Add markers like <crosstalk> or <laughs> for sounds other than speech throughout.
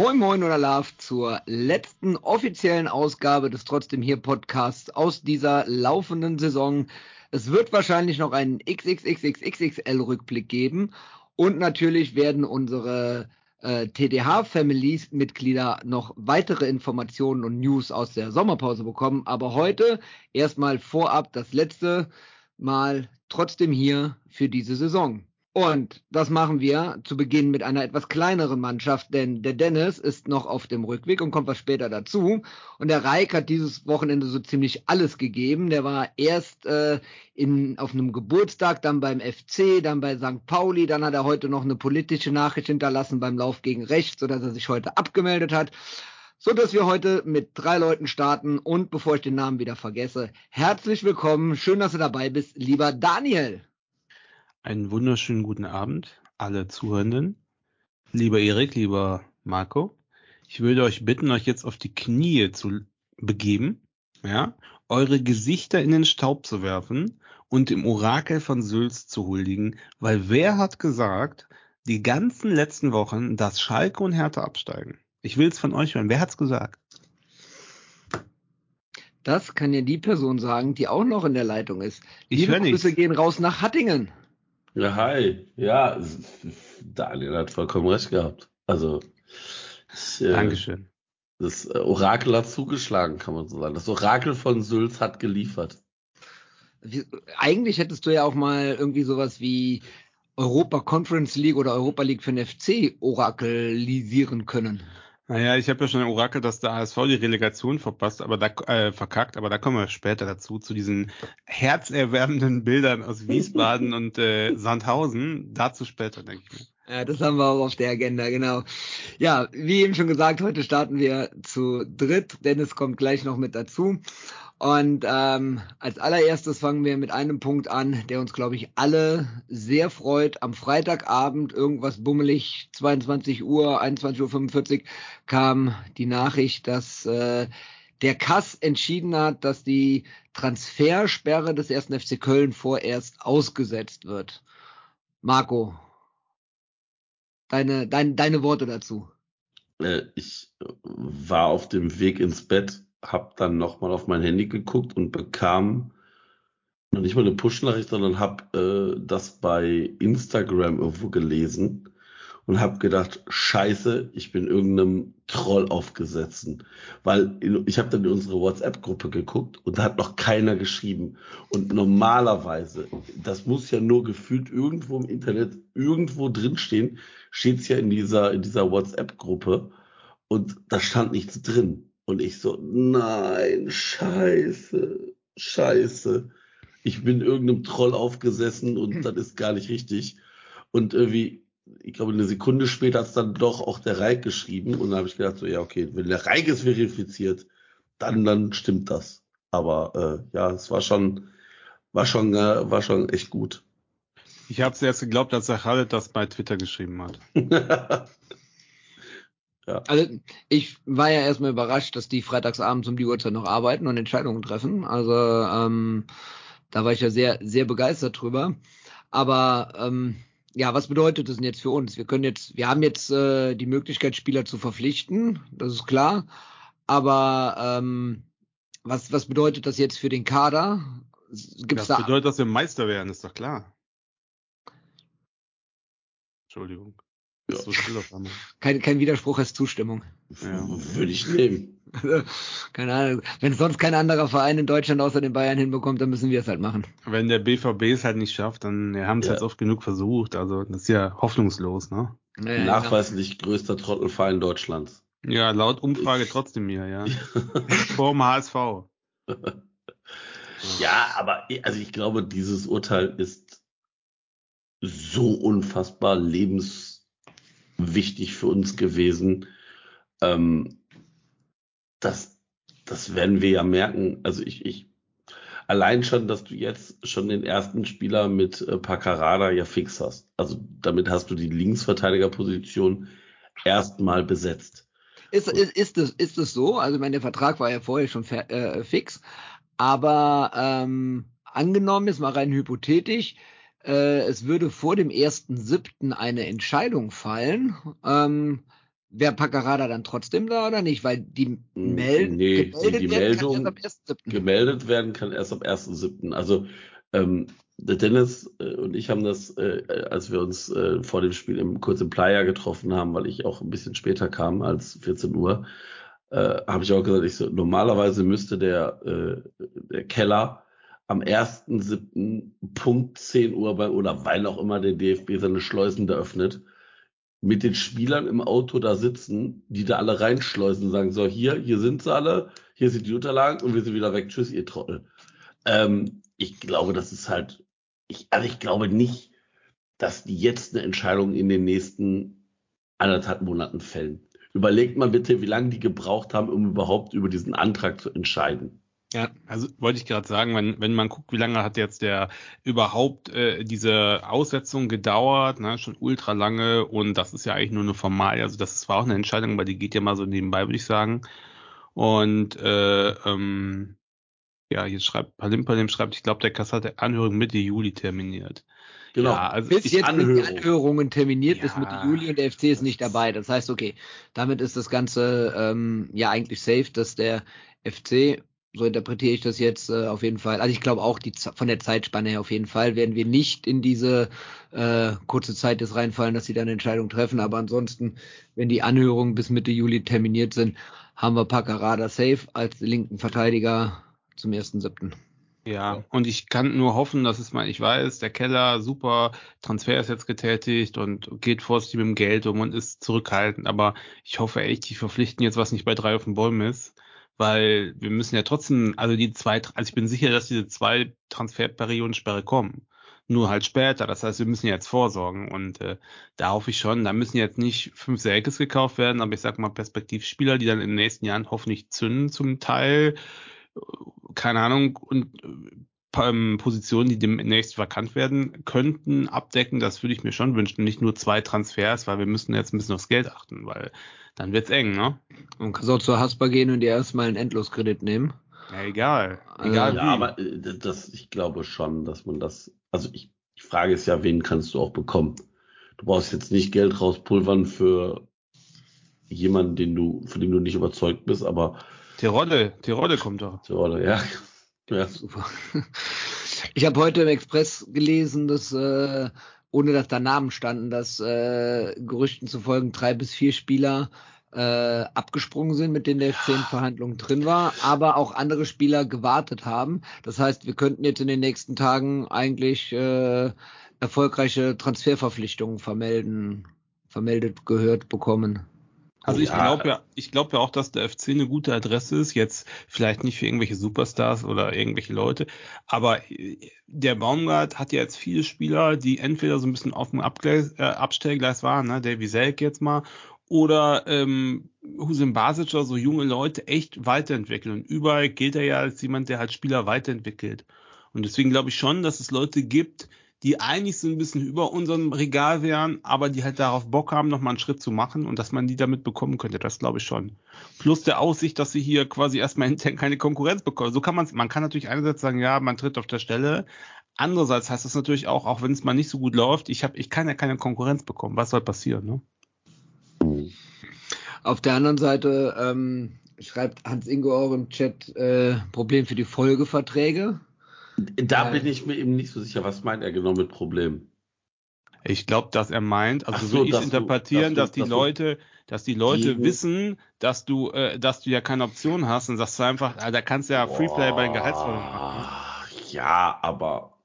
Moin Moin oder Love zur letzten offiziellen Ausgabe des Trotzdem hier Podcasts aus dieser laufenden Saison. Es wird wahrscheinlich noch einen XXXXXL Rückblick geben und natürlich werden unsere äh, TDH-Families-Mitglieder noch weitere Informationen und News aus der Sommerpause bekommen. Aber heute erstmal vorab das letzte Mal trotzdem hier für diese Saison. Und das machen wir zu Beginn mit einer etwas kleineren Mannschaft, denn der Dennis ist noch auf dem Rückweg und kommt was später dazu. Und der Reik hat dieses Wochenende so ziemlich alles gegeben. Der war erst äh, in, auf einem Geburtstag, dann beim FC, dann bei St. Pauli, dann hat er heute noch eine politische Nachricht hinterlassen beim Lauf gegen Rechts, sodass er sich heute abgemeldet hat. So dass wir heute mit drei Leuten starten und bevor ich den Namen wieder vergesse, herzlich willkommen, schön, dass du dabei bist, lieber Daniel. Einen wunderschönen guten Abend, alle Zuhörenden. Lieber Erik, lieber Marco, ich würde euch bitten, euch jetzt auf die Knie zu begeben, ja, eure Gesichter in den Staub zu werfen und dem Orakel von Sülz zu huldigen, weil wer hat gesagt, die ganzen letzten Wochen, dass Schalke und Hertha absteigen? Ich will es von euch hören. Wer hat's gesagt? Das kann ja die Person sagen, die auch noch in der Leitung ist. Ich Liebe hör nichts. Grüße gehen raus nach Hattingen. Ja, hi. Ja, Daniel hat vollkommen recht gehabt. Also, ich, äh, Dankeschön. das Orakel hat zugeschlagen, kann man so sagen. Das Orakel von Sülz hat geliefert. Wie- Eigentlich hättest du ja auch mal irgendwie sowas wie Europa Conference League oder Europa League für den FC orakelisieren können. Naja, ich habe ja schon Orakel, dass der HSV die Relegation verpasst, aber da äh, verkackt, aber da kommen wir später dazu, zu diesen herzerwärmenden Bildern aus Wiesbaden <laughs> und äh, Sandhausen. Dazu später, denke ich mir. Ja, das haben wir auch auf der Agenda, genau. Ja, wie eben schon gesagt, heute starten wir zu dritt. Dennis kommt gleich noch mit dazu. Und ähm, als allererstes fangen wir mit einem Punkt an, der uns, glaube ich, alle sehr freut. Am Freitagabend, irgendwas bummelig, 22 Uhr, 21.45 Uhr, kam die Nachricht, dass äh, der Kass entschieden hat, dass die Transfersperre des ersten FC Köln vorerst ausgesetzt wird. Marco, deine, dein, deine Worte dazu. Äh, ich war auf dem Weg ins Bett, hab dann nochmal auf mein Handy geguckt und bekam noch nicht mal eine Push-Nachricht, sondern hab äh, das bei Instagram irgendwo gelesen und hab gedacht, scheiße, ich bin irgendeinem Troll aufgesessen. Weil ich habe dann in unsere WhatsApp-Gruppe geguckt und da hat noch keiner geschrieben. Und normalerweise, das muss ja nur gefühlt irgendwo im Internet irgendwo drinstehen, steht's ja in dieser, in dieser WhatsApp-Gruppe und da stand nichts drin. Und ich so, nein, scheiße, scheiße. Ich bin irgendeinem Troll aufgesessen und das ist gar nicht richtig. Und irgendwie, ich glaube, eine Sekunde später hat's dann doch auch der Reik geschrieben und dann habe ich gedacht, so, ja, okay, wenn der Reik es verifiziert, dann, dann stimmt das. Aber äh, ja, es war schon, war schon, äh, war schon echt gut. Ich habe zuerst geglaubt, dass der Khaled das bei Twitter geschrieben hat. <laughs> Also ich war ja erstmal überrascht, dass die freitagsabends um die Uhrzeit noch arbeiten und Entscheidungen treffen. Also ähm, da war ich ja sehr, sehr begeistert drüber. Aber ähm, ja, was bedeutet das denn jetzt für uns? Wir können jetzt, wir haben jetzt äh, die Möglichkeit, Spieler zu verpflichten, das ist klar. Aber ähm, was, was bedeutet das jetzt für den Kader? Gibt's das da bedeutet, dass wir Meister werden, ist doch klar. Entschuldigung. Ja. So still auf einmal. kein, kein Widerspruch als Zustimmung? Ja. Würde ich nehmen. Also, keine Ahnung. Wenn sonst kein anderer Verein in Deutschland außer den Bayern hinbekommt, dann müssen wir es halt machen. Wenn der BVB es halt nicht schafft, dann wir haben es Ja. jetzt oft genug versucht. Also das ist ja hoffnungslos, ne? Äh, Nachweislich größter Trottelverein Deutschlands. Ja, laut Umfrage Ich- trotzdem mir, ja. <laughs> Vorm HSV. Ja, aber ich- also ich glaube, dieses Urteil ist so unfassbar lebenswichtig für uns gewesen. Ähm, das, das werden wir ja merken. Also ich, ich, allein schon, dass du jetzt schon den ersten Spieler mit äh, Paccarada ja fix hast. Also damit hast du die Linksverteidigerposition erstmal besetzt. Ist, ist, ist, es, ist es so? Also, ich meine, der Vertrag war ja vorher schon äh, fix, aber ähm, angenommen, ist mal rein hypothetisch, äh, es würde vor dem 1.7. eine Entscheidung fallen. Ähm, Wäre Paccarada dann trotzdem da oder nicht? Weil die, Mel nee, die- gemeldet die werden kann Meldung- erst am 1.7. gemeldet werden kann erst am 1.7. Also ähm, der Dennis äh, und ich haben das, äh, als wir uns äh, vor dem Spiel im, kurz im Playa getroffen haben, weil ich auch ein bisschen später kam als 14 Uhr, äh, habe ich auch gesagt, ich so, normalerweise müsste der, äh, der Keller am 1.7. Punkt 10 Uhr bei, oder weil auch immer der DFB seine Schleusen da öffnet, mit den Spielern im Auto da sitzen, die da alle reinschleusen sagen, so hier, hier sind sie alle, hier sind die Unterlagen und wir sind wieder weg. Tschüss, ihr Trottel. Ähm, ich glaube, das ist halt, ich, also ich glaube nicht, dass die jetzt eine Entscheidung in den nächsten anderthalb Monaten fällen. Überlegt mal bitte, wie lange die gebraucht haben, um überhaupt über diesen Antrag zu entscheiden. Ja. Also wollte ich gerade sagen, wenn, wenn man guckt, wie lange hat jetzt der überhaupt äh, diese Aussetzung gedauert, ne, schon ultra lange und das ist ja eigentlich nur eine Formalie, also das war auch eine Entscheidung, weil die geht ja mal so nebenbei, würde ich sagen. Und äh, ähm, ja, hier schreibt Palim Palim schreibt, ich glaube, der Kass hat der Anhörung Mitte Juli terminiert. Genau. Ja, also Bis jetzt sind die Anhörung. Anhörungen terminiert bis Ja, Mitte Juli und der FC ist nicht dabei. Das heißt, okay, damit ist das Ganze ähm, ja eigentlich safe, dass der FC, so interpretiere ich das jetzt äh, auf jeden Fall, also ich glaube auch die, von der Zeitspanne her auf jeden Fall, werden wir nicht in diese äh, kurze Zeit des reinfallen, dass sie dann eine Entscheidung treffen. Aber ansonsten, wenn die Anhörungen bis Mitte Juli terminiert sind, haben wir Paccarada safe als linken Verteidiger zum 1.7. Ja, und ich kann nur hoffen, dass es mal, ich weiß, der Keller, super, Transfer ist jetzt getätigt und geht vorsichtig mit dem Geld um und ist zurückhaltend, aber ich hoffe echt, die verpflichten jetzt, was nicht bei drei auf den Bäumen ist, weil wir müssen ja trotzdem, also die zwei, also ich bin sicher, dass diese zwei Transferperioden Sperre kommen. Nur halt später, das heißt, wir müssen jetzt vorsorgen und äh, da hoffe ich schon, da müssen jetzt nicht fünf Selkes gekauft werden, aber ich sag mal Perspektivspieler, die dann in den nächsten Jahren hoffentlich zünden zum Teil, keine Ahnung, und äh, ähm, Positionen, die demnächst vakant werden könnten, abdecken, das würde ich mir schon wünschen. Nicht nur zwei Transfers, weil wir müssen jetzt ein bisschen aufs Geld achten, weil dann wird's eng, ne? Man kann auch zur Haspa gehen und dir erstmal einen Endloskredit nehmen. Ja, egal. Also, Egal Ja, wie. aber äh, das, ich glaube schon, dass man das, also ich, die Frage ist ja, wen kannst du auch bekommen? Du brauchst jetzt nicht Geld rauspulvern für jemanden, den du, von dem du nicht überzeugt bist, aber Tirole, Tirole kommt doch. oder, ja. <laughs> ja. Super. Ich habe heute im Express gelesen, dass, äh, ohne dass da Namen standen, dass äh, Gerüchten zufolge drei bis vier Spieler äh, abgesprungen sind, mit denen der FC in Verhandlungen drin war, aber auch andere Spieler gewartet haben. Das heißt, wir könnten jetzt in den nächsten Tagen eigentlich äh, erfolgreiche Transferverpflichtungen vermelden, vermeldet gehört bekommen. Also ich ja. glaube ja, ich glaube ja auch, dass der FC eine gute Adresse ist. Jetzt vielleicht nicht für irgendwelche Superstars oder irgendwelche Leute, aber äh, der Baumgart hat ja jetzt viele Spieler, die entweder so ein bisschen auf dem Abgleis, äh, Abstellgleis waren, ne, Davy Selk jetzt mal, oder ähm, Hussein Basic oder so junge Leute echt weiterentwickeln. Und überall gilt er ja als jemand, der halt Spieler weiterentwickelt. Und deswegen glaube ich schon, dass es Leute gibt, die eigentlich so ein bisschen über unserem Regal wären, aber die halt darauf Bock haben, nochmal einen Schritt zu machen und dass man die damit bekommen könnte. Das glaube ich schon. Plus der Aussicht, dass sie hier quasi erstmal <laughs> intern keine Konkurrenz bekommen. So kann man man kann natürlich einerseits sagen, ja, man tritt auf der Stelle. Andererseits heißt das natürlich auch, auch wenn es mal nicht so gut läuft, ich habe, ich kann ja keine Konkurrenz bekommen. Was soll passieren, ne? Auf der anderen Seite ähm, schreibt Hans Ingo auch im Chat äh, Problem für die Folgeverträge. Da Ja. bin ich mir eben nicht so sicher, was meint er genau mit Problem. Ich glaube, dass er meint, also so so, ich dass du- interpretieren, dass dass, du- die dass du Leute, dass die Leute jeden- wissen, dass du, äh, dass du ja keine Option hast und sagst du einfach, ah, da kannst du ja Freeplay bei den Gehaltsforderungen machen. ne? Ja, aber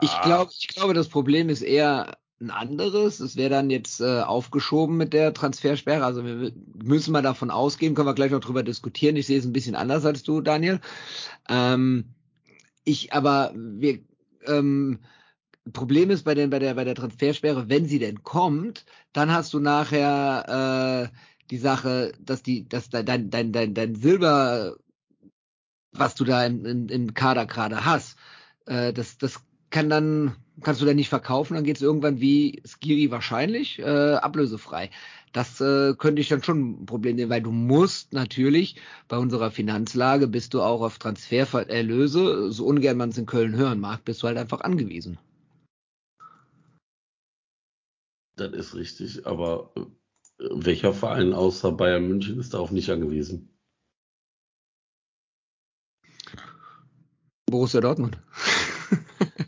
Ich glaube, ich glaube, das Problem ist eher, ein anderes. Es wäre dann jetzt äh, aufgeschoben mit der Transfersperre. Also wir müssen mal davon ausgehen, können wir gleich noch drüber diskutieren. Ich sehe es ein bisschen anders als du, Daniel. Ähm, ich aber wir ähm, Problem ist bei, den, bei, der, bei der Transfersperre, wenn sie denn kommt, dann hast du nachher äh, die Sache, dass die, dass dein, dein, dein, dein Silber, was du da im, im, im Kader gerade hast, äh, das, das kann dann, kannst du dann nicht verkaufen, dann geht es irgendwann wie Skiri wahrscheinlich, äh, ablösefrei. Das äh, könnte ich dann schon ein Problem sehen, weil du musst natürlich bei unserer Finanzlage bist du auch auf Transfererlöse, so ungern man es in Köln hören mag, bist du halt einfach angewiesen. Das ist richtig, aber äh, welcher Verein außer Bayern München ist darauf nicht angewiesen? Borussia Dortmund.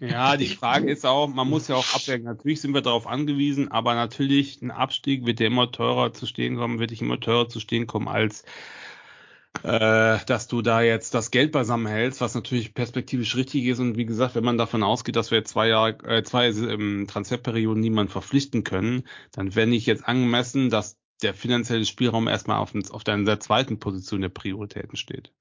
Ja, die Frage ist auch, man muss ja auch abwägen. Natürlich sind wir darauf angewiesen, aber natürlich ein Abstieg wird ja immer teurer zu stehen kommen, wird immer teurer zu stehen kommen als äh, dass du da jetzt das Geld beisammen hältst, was natürlich perspektivisch richtig ist. Und wie gesagt, wenn man davon ausgeht, dass wir jetzt zwei Jahre, äh, zwei ähm, Transferperioden niemand verpflichten können, dann wäre nicht jetzt angemessen, dass der finanzielle Spielraum erstmal auf, auf der zweiten Position der Prioritäten steht.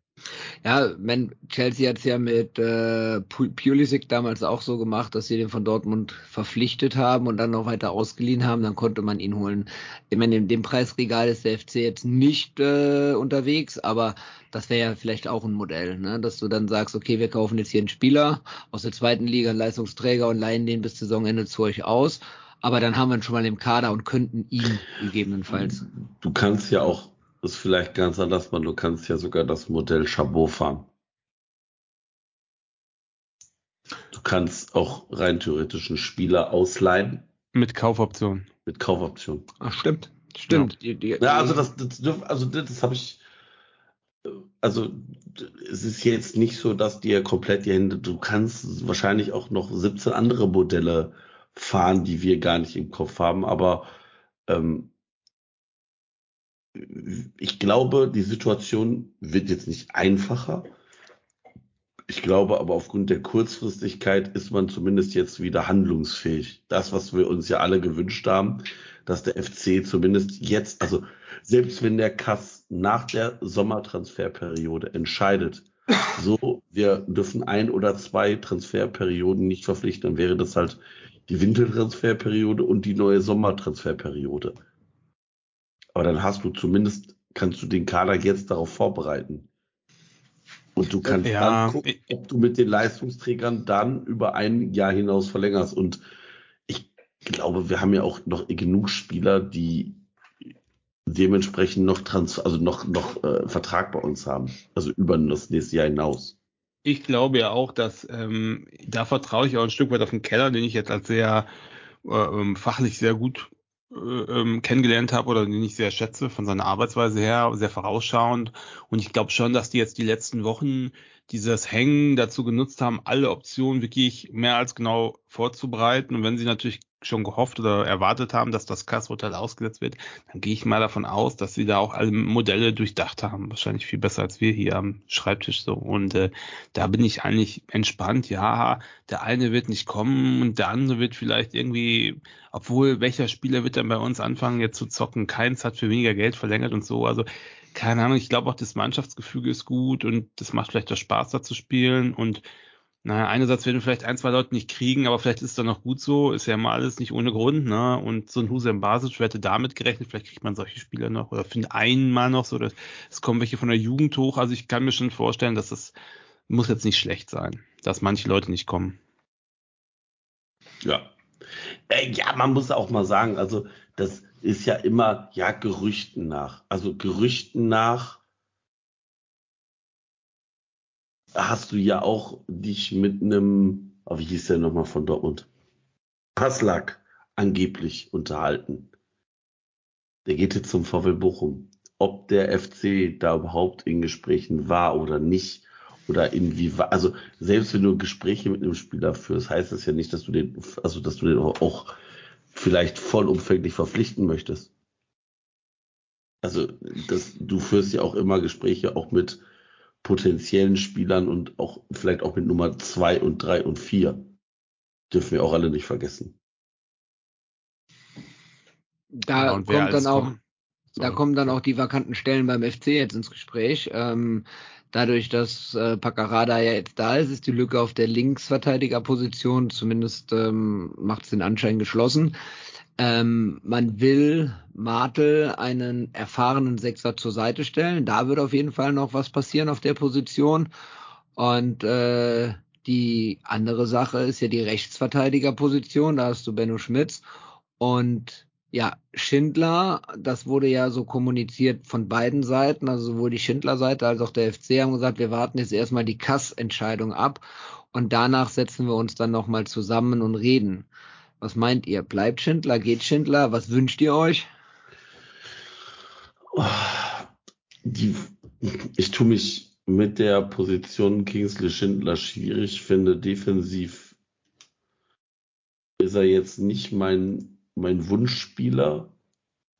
Ja, wenn Chelsea hat es ja mit äh, Pulisic damals auch so gemacht, dass sie den von Dortmund verpflichtet haben und dann noch weiter ausgeliehen haben, dann konnte man ihn holen. Ich meine, in dem Preisregal ist der FC jetzt nicht äh, unterwegs, aber das wäre ja vielleicht auch ein Modell, ne? dass du dann sagst, okay, wir kaufen jetzt hier einen Spieler aus der zweiten Liga, einen Leistungsträger und leihen den bis Saisonende zu euch aus. Aber dann haben wir ihn schon mal im Kader und könnten ihn gegebenenfalls. Du kannst ja auch ist vielleicht ganz anders, man. Du kannst ja sogar das Modell Chabot fahren. Du kannst auch rein theoretisch einen Spieler ausleihen. Mit Kaufoption. Mit Kaufoption. Ach, stimmt. Stimmt. Ja, die, die, ja also das, das also das, das habe ich. Also es ist jetzt nicht so, dass dir komplett die Hände. Du kannst wahrscheinlich auch noch 17 andere Modelle fahren, die wir gar nicht im Kopf haben, aber ähm, ich glaube, die Situation wird jetzt nicht einfacher. Ich glaube aber aufgrund der Kurzfristigkeit ist man zumindest jetzt wieder handlungsfähig. Das, was wir uns ja alle gewünscht haben, dass der FC zumindest jetzt, also selbst wenn der Kass nach der Sommertransferperiode entscheidet, so, wir dürfen ein oder zwei Transferperioden nicht verpflichten, dann wäre das halt die Wintertransferperiode und die neue Sommertransferperiode. Aber dann hast du zumindest, kannst du den Kader jetzt darauf vorbereiten. Und du kannst ja, dann gucken, ob du mit den Leistungsträgern dann über ein Jahr hinaus verlängerst. Und ich glaube, wir haben ja auch noch genug Spieler, die dementsprechend noch trans also noch noch äh, Vertrag bei uns haben, also über das nächste Jahr hinaus. Ich glaube ja auch, dass ähm, da vertraue ich auch ein Stück weit auf den Keller, den ich jetzt als sehr äh, ähm, fachlich sehr gut ähm, kennengelernt habe oder den ich sehr schätze von seiner Arbeitsweise her, sehr vorausschauend. Und ich glaube schon, dass die jetzt die letzten Wochen dieses Hängen dazu genutzt haben, alle Optionen wirklich mehr als genau vorzubereiten. Und wenn sie natürlich schon gehofft oder erwartet haben, dass das Kassurteil ausgesetzt wird, dann gehe ich mal davon aus, dass sie da auch alle Modelle durchdacht haben. Wahrscheinlich viel besser als wir hier am Schreibtisch so. Und äh, da bin ich eigentlich entspannt. Ja, der eine wird nicht kommen und der andere wird vielleicht irgendwie, obwohl welcher Spieler wird dann bei uns anfangen jetzt zu zocken? Keins hat für weniger Geld verlängert und so. Also keine Ahnung, ich glaube auch das Mannschaftsgefüge ist gut und das macht vielleicht auch Spaß da zu spielen und naja, einerseits werden vielleicht ein, zwei Leute nicht kriegen, aber vielleicht ist es dann noch gut so, ist ja immer alles nicht ohne Grund, ne? Und so ein Hussein Basic hätte damit gerechnet, vielleicht kriegt man solche Spieler noch oder findet einen mal noch so, es kommen welche von der Jugend hoch. Also ich kann mir schon vorstellen, dass das muss jetzt nicht schlecht sein, dass manche Leute nicht kommen. Ja. Äh, ja, man muss auch mal sagen, also das ist ja immer, ja, Gerüchten nach. Also Gerüchten nach hast du ja auch dich mit einem, oh, wie hieß der nochmal von Dortmund? Passlack angeblich unterhalten. Der geht jetzt zum VW Bochum. Ob der FC da überhaupt in Gesprächen war oder nicht, oder inwieweit, also selbst wenn du Gespräche mit einem Spieler führst, heißt das ja nicht, dass du den, also dass du den auch vielleicht vollumfänglich verpflichten möchtest. Also das, du führst ja auch immer Gespräche auch mit potenziellen Spielern und auch vielleicht auch mit Nummer zwei und drei und vier. Dürfen wir auch alle nicht vergessen. Da Ja, kommt dann auch, kommt. da kommen dann auch die vakanten Stellen beim FC jetzt ins Gespräch. Ähm, dadurch, dass äh, Paccarada ja jetzt da ist, ist die Lücke auf der Linksverteidigerposition zumindest ähm, macht es den Anschein geschlossen. Ähm, man will Martel einen erfahrenen Sechser zur Seite stellen. Da wird auf jeden Fall noch was passieren auf der Position. Und äh, die andere Sache ist ja die Rechtsverteidigerposition. Da hast du Benno Schmitz. Und ja, Schindler, das wurde ja so kommuniziert von beiden Seiten, also sowohl die Schindler-Seite als auch der FC haben gesagt, wir warten jetzt erstmal die Kass-Entscheidung ab und danach setzen wir uns dann nochmal zusammen und reden. Was meint ihr? Bleibt Schindler? Geht Schindler? Was wünscht ihr euch? Die, ich tue mich mit der Position Kingsley Schindler schwierig, finde defensiv ist er jetzt nicht mein, mein Wunschspieler.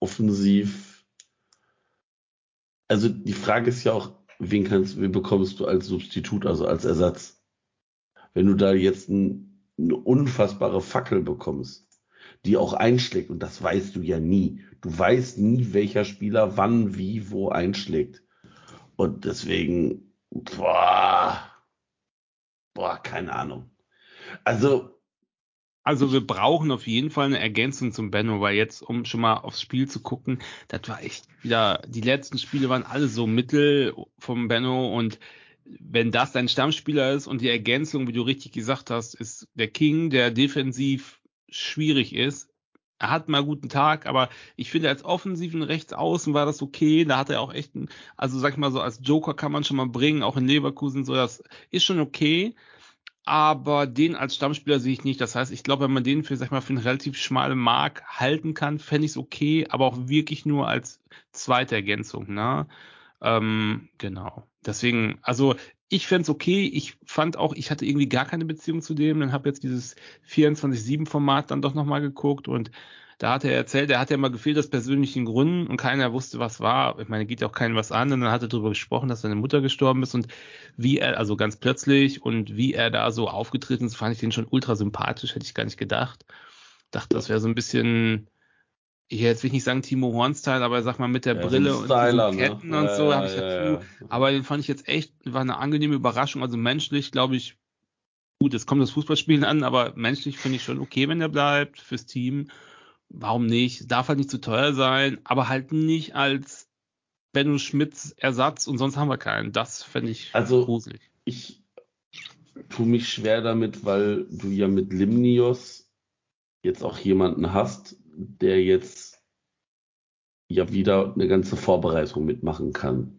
Offensiv. Also die Frage ist ja auch, wen kannst, wen bekommst du als Substitut, also als Ersatz? Wenn du da jetzt ein, eine unfassbare Fackel bekommst, die auch einschlägt, und das weißt du ja nie. Du weißt nie, welcher Spieler wann, wie, wo einschlägt. Und deswegen, boah, boah, keine Ahnung. Also, Also wir brauchen auf jeden Fall eine Ergänzung zum Benno, weil jetzt, um schon mal aufs Spiel zu gucken, das war echt wieder, die letzten Spiele waren alle so mittel vom Benno und wenn das dein Stammspieler ist und die Ergänzung, wie du richtig gesagt hast, ist der King, der defensiv schwierig ist. Er hat mal guten Tag, aber ich finde, als offensiven Rechtsaußen war das okay. Da hat er auch echt, einen, also sag ich mal so, als Joker kann man schon mal bringen, auch in Leverkusen, so, das ist schon okay aber den als Stammspieler sehe ich nicht. Das heißt, ich glaube, wenn man den für, sag ich mal, für einen relativ schmalen Mark halten kann, fände ich es okay, aber auch wirklich nur als zweite Ergänzung, ne? Ähm, genau. Deswegen, also ich fände es okay. Ich fand auch, ich hatte irgendwie gar keine Beziehung zu dem. Dann habe jetzt dieses 24-7-Format dann doch nochmal geguckt und da hat er erzählt, er hat ja mal gefehlt aus persönlichen Gründen und keiner wusste, was war. Ich meine, geht ja auch keinem was an. Und dann hat er darüber gesprochen, dass seine Mutter gestorben ist und wie er, also ganz plötzlich und wie er da so aufgetreten ist, fand ich den schon ultra sympathisch, hätte ich gar nicht gedacht. Dachte, das wäre so ein bisschen, ich jetzt will ich nicht sagen Timo Horn-Style, aber sag mal mit der Ja, Brille und Styler, ne? Ketten und Ja, so, ja, habe ich ja, dazu. Aber den fand ich jetzt echt, war eine angenehme Überraschung. Also menschlich, glaube ich, gut, es kommt das Fußballspielen an, aber menschlich finde ich schon okay, wenn er bleibt fürs Team. Warum nicht? Darf halt nicht zu teuer sein, aber halt nicht als Benno Schmitz Ersatz und sonst haben wir keinen. Das fände ich Also- gruselig. ich tue mich schwer damit, weil du ja mit Limnios jetzt auch jemanden hast, der jetzt ja wieder eine ganze Vorbereitung mitmachen kann.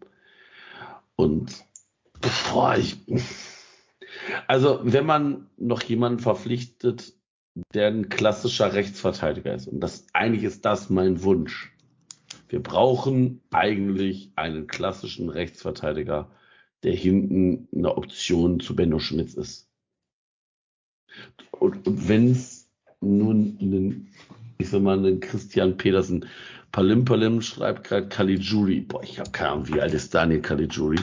Und boah, ich, also wenn man noch jemanden verpflichtet, der ein klassischer Rechtsverteidiger ist, und das eigentlich ist das mein Wunsch. Wir brauchen eigentlich einen klassischen Rechtsverteidiger, der hinten eine Option zu Benno Schmitz ist. Und, und wenn es nun einen, ich sag mal, einen Christian Petersen, Palim Palim schreibt gerade Caligiuri. Boah, ich habe keine Ahnung, wie alt ist Daniel Caligiuri?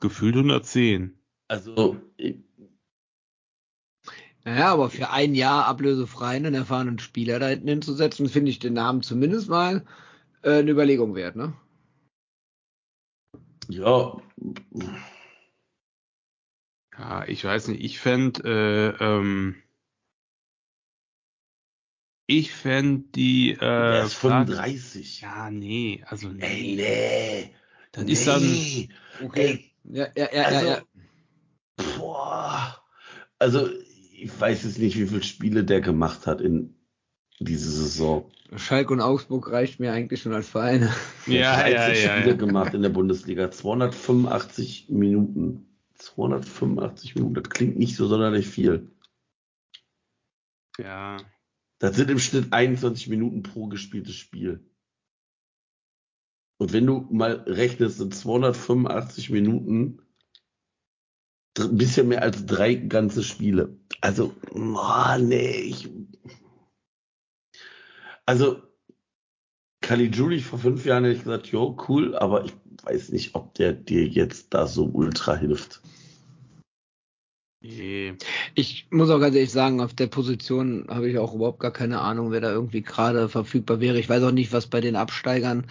Gefühlt 110. Also, ich- Naja, aber für ein Jahr ablösefrei einen erfahrenen Spieler da hinten hinzusetzen, finde ich den Namen zumindest mal äh, eine Überlegung wert, ne? ja, Ja, ich weiß nicht, ich fände, äh, ähm, ich fände die, äh, der ist Frage- 35. Ja, nee, also Ey, nee. nee. Das nee. ist dann, Ey, Ja, ja, ja, also, ja, ja. boah. Also, ich weiß jetzt nicht, wie viele Spiele der gemacht hat in dieser Saison. Schalke und Augsburg reicht mir eigentlich schon als Verein. Ja, hat ja, 30 ja, Spiele ja. gemacht in der Bundesliga. 285 Minuten. 285 Minuten, das klingt nicht so sonderlich viel. Ja, Das sind im Schnitt 21 Minuten pro gespieltes Spiel. Und wenn du mal rechnest, sind 285 Minuten ein bisschen mehr als drei ganze Spiele. Also, oh, nee, ich, also, Caligiuri vor fünf Jahren hätte ich gesagt, jo, cool, aber ich weiß nicht, ob der dir jetzt da so ultra hilft. Ich muss auch ganz ehrlich sagen, auf der Position habe ich auch überhaupt gar keine Ahnung, wer da irgendwie gerade verfügbar wäre. Ich weiß auch nicht, was bei den Absteigern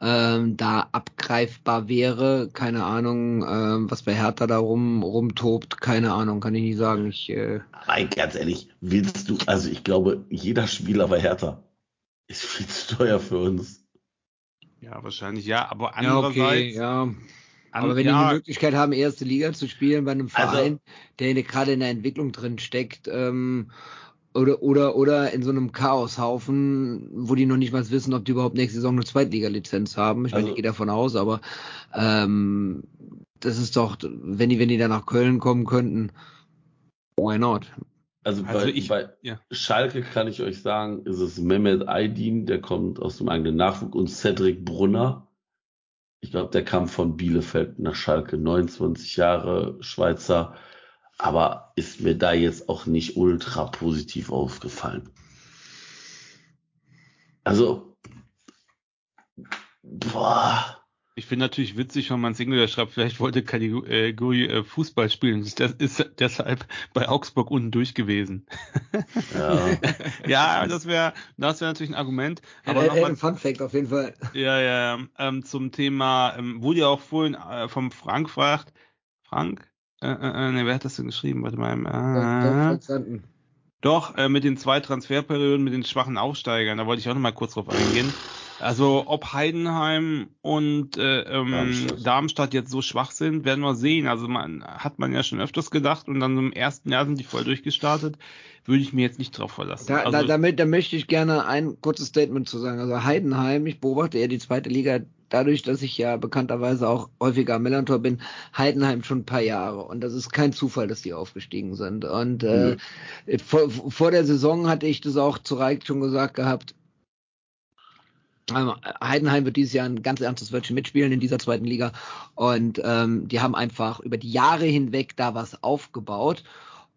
ähm, da abgreifbar wäre. Keine Ahnung, ähm, was bei Hertha da rum, rumtobt. Keine Ahnung, kann ich nicht sagen. Ich, äh, Nein, ganz ehrlich, willst du, also ich glaube, jeder Spieler bei Hertha ist viel zu teuer für uns. Ja, wahrscheinlich ja, aber ja, andererseits. okay, ja. Aber wenn die ja, die Möglichkeit haben, erste Liga zu spielen bei einem Also- Verein, der in- gerade in der Entwicklung drin steckt, ähm, oder, oder, oder in so einem Chaoshaufen, wo die noch nicht mal wissen, ob die überhaupt nächste Saison eine Zweitliga-Lizenz haben. Ich meine, Also- ich gehe davon aus, aber ähm, das ist doch, wenn die, wenn die da nach Köln kommen könnten, why not? Also, Also bei, ich- bei ja. Schalke kann ich euch sagen, ist es Mehmet Aydin, der kommt aus dem eigenen Nachwuchs und Cedric Brunner. Ich glaube, der kam von Bielefeld nach Schalke, 29 Jahre, Schweizer, aber ist mir da jetzt auch nicht ultra positiv aufgefallen. Also, boah, Ich finde natürlich witzig, wenn man Single schreibt, vielleicht wollte Kategorie äh, Fußball spielen. Das ist deshalb bei Augsburg unten durch gewesen. ja. <laughs> ja, das wäre das wäre natürlich ein Argument. Ja, Aber der- der- nochmal ein Fun Fact auf jeden Fall. Ja, ja, ähm, zum Thema, ähm, wurde ja auch vorhin äh, vom Frank fragt. Frank? Äh, äh, äh, ne, wer hat das denn geschrieben? Warte mal. Doch, Äh, doch, äh, mit den zwei Transferperioden, mit den schwachen Aufsteigern, da wollte ich auch nochmal kurz drauf eingehen. Also ob Heidenheim und äh, ähm, Darmstadt. Darmstadt. jetzt so schwach sind, werden wir sehen. Also man hat man ja schon öfters gedacht und dann im ersten Jahr sind die voll durchgestartet. Würde ich mir jetzt nicht drauf verlassen. Da, also, da, damit, da möchte ich gerne ein kurzes Statement zu sagen. Also Heidenheim, ich beobachte ja die zweite Liga dadurch, dass ich ja bekannterweise auch häufiger am Millantor bin, Heidenheim schon ein paar Jahre. Und das ist kein Zufall, dass die aufgestiegen sind. Und äh, vor, vor der Saison hatte ich das auch zu Reich schon gesagt gehabt. Ähm, Heidenheim wird dieses Jahr ein ganz ernstes Wörtchen mitspielen in dieser zweiten Liga. Und ähm, die haben einfach über die Jahre hinweg da was aufgebaut.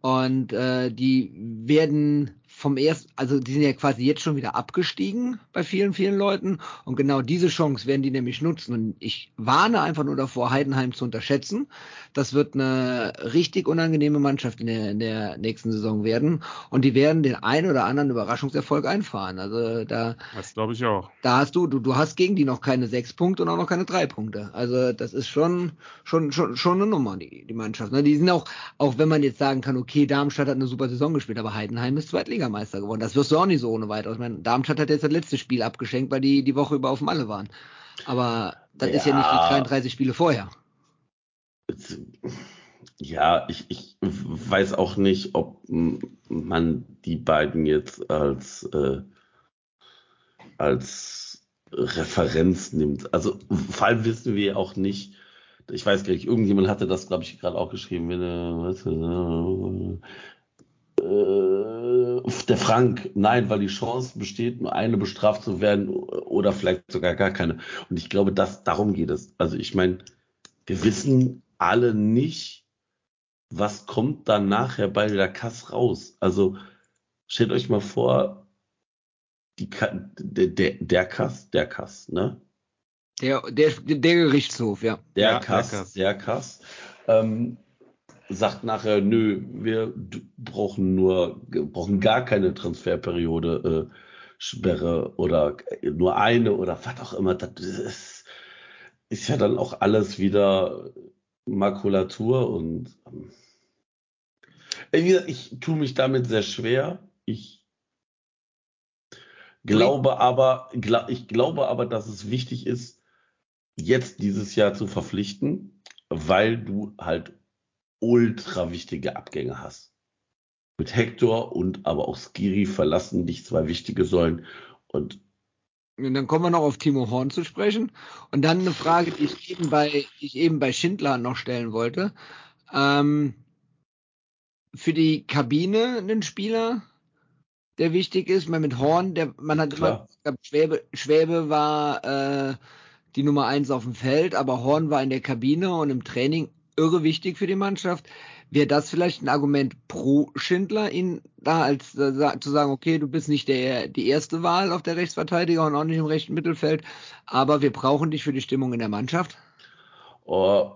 Und äh, die werden vom ersten, also die sind ja quasi jetzt schon wieder abgestiegen bei vielen, vielen Leuten. Und genau diese Chance werden die nämlich nutzen. Und ich warne einfach nur davor, Heidenheim zu unterschätzen. Das wird eine richtig unangenehme Mannschaft in der, in der nächsten Saison werden. Und die werden den einen oder anderen Überraschungserfolg einfahren. Also da, das glaube ich auch. da hast du, du, du hast gegen die noch keine sechs Punkte und auch noch keine drei Punkte. Also das ist schon, schon, schon, schon eine Nummer, die, die Mannschaft. Ne? Die sind auch, auch wenn man jetzt sagen kann, okay, Darmstadt hat eine super Saison gespielt, aber Heidenheim ist Zweitligameister geworden. Das wirst du auch nicht so ohne weiteres. Ich meine, Darmstadt hat jetzt das letzte Spiel abgeschenkt, weil die die Woche über auf Malle waren. Aber das ist ja nicht die Ja. 33 Spiele vorher. Ja, ich, ich weiß auch nicht, ob man die beiden jetzt als, äh, als Referenz nimmt. Also vor allem wissen wir auch nicht, ich weiß gar nicht, irgendjemand hatte das, glaube ich, gerade auch geschrieben, wenn er, was, äh, äh, der Frank, nein, weil die Chance besteht, nur eine bestraft zu werden oder vielleicht sogar gar keine. Und ich glaube, das, darum geht es. Also ich meine, wir wissen alle nicht, was kommt dann nachher bei der Kass raus. Also stellt euch mal vor, die Ka der, der, der Kass, der Kass, ne? Der, der, der Gerichtshof, ja. Der Ja, der Kass, Kass. der Kass, ähm, sagt nachher, nö, wir brauchen nur, brauchen gar keine Transferperiode, äh, Sperre oder nur eine oder was auch immer. Das ist, ist ja dann auch alles wieder Makulatur und ähm, gesagt, ich tue mich damit sehr schwer. Ich glaube aber, gla ich glaube aber, dass es wichtig ist, jetzt dieses Jahr zu verpflichten, weil du halt ultra wichtige Abgänge hast. Mit Hector und aber auch Skiri verlassen dich zwei wichtige Säulen und Und dann kommen wir noch auf Timo Horn zu sprechen. Und dann eine Frage, die ich eben bei, ich eben bei Schindler noch stellen wollte. Ähm, für die Kabine einen Spieler, der wichtig ist. Meine, mit Horn, der, man hat immer, Klar. Schwäbe, Schwäbe war äh, die Nummer eins auf dem Feld, aber Horn war in der Kabine und im Training irre wichtig für die Mannschaft. Wäre das vielleicht ein Argument pro Schindler, ihn da als äh, zu sagen, okay, du bist nicht der die erste Wahl auf der Rechtsverteidiger und auch nicht im rechten Mittelfeld, aber wir brauchen dich für die Stimmung in der Mannschaft? Oh,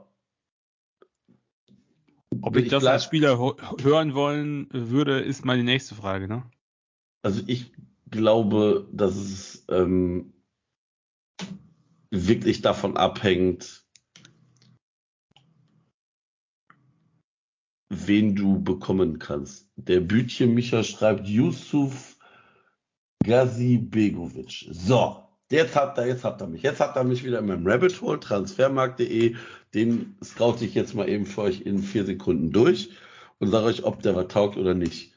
Ob ich, Ich das bleib- als Spieler hören wollen würde, ist meine nächste Frage, ne? Also ich glaube, dass es ähm, wirklich davon abhängt, wen du bekommen kannst. Der Bütchen Micha schreibt Yusuf Gazi Begovic. So, jetzt habt ihr, jetzt habt ihr mich. Jetzt habt ihr mich wieder in meinem Rabbit Hole, transfermarkt.de. Den scout ich jetzt mal eben für euch in vier Sekunden durch und sage euch, ob der was taugt oder nicht.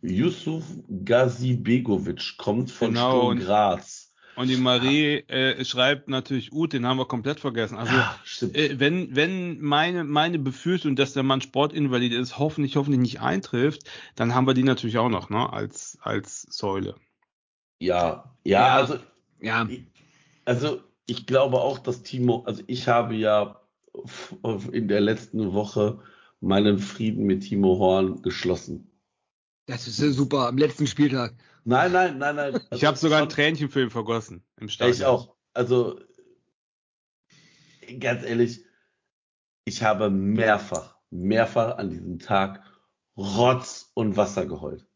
Yusuf Gazi Begovic kommt von Genau, Sturm Graz. Und die Marie äh, schreibt natürlich, Ut, den haben wir komplett vergessen. Also Ja, äh, wenn, wenn meine, meine Befürchtung, dass der Mann Sportinvalid ist, hoffentlich, hoffentlich nicht eintrifft, dann haben wir die natürlich auch noch, ne, als, als Säule. Ja, ja, Ja. also Ja, Also ich glaube auch, dass Timo, also ich habe ja in der letzten Woche meinen Frieden mit Timo Horn geschlossen. das ist ja super. Am letzten Spieltag. Nein, nein, nein, nein. Ich also habe sogar ein Tränchen für ihn vergossen im Stadion. ich auch. Also ganz ehrlich, ich habe mehrfach, mehrfach an diesem Tag Rotz und Wasser geheult.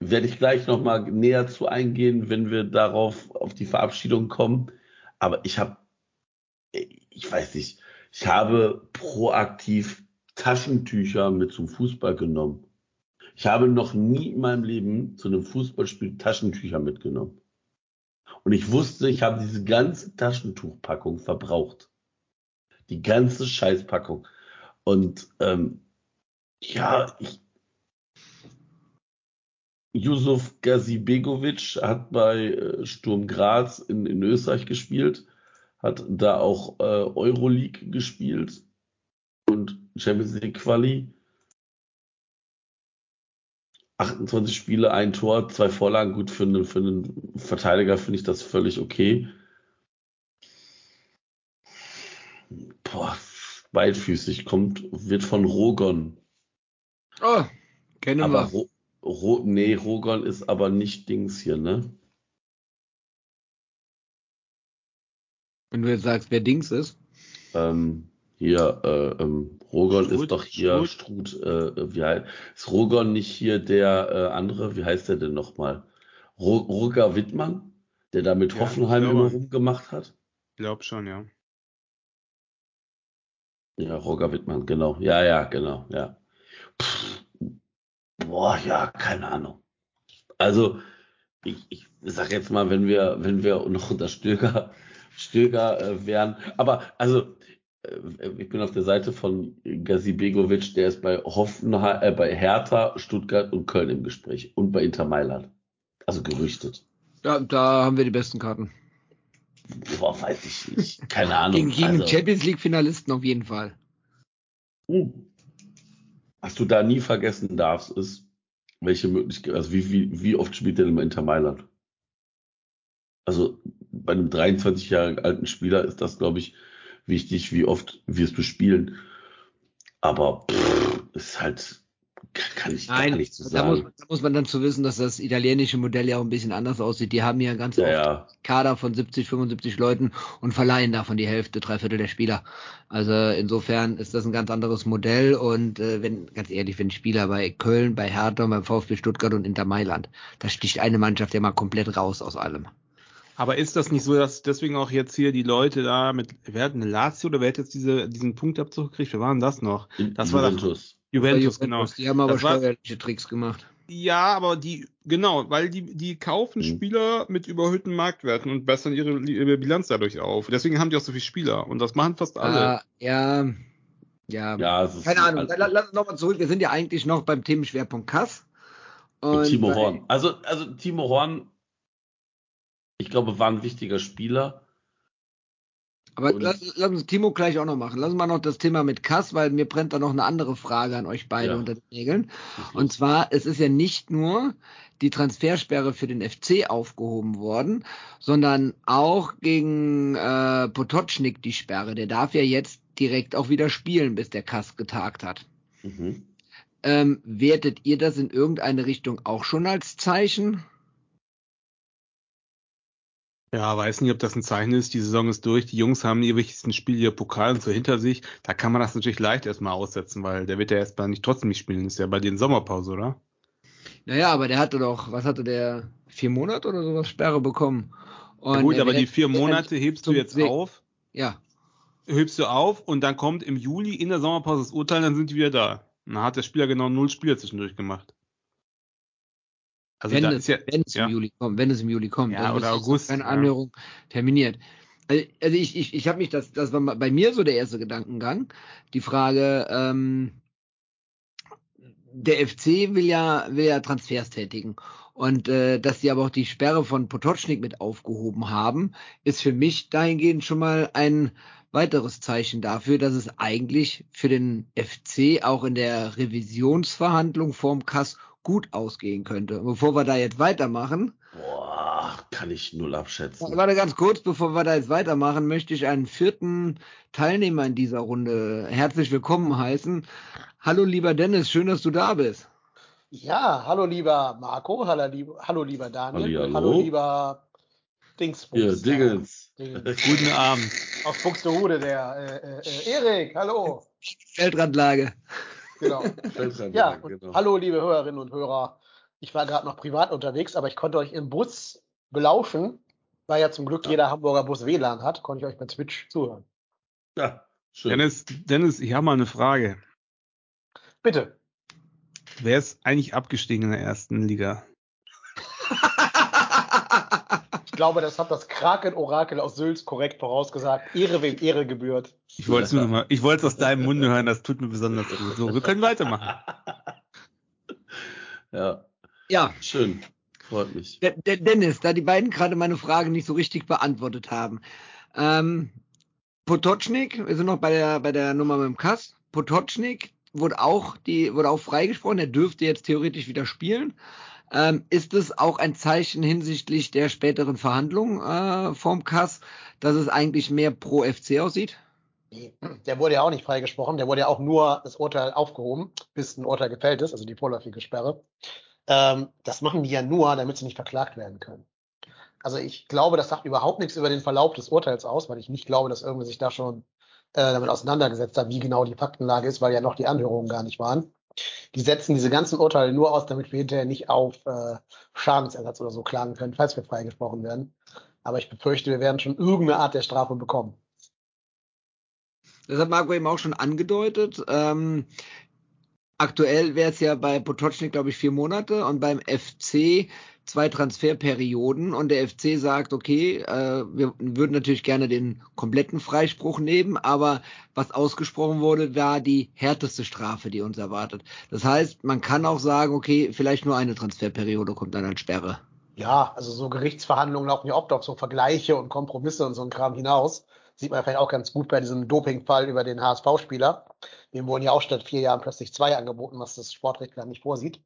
Werde ich gleich nochmal näher zu eingehen, wenn wir darauf auf die Verabschiedung kommen. Aber ich habe, ich weiß nicht, ich habe proaktiv Taschentücher mit zum Fußball genommen. Ich habe noch nie in meinem Leben zu einem Fußballspiel Taschentücher mitgenommen. Und ich wusste, ich habe diese ganze Taschentuchpackung verbraucht. Die ganze Scheißpackung. Und ähm, ja, ich, Yusuf Gazibegovic hat bei äh, Sturm Graz in, in Österreich gespielt, hat da auch äh, Euroleague gespielt und Champions League Quali. 28 Spiele, ein Tor, zwei Vorlagen. Gut, für einen, für einen Verteidiger finde ich das völlig okay. Boah, beidfüßig, kommt, wird von Rogon. Oh, kennen Aber wir. Ro, Ro, nee, Rogon ist aber nicht Dings hier, ne? Wenn du jetzt sagst, wer Dings ist. Ähm, hier, äh, ähm, Rogon Struth, ist doch hier Struth, äh, wie heißt, ist Rogon nicht hier der äh, andere, wie heißt der denn nochmal? Ro, Roger Wittmann, der da mit Ja, Hoffenheim ich immer glaube. rumgemacht hat? Glaub schon, ja. Ja, Roger Wittmann, genau. Ja, ja, genau, ja. Pff, boah, ja, keine Ahnung. Also, ich, ich sag jetzt mal, wenn wir, wenn wir noch unter Stöger, Stöger äh, wären, aber also, äh, ich bin auf der Seite von Gazi Begovic, der ist bei Hoffenheim, äh, bei Hertha, Stuttgart und Köln im Gespräch und bei Inter Mailand. Also gerüchtet. Ja, da haben wir die besten Karten. Boah, weiß ich nicht. Keine Ahnung. Gegen, gegen also, Champions League Finalisten auf jeden Fall. Hm. Was du da nie vergessen darfst, ist, welche Möglichkeit, also wie, wie, wie oft spielt der denn mal Inter Mailand? Also bei einem 23 Jahre alten Spieler ist das, glaube ich, wichtig, wie oft wirst du spielen. Aber pff, ist halt, kann ich gar Nein, nichts zu da muss, sagen. da muss man dann zu wissen, dass das italienische Modell ja auch ein bisschen anders aussieht. Die haben ja ganz Ja, oft ja. Kader von 70, 75 Leuten und verleihen davon die Hälfte, drei Viertel der Spieler. Also insofern ist das ein ganz anderes Modell und äh, wenn, ganz ehrlich, wenn Spieler bei Köln, bei Hertha, beim VfB Stuttgart und Inter Mailand, da sticht eine Mannschaft ja mal komplett raus aus allem. Aber ist das nicht so, dass deswegen auch jetzt hier die Leute da mit, wer hat eine Lazio oder wer hat jetzt diese, diesen Punktabzug gekriegt? Wer war denn das noch? Das war doch Juventus. Juventus, genau. Die haben aber Das war- steuerliche Tricks gemacht. Ja, aber die, genau, weil die, die kaufen Mhm. Spieler mit überhöhten Marktwerten und bessern ihre, ihre Bilanz dadurch auf. Deswegen haben die auch so viele Spieler und das machen fast alle. Ah, ja, ja. Ja, Keine Ahnung. also- Lass uns nochmal zurück. Wir sind ja eigentlich noch beim Themenschwerpunkt Kass. Und Timo Horn. Also, also Timo Horn, ich glaube, war ein wichtiger Spieler. Aber Und- lass, lass uns Timo gleich auch noch machen. Lass uns mal noch das Thema mit Kass, weil mir brennt da noch eine andere Frage an euch beide Ja. unter den Nägeln. Und zwar, es ist ja nicht nur die Transfersperre für den FC aufgehoben worden, sondern auch gegen äh, Potocznik die Sperre. Der darf ja jetzt direkt auch wieder spielen, bis der Kass getagt hat. Mhm. Ähm, wertet ihr das in irgendeine Richtung auch schon als Zeichen? Ja, weiß nicht, ob das ein Zeichen ist. Die Saison ist durch. Die Jungs haben ihr wichtigsten Spiel ihr Pokal und so hinter sich. Da kann man das natürlich leicht erstmal aussetzen, weil der wird ja erstmal nicht trotzdem nicht spielen. ist ja bei in Sommerpause, oder? Naja, aber der hatte doch, was hatte der? Vier Monate oder sowas Sperre bekommen. Ja, Und gut, er aber die vier er Monate hebst du jetzt auf. Ja, Hebst du auf und dann kommt im Juli in der Sommerpause das Urteil, dann sind die wieder da. Und dann hat der Spieler genau null Spiele zwischendurch gemacht. Also wenn, es, ja, wenn es ja. im Juli kommt, wenn es im Juli kommt. Ja, oder August, Keine. Anhörung terminiert. Also also ich, ich, ich habe mich, das, das war bei mir so der erste Gedankengang. Die Frage, ähm, der FC will ja, will ja Transfers tätigen. Und äh, dass sie aber auch die Sperre von Potocznik mit aufgehoben haben, ist für mich dahingehend schon mal ein weiteres Zeichen dafür, dass es eigentlich für den FC auch in der Revisionsverhandlung vorm Kass gut ausgehen könnte. Bevor wir da jetzt weitermachen, Boah, kann ich null abschätzen. warte ganz kurz, bevor wir da jetzt weitermachen, möchte ich einen vierten Teilnehmer in dieser Runde herzlich willkommen heißen. Hallo lieber Dennis, schön, dass du da bist. Ja, hallo lieber Marco, hallo, lieb, hallo lieber Daniel, Hallihallo. hallo lieber Hier, Dingsbums. Dingens. Dingens. <laughs> Guten Abend. Aus Buxtehude, der äh, äh, Erik, hallo. Feldrandlage. Genau. <laughs> Ja, und genau. hallo liebe Hörerinnen und Hörer. Ich war gerade noch privat unterwegs, aber ich konnte euch im Bus belauschen, weil ja zum Glück jeder Hamburger Bus WLAN hat, konnte ich euch bei Twitch zuhören. Ja, schön. Dennis, Dennis, ich habe mal eine Frage. Bitte. Wer ist eigentlich abgestiegen in der ersten Liga? <laughs> Ich glaube, das hat das Kraken-Orakel aus Sülz korrekt vorausgesagt. Ehre wem Ehre gebührt. Ich wollte es nur noch mal, ich wollte es aus deinem Munde hören, das tut mir besonders gut. So, wir können weitermachen. Ja, ja, schön. Freut mich. De De Dennis, da die beiden gerade meine Frage nicht so richtig beantwortet haben. Ähm, Potocznik, wir sind noch bei der, bei der Nummer mit dem Kass. Potocznik wurde auch, die, wurde auch freigesprochen, er dürfte jetzt theoretisch wieder spielen. Ähm, ist es auch ein Zeichen hinsichtlich der späteren Verhandlungen äh, vom Kass, dass es eigentlich mehr pro FC aussieht? Der wurde ja auch nicht freigesprochen, der wurde ja auch nur das Urteil aufgehoben, bis ein Urteil gefällt ist, also die vorläufige Sperre. Ähm, das machen die ja nur, damit sie nicht verklagt werden können. Also ich glaube, das sagt überhaupt nichts über den Verlauf des Urteils aus, weil ich nicht glaube, dass irgendwer sich da schon äh, damit auseinandergesetzt hat, wie genau die Faktenlage ist, weil ja noch die Anhörungen gar nicht waren. Die setzen diese ganzen Urteile nur aus, damit wir hinterher nicht auf äh, Schadensersatz oder so klagen können, falls wir freigesprochen werden. Aber ich befürchte, wir werden schon irgendeine Art der Strafe bekommen. Das hat Marco eben auch schon angedeutet. Ähm, aktuell wäre es ja bei Potocznik, glaube ich, vier Monate und beim FC zwei Transferperioden und der FC sagt, okay, äh, wir würden natürlich gerne den kompletten Freispruch nehmen, aber was ausgesprochen wurde, war die härteste Strafe, die uns erwartet. Das heißt, man kann auch sagen, okay, vielleicht nur eine Transferperiode kommt dann als Sperre. Ja, also so Gerichtsverhandlungen laufen ja oft auf so Vergleiche und Kompromisse und so ein Kram hinaus. Sieht man vielleicht auch ganz gut bei diesem Dopingfall über den HSV-Spieler. Dem wurden ja auch statt vier Jahren plötzlich zwei angeboten, was das Sportrecht gar nicht vorsieht.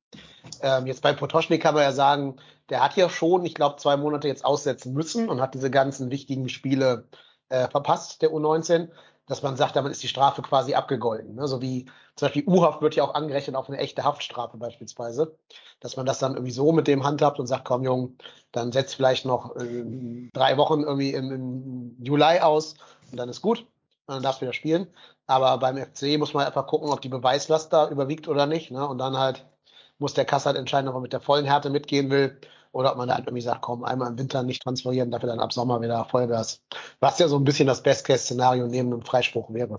Ähm, jetzt bei Potoschnik kann man ja sagen, der hat ja schon, ich glaube, zwei Monate jetzt aussetzen müssen und hat diese ganzen wichtigen Spiele äh, verpasst, der U19, dass man sagt, damit ist die Strafe quasi abgegolten. Ne? So wie zum Beispiel U-Haft wird ja auch angerechnet auf eine echte Haftstrafe beispielsweise. Dass man das dann irgendwie so mit dem handhabt und sagt, komm Jung, dann setzt vielleicht noch äh, drei Wochen irgendwie im, im Juli aus und dann ist gut. Und dann darfst du wieder spielen. Aber beim FC muss man einfach gucken, ob die Beweislast da überwiegt oder nicht. Ne? Und dann halt muss der Kass halt entscheiden, ob er mit der vollen Härte mitgehen will oder ob man da halt irgendwie sagt, komm, einmal im Winter nicht transferieren, dafür dann ab Sommer wieder Vollgas. Was ja so ein bisschen das Best-Case-Szenario neben einem Freispruch wäre.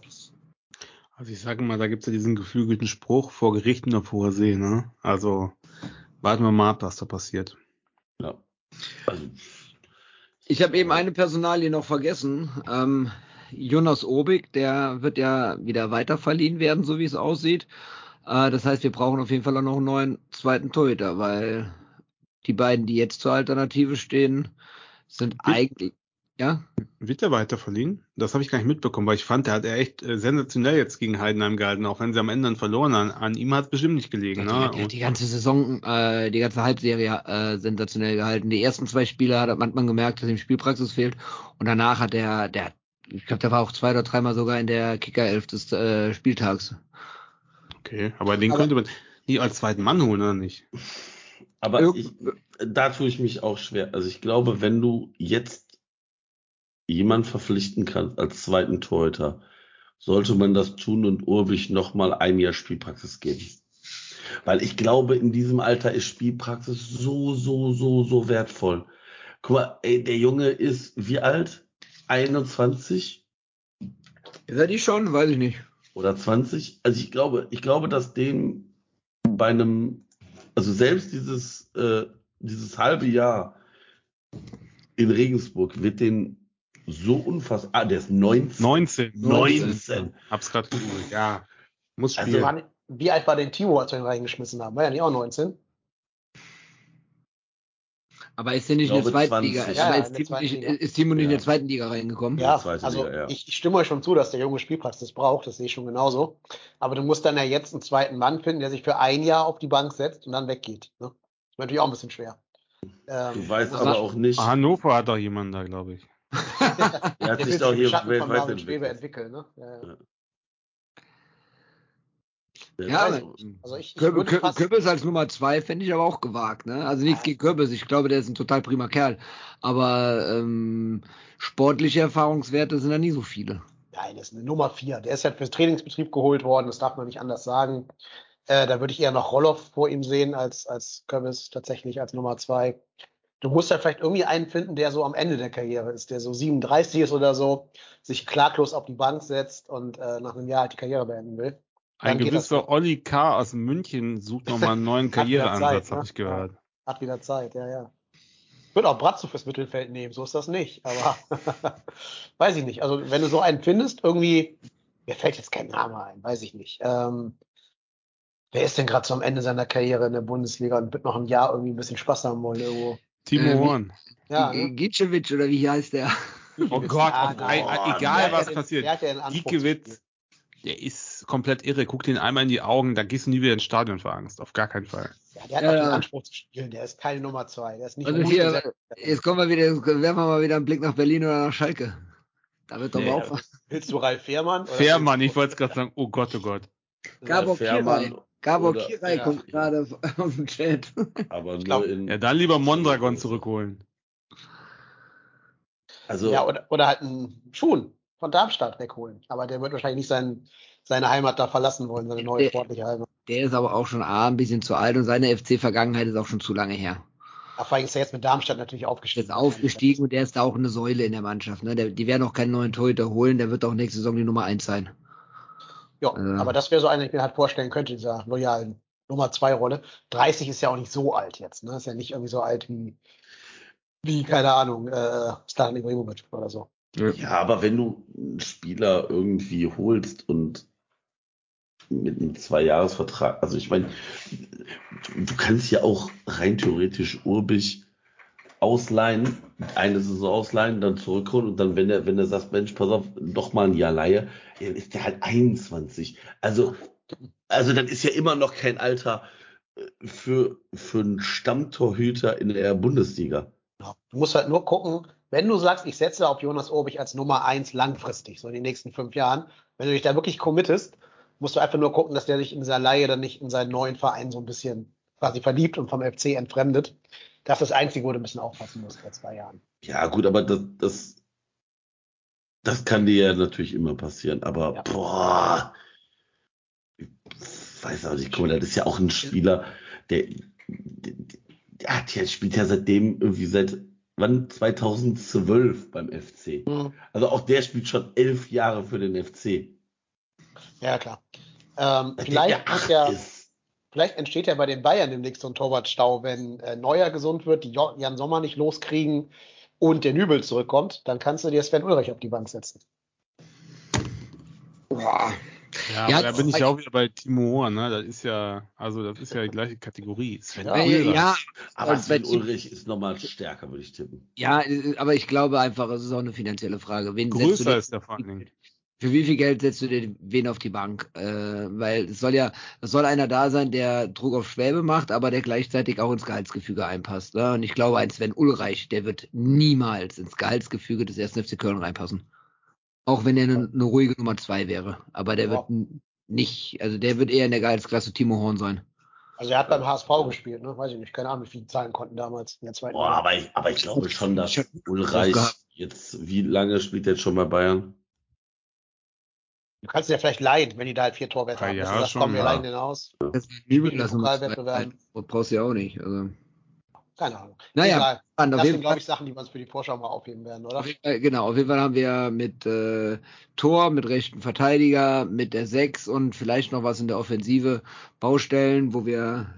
Also ich sage mal, da gibt's ja diesen geflügelten Spruch, vor Gericht nur vor See, ne? Also warten wir mal ab, was da passiert. Ja. Also, Ich habe eben eine Personalie noch vergessen. Ähm, Jonas Obig, der wird ja wieder weiter verliehen werden, so wie es aussieht. Äh, das heißt, wir brauchen auf jeden Fall auch noch einen neuen zweiten Torhüter, weil die beiden, die jetzt zur Alternative stehen, sind Wie- eigentlich, ja, Wird er weiter verliehen? Das habe ich gar nicht mitbekommen, weil ich fand, der hat ja echt äh, sensationell jetzt gegen Heidenheim gehalten, auch wenn sie am Ende dann verloren haben. An ihm hat es bestimmt nicht gelegen. der, Ne? hat die ganze Saison, äh, die ganze Halbserie äh, sensationell gehalten. Die ersten zwei Spiele hat man gemerkt, dass ihm Spielpraxis fehlt. Und danach hat der, der, ich glaube, der war auch zwei oder dreimal sogar in der Kickerelf des äh, Spieltags. Okay, aber den Aber- könnte man nie als zweiten Mann holen, oder nicht? Aber ich, da tue ich mich auch schwer. Also ich glaube, wenn du jetzt jemand verpflichten kannst als zweiten Torhüter, sollte man das tun und Urbich nochmal ein Jahr Spielpraxis geben. Weil ich glaube, in diesem Alter ist Spielpraxis so, so, so, so wertvoll. Guck mal, ey, der Junge ist wie alt? 21 Ist er die schon? Weiß ich nicht. oder 20? Also ich glaube, ich glaube, dass dem bei einem, also selbst dieses, äh, dieses halbe Jahr in Regensburg wird den so unfassbar, ah, der ist 19. 19. 19. Hab's gerade ja. Muss Also spielen. Wann- Wie alt war denn Timo, als wir ihn reingeschmissen haben? War ja nicht auch 19? Aber ist er nicht Ich in der zweiten Liga? 20. Ja, aber ja, ist, Timo nicht, Liga. ist Timo nicht in Ja. der zweiten Liga reingekommen? Ja, also Liga, ja. Ich, ich stimme euch schon zu, dass der junge Spielpraxis braucht, das sehe ich schon genauso. Aber du musst dann ja jetzt einen zweiten Mann finden, der sich für ein Jahr auf die Bank setzt und dann weggeht. Ne? Das ist natürlich auch ein bisschen schwer. Ähm, Du weißt aber auch nicht, Hannover hat doch jemanden da, glaube ich. <laughs> <laughs> er hat der sich will doch hier Schatten von Marvin Schwebe entwickeln. Ne? Ja, ja. Der Ja, ist- aber- Also ich, ich fast, Köbels als Nummer zwei fände ich aber auch gewagt. Ne? Also nichts gegen Köbels, ich glaube, der ist ein total prima Kerl. Aber ähm, sportliche Erfahrungswerte sind da nie so viele. Nein, das ist eine Nummer vier. Der ist halt fürs Trainingsbetrieb geholt worden, das darf man nicht anders sagen. Äh, da würde ich eher noch Roloff vor ihm sehen als, als Köbbes tatsächlich als Nummer zwei. Du musst halt vielleicht irgendwie einen finden, der so am Ende der Karriere ist, der so 37 ist oder so, sich klaglos auf die Bank setzt und äh, nach einem Jahr halt die Karriere beenden will. Ein gewisser Olli K. aus München sucht nochmal <laughs> einen neuen Karriereansatz, Zeit, habe ne? ich gehört. Hat wieder Zeit, ja, ja. Ich würde auch Bratzo fürs Mittelfeld nehmen, so ist das nicht. Aber <laughs> weiß ich nicht. Also wenn du so einen findest, irgendwie, mir fällt jetzt kein Name ein, weiß ich nicht. Ähm, wer ist denn gerade so am Ende seiner Karriere in der Bundesliga und wird noch ein Jahr irgendwie ein bisschen Spaß haben wollen irgendwo? Timo Äh, wie- Horn. Ja, ne? Gicevic oder wie heißt der? Oh Gott, Ja, oh, egal was passiert. Der der ist komplett irre. Guck den einmal in die Augen, da gehst du nie wieder ins Stadion vor Angst. Auf gar keinen Fall. Ja, der hat Ja, auch den ja. Anspruch zu spielen. Der ist keine Nummer zwei. Der ist nicht Also gut hier, jetzt kommen wir wieder, jetzt werfen wir mal wieder einen Blick nach Berlin oder nach Schalke. Da wird doch Nee, mal aufwachen. Willst du Ralf Fährmann? oder Fährmann, ich wollte es gerade sagen, oh Gott, oh Gott. Gabor Fährmann. Gabor oder- Kirai ja. kommt gerade auf, auf den Chat. Aber nur glaub- in, Ja, dann lieber Mondragon zurückholen. also Ja, oder, oder halt einen Schuhen von Darmstadt wegholen. Aber der wird wahrscheinlich nicht sein, seine Heimat da verlassen wollen, seine neue Der- sportliche Heimat. Der ist aber auch schon A, ein bisschen zu alt und seine FC-Vergangenheit ist auch schon zu lange her. Ach, vor allem ist er jetzt mit Darmstadt natürlich Der aufgestiegen. ist aufgestiegen und der ist da auch eine Säule in der Mannschaft. Ne? Der, die werden auch keinen neuen Torhüter holen, der wird auch nächste Saison die Nummer eins sein. Ja, Ja. aber das wäre so einer, den ich mir halt vorstellen könnte, dieser loyalen Nummer zwei Rolle. 30 ist ja auch nicht so alt jetzt, ne? Ist ja nicht irgendwie so alt wie, wie, keine Ahnung, äh, Slatan Ibrahimovic oder so. Ja, aber wenn du einen Spieler irgendwie holst und mit einem Zwei-Jahres-Vertrag, also ich meine, du, du kannst ja auch rein theoretisch Urbich ausleihen, eine Saison ausleihen, dann zurückholen und dann, wenn er, wenn er sagt, Mensch, pass auf, noch mal ein Jahr Laie, dann ist der halt 21. Also, also dann ist ja immer noch kein Alter äh, für, für einen Stammtorhüter in der Bundesliga. Du musst halt nur gucken, wenn du sagst, ich setze auf Jonas Obig als Nummer eins langfristig, so in den nächsten fünf Jahren, wenn du dich da wirklich committest, musst du einfach nur gucken, dass der sich in dieser Laie dann nicht in seinen neuen Verein so ein bisschen quasi verliebt und vom FC entfremdet. Das ist das Einzige, wo du ein bisschen aufpassen musst bei zwei Jahren. Ja, gut, aber das, das, das kann dir ja natürlich immer passieren. Aber Ja. boah, ich weiß auch nicht, guck mal, das ist ja auch ein Spieler, der, der, der hat ja, spielt ja seitdem irgendwie seit wann? 2012 beim FC. Also auch der spielt schon elf Jahre für den FC. Ja, klar. Ähm, vielleicht, der vielleicht entsteht ja bei den Bayern demnächst so ein Torwartstau, wenn äh, Neuer gesund wird, die Jan Sommer nicht loskriegen und der Nübel zurückkommt, dann kannst du dir Sven Ulrich auf die Bank setzen. Boah. Ja, Ja, aber da bin ich ja auch wieder bei Timo Horn, ne? Das ist ja, also das ist ja die gleiche Kategorie. Sven Ja, ja, Aber Sven Ulrich ist nochmal stärker, würde ich tippen. ja, äh, aber ich glaube einfach, es ist auch eine finanzielle Frage. Wen setzt du Größer ist der vor allen Dingen. <laughs> Für wie viel Geld setzt du dir wen auf die Bank? Äh, weil es soll ja, es soll einer da sein, der Druck auf Schwäbe macht, aber der gleichzeitig auch ins Gehaltsgefüge einpasst. Ne? Und ich glaube, ein Sven Ulreich, der wird niemals ins Gehaltsgefüge des 1. FC Köln reinpassen. Auch wenn er eine, eine ruhige Nummer zwei wäre. Aber der Ja. wird nicht, also der wird eher in der Gehaltsklasse Timo Horn sein. Also er hat beim HSV gespielt, ne? Weiß ich nicht, keine Ahnung, wie viele Zahlen konnten damals in der zweiten Boah, Liga. aber ich, aber ich glaube schon, dass Ulreich. Jetzt, wie lange spielt er jetzt schon bei Bayern? Du kannst ihn ja vielleicht leihen, wenn die da halt vier Torwerte Drei haben. Weißt du, das schon, kommen wir ja. leihen den aus. Das lassen wir Pokalwettbewerben. zwei- brauchst du ja auch nicht. Also. Keine Ahnung. Naja, Egal. Das sind, glaube ich, Sachen, die wir uns für die Vorschau mal aufheben werden, oder? Genau, auf jeden Fall haben wir mit äh, Tor, mit rechten Verteidiger, mit der 6 und vielleicht noch was in der Offensive Baustellen, wo wir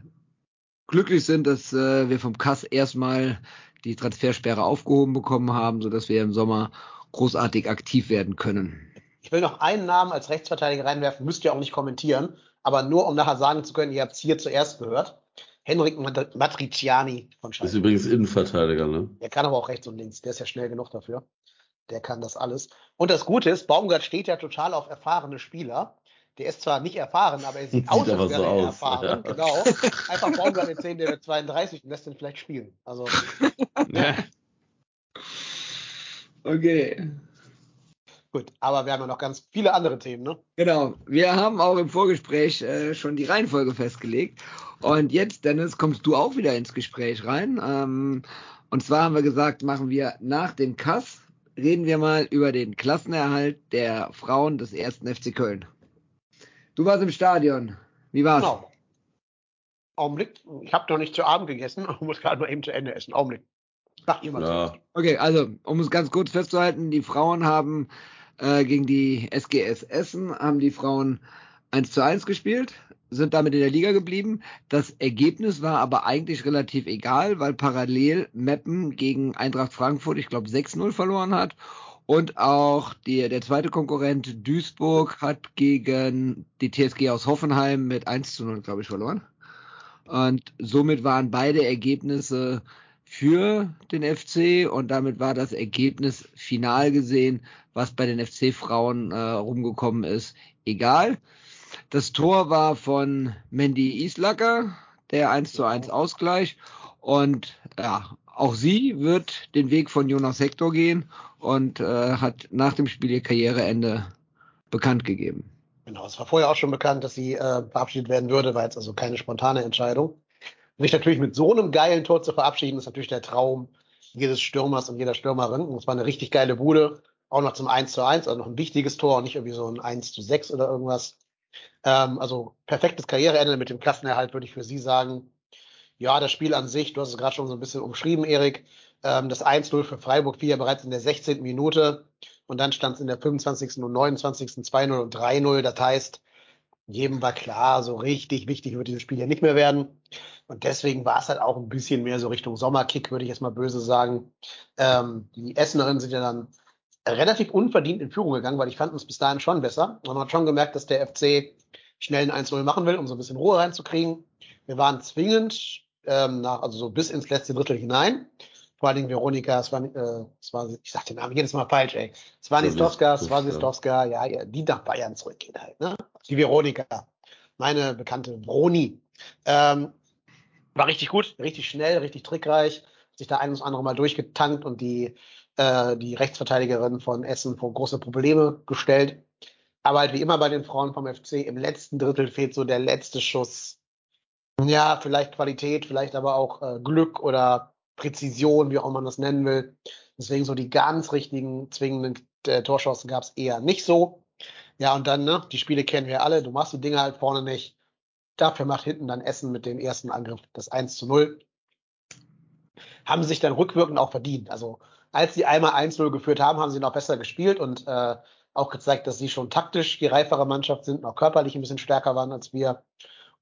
glücklich sind, dass äh, wir vom Kass erstmal die Transfersperre aufgehoben bekommen haben, sodass wir im Sommer großartig aktiv werden können. Ich will noch einen Namen als Rechtsverteidiger reinwerfen, müsst ihr auch nicht kommentieren, aber nur um nachher sagen zu können, ihr habt es hier zuerst gehört. Henrik Mat- Matriciani von Ist Schalke. übrigens Innenverteidiger, ne? Der kann aber auch rechts und links, der ist ja schnell genug dafür. Der kann das alles. Und das Gute ist, Baumgart steht ja total auf erfahrene Spieler. Der ist zwar nicht erfahren, aber er <laughs> sieht Sieht aus, als wäre so er aus, erfahren. ja. Genau. <laughs> Einfach Baumgart erzählen, der wird 32 und lässt den vielleicht spielen. Also <laughs> Ja. Okay. Gut. Aber wir haben ja noch ganz viele andere Themen, ne? Genau. Wir haben auch im Vorgespräch äh, schon die Reihenfolge festgelegt. Und jetzt, Dennis, kommst du auch wieder ins Gespräch rein. Ähm, und zwar haben wir gesagt, machen wir nach dem Kass, reden wir mal über den Klassenerhalt der Frauen des ersten FC Köln. Du warst im Stadion. Wie war's? Genau. Augenblick. Ich habe noch nicht zu Abend gegessen und muss gerade mal eben zu Ende essen. Augenblick. Sag ihr mal Ja. Okay, also um es ganz kurz festzuhalten, die Frauen haben äh, gegen die SGS Essen, haben die Frauen 1 zu 1 gespielt, sind damit in der Liga geblieben. Das Ergebnis war aber eigentlich relativ egal, weil parallel Meppen gegen Eintracht Frankfurt, ich glaube, 6-0 verloren hat. Und auch die, der zweite Konkurrent Duisburg hat gegen die TSG aus Hoffenheim mit 1 zu 0, glaube ich, verloren. Und somit waren beide Ergebnisse für den FC und damit war das Ergebnis final gesehen, was bei den FC-Frauen äh, rumgekommen ist, egal. Das Tor war von Mandy Islacker, der 1 zu 1 Ausgleich. Und ja, auch sie wird den Weg von Jonas Hector gehen und äh, hat nach dem Spiel ihr Karriereende bekannt gegeben. Genau, es war vorher auch schon bekannt, dass sie äh, verabschiedet werden würde, war jetzt also keine spontane Entscheidung. Sich natürlich mit so einem geilen Tor zu verabschieden, ist natürlich der Traum jedes Stürmers und jeder Stürmerin. Und es war eine richtig geile Bude, auch noch zum 1 zu 1, also noch ein wichtiges Tor und nicht irgendwie so ein 1 zu 6 oder irgendwas. Ähm, also perfektes Karriereende mit dem Klassenerhalt, würde ich für sie sagen. Ja, das Spiel an sich, du hast es gerade schon so ein bisschen umschrieben, Erik. Ähm, das 1-0 für Freiburg fiel ja bereits in der 16. Minute und dann stand es in der 25. und 29. 2-0 und 3-0. Das heißt, jedem war klar, so richtig wichtig wird dieses Spiel ja nicht mehr werden. Und deswegen war es halt auch ein bisschen mehr so Richtung Sommerkick, würde ich jetzt mal böse sagen. Ähm, die Essenerinnen sind ja dann relativ unverdient in Führung gegangen, weil ich fand uns bis dahin schon besser. Man hat schon gemerkt, dass der FC schnell ein 1-0 machen will, um so ein bisschen Ruhe reinzukriegen. Wir waren zwingend, ähm, nach, also so bis ins letzte Drittel hinein. Vor allen Dingen Veronika, es war, äh, es war, ich sag den Namen jedes Mal falsch, ey. Swanistowska, Swanistowska, ja, ja, die nach Bayern zurückgeht halt, ne? Die Veronika, meine bekannte Broni. Ähm, war richtig gut, richtig schnell, richtig trickreich, sich da ein oder andere Mal durchgetankt und die, äh, die Rechtsverteidigerin von Essen vor große Probleme gestellt. Aber halt wie immer bei den Frauen vom FC, im letzten Drittel fehlt so der letzte Schuss. Ja, vielleicht Qualität, vielleicht aber auch äh, Glück oder Präzision, wie auch man das nennen will. Deswegen so die ganz richtigen, zwingenden äh, Torchancen gab es eher nicht so. Ja, und dann, ne, die Spiele kennen wir alle, du machst die Dinge halt vorne nicht. Dafür macht hinten dann Essen mit dem ersten Angriff das 1 zu 0. Haben sich dann rückwirkend auch verdient. Also als sie einmal 1-0 geführt haben, haben sie noch besser gespielt und äh, auch gezeigt, dass sie schon taktisch die reifere Mannschaft sind, noch körperlich ein bisschen stärker waren als wir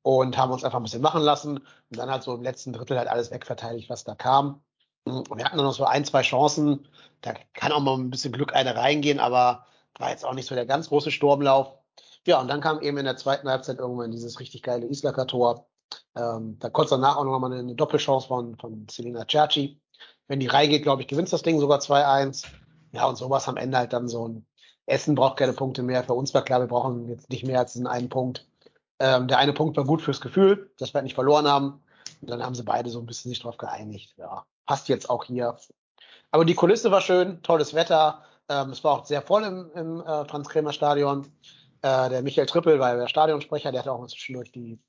und haben uns einfach ein bisschen machen lassen und dann halt so im letzten Drittel halt alles wegverteidigt, was da kam. Und wir hatten dann noch so ein, zwei Chancen. Da kann auch mal ein bisschen Glück eine reingehen, aber war jetzt auch nicht so der ganz große Sturmlauf. Ja, und dann kam eben in der zweiten Halbzeit irgendwann dieses richtig geile Islaker-Tor. Ähm, da kurz danach auch noch mal eine, Doppelchance von, von Selina Cerci. Wenn die reingeht, glaube ich, gewinnt das Ding sogar 2-1. Ja, und sowas am Ende halt dann so ein Essen braucht keine Punkte mehr. Für uns war klar, wir brauchen jetzt nicht mehr als einen Punkt. Ähm, der eine Punkt war gut fürs Gefühl, dass wir halt nicht verloren haben. Und dann haben sie beide so ein bisschen sich drauf geeinigt. Ja, passt jetzt auch hier. Aber die Kulisse war schön, tolles Wetter. Ähm, es war auch sehr voll im, im äh, Franz-Kremer-Stadion. Äh, der Michael Trippel war der Stadionsprecher, der hat auch zwischendurch die,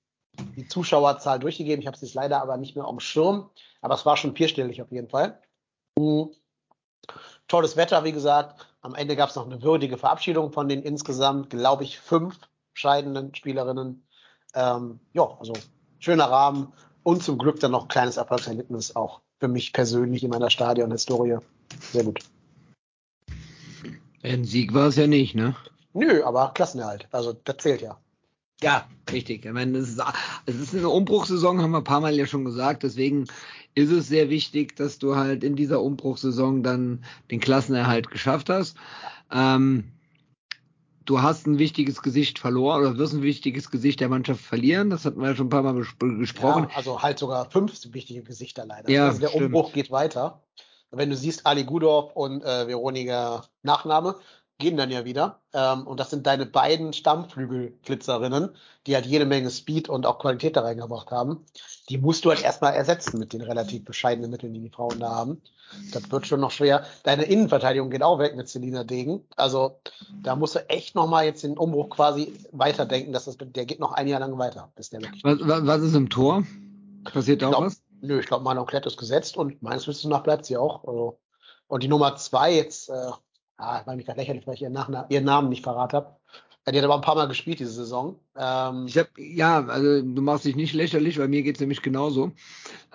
die Zuschauerzahl durchgegeben. Ich habe es jetzt leider aber nicht mehr am Schirm, aber es war schon vierstellig auf jeden Fall. Mhm. tolles Wetter, wie gesagt. Am Ende gab es noch eine würdige Verabschiedung von den insgesamt, glaube ich, fünf scheidenden Spielerinnen. Ähm, ja, also schöner Rahmen und zum Glück dann noch ein kleines Erfolgserlebnis auch für mich persönlich in meiner Stadionhistorie. Sehr gut. Ein Sieg war es ja nicht, ne? Nö, aber Klassenerhalt. Also das zählt ja. Ja, richtig. Ich meine, es ist, es ist eine Umbruchssaison, haben wir ein paar Mal ja schon gesagt. Deswegen ist es sehr wichtig, dass du halt in dieser Umbruchssaison dann den Klassenerhalt geschafft hast. Ähm, du hast ein wichtiges Gesicht verloren oder wirst ein wichtiges Gesicht der Mannschaft verlieren. Das hatten wir ja schon ein paar Mal gesprochen. Ja, also halt sogar fünf wichtige Gesichter leider. Ja, also der stimmt. Umbruch geht weiter. Wenn du siehst, Ali Gudorf und äh, Veronika Nachname gehen dann ja wieder. Ähm, und das sind deine beiden Stammflügelflitzerinnen, die halt jede Menge Speed und auch Qualität da reingebracht haben. Die musst du halt erstmal ersetzen mit den relativ bescheidenen Mitteln, die die Frauen da haben. Das wird schon noch schwer. Deine Innenverteidigung geht auch weg mit Selina Degen. Also da musst du echt nochmal jetzt den Umbruch quasi weiterdenken. Dass das, der geht noch ein Jahr lang weiter, bis der wirklich. Was, was, ist im Tor? Passiert da auch was? Nö, ich glaube, Manon Klett ist gesetzt und meines Wissens nach bleibt sie auch. Also, und die Nummer zwei jetzt, äh, ah, war mich gerade lächerlich, weil ich ihren, Nachna ihren Namen nicht verraten habe. Die hat aber ein paar Mal gespielt diese Saison. Ähm, Ich habe ja, also du machst dich nicht lächerlich, weil mir geht's nämlich genauso.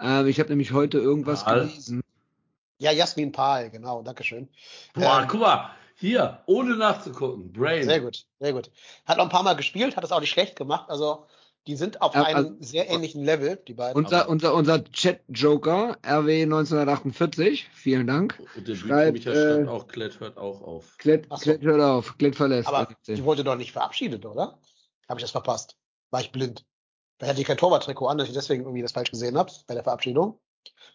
Äh, ich habe nämlich heute irgendwas Mal. gelesen. ja, Jasmin Pahl, genau, Dankeschön. Boah, Ähm, guck mal, hier, ohne nachzugucken. Brain. Sehr gut, sehr gut. Hat auch ein paar Mal gespielt, hat das auch nicht schlecht gemacht. Also die sind auf Ja, einem also- sehr ähnlichen Level, die beiden. Unser, unser, unser Chat-Joker, RW 1948, vielen Dank. Und der Schreibt, äh, schreibt auch, Klett hört auch auf. Klett, so. Klett hört auf, Klett verlässt. Aber die wurde doch nicht verabschiedet, oder? Habe ich das verpasst? War ich blind? Vielleicht hatte ich kein Torwarttrikot an, dass ich deswegen irgendwie das falsch gesehen habe bei der Verabschiedung.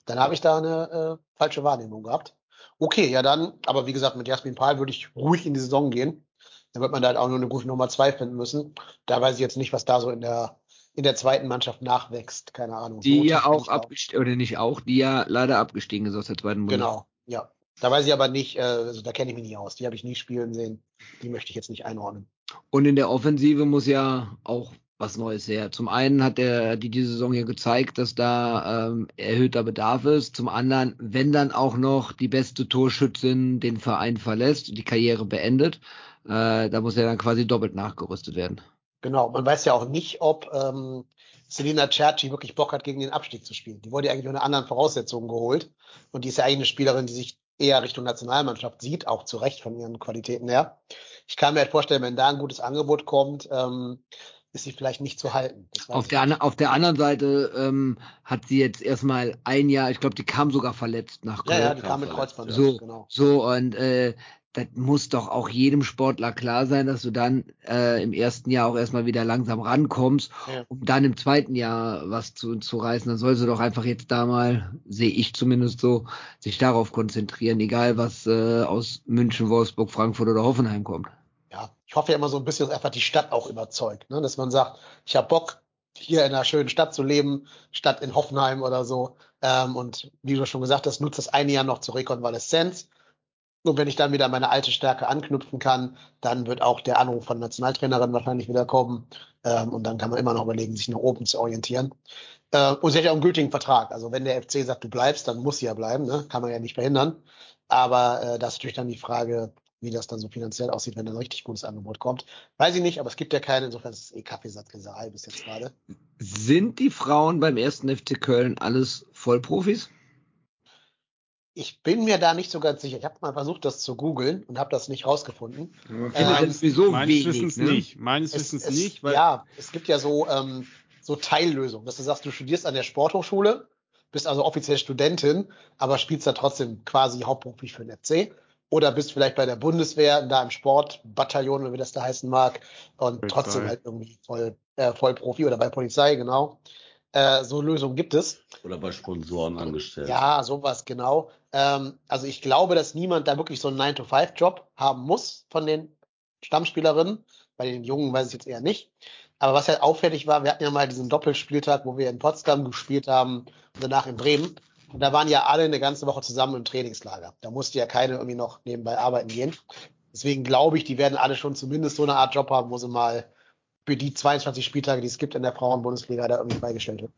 Dann habe ich da eine äh, falsche Wahrnehmung gehabt. Okay, ja dann, aber wie gesagt, mit Jasmin Pahl würde ich ruhig in die Saison gehen. Dann wird man da halt auch nur eine gute Nummer zwei finden müssen. Da weiß ich jetzt nicht, was da so in der in der zweiten Mannschaft nachwächst. Keine Ahnung. die So ja auch abgestiegen, oder nicht auch, die ja leider abgestiegen ist aus der zweiten Bundesliga. Genau, ja. Da weiß ich aber nicht, äh, also da kenne ich mich nicht aus. Die habe ich nie spielen sehen. Die möchte ich jetzt nicht einordnen. Und in der Offensive muss ja auch was Neues her. Zum einen hat der die diese Saison hier gezeigt, dass da ähm, erhöhter Bedarf ist. Zum anderen, wenn dann auch noch die beste Torschützin den Verein verlässt und die Karriere beendet, äh, da muss ja dann quasi doppelt nachgerüstet werden. Genau, man weiß ja auch nicht, ob ähm, Selina Cerci wirklich Bock hat, gegen den Abstieg zu spielen. Die wurde ja eigentlich unter anderen Voraussetzungen geholt. Und die ist ja eigentlich eine Spielerin, die sich eher Richtung Nationalmannschaft sieht, auch zu Recht von ihren Qualitäten her. Ich kann mir halt vorstellen, wenn da ein gutes Angebot kommt, ähm, ist sie vielleicht nicht zu halten. Auf der, an- auf der anderen Seite ähm, hat sie jetzt erstmal ein Jahr, ich glaube, die kam sogar verletzt nach ja, Köln. ja, die kam mit Kreuzband. ja. So, genau. so und äh, das muss doch auch jedem Sportler klar sein, dass du dann äh, im ersten Jahr auch erstmal wieder langsam rankommst, Ja. um dann im zweiten Jahr was zu, zu reißen. Dann soll sie doch einfach jetzt da mal, sehe ich zumindest so, sich darauf konzentrieren, egal was äh, aus München, Wolfsburg, Frankfurt oder Hoffenheim kommt. ja, ich hoffe ja immer so ein bisschen, dass einfach die Stadt auch überzeugt, ne? dass man sagt, ich habe Bock, hier in einer schönen Stadt zu leben, statt in Hoffenheim oder so. Ähm, und wie du schon gesagt hast, nutzt das eine Jahr noch zur Rekonvaleszenz. Und wenn ich dann wieder meine alte Stärke anknüpfen kann, dann wird auch der Anruf von Nationaltrainerin wahrscheinlich wieder kommen. Ähm, und dann kann man immer noch überlegen, sich nach oben zu orientieren. Äh, und sie hat ja auch einen gültigen Vertrag. Also wenn der FC sagt, du bleibst, dann muss sie ja bleiben. Ne? Kann man ja nicht verhindern. Aber äh, das ist natürlich dann die Frage, wie das dann so finanziell aussieht, wenn ein richtig gutes Angebot kommt. Weiß ich nicht, aber es gibt ja keine, insofern ist es eh Kaffeesatzleserei bis jetzt gerade. Sind die Frauen beim ersten FC Köln alles Vollprofis? Ich bin mir da nicht so ganz sicher. Ich habe mal versucht, das zu googeln und habe das nicht rausgefunden. Ähm, ja sowieso Meines wenig, Wissens ne? nicht. Meines Wissens nicht, weil ja, es gibt ja so, ähm, so Teillösungen, dass du sagst, du studierst an der Sporthochschule, bist also offiziell Studentin, aber spielst da trotzdem quasi hauptberuflich für den FC. Oder bist vielleicht bei der Bundeswehr, da im Sportbataillon, wie das da heißen mag, und Polizei. trotzdem halt irgendwie voll, äh, Vollprofi oder bei Polizei, genau. Äh, so Lösungen gibt es. Oder bei Sponsoren angestellt. Ja, sowas, genau. Ähm, also ich glaube, dass niemand da wirklich so einen 9-to-5-Job haben muss von den Stammspielerinnen. Bei den Jungen weiß ich jetzt eher nicht. Aber was halt auffällig war, wir hatten ja mal diesen Doppelspieltag, wo wir in Potsdam gespielt haben und danach in Bremen. Und da waren ja alle eine ganze Woche zusammen im Trainingslager. Da musste ja keine irgendwie noch nebenbei arbeiten gehen. Deswegen glaube ich, die werden alle schon zumindest so eine Art Job haben, wo sie mal für die 22 Spieltage, die es gibt in der Frauenbundesliga, da irgendwie beigestellt wird.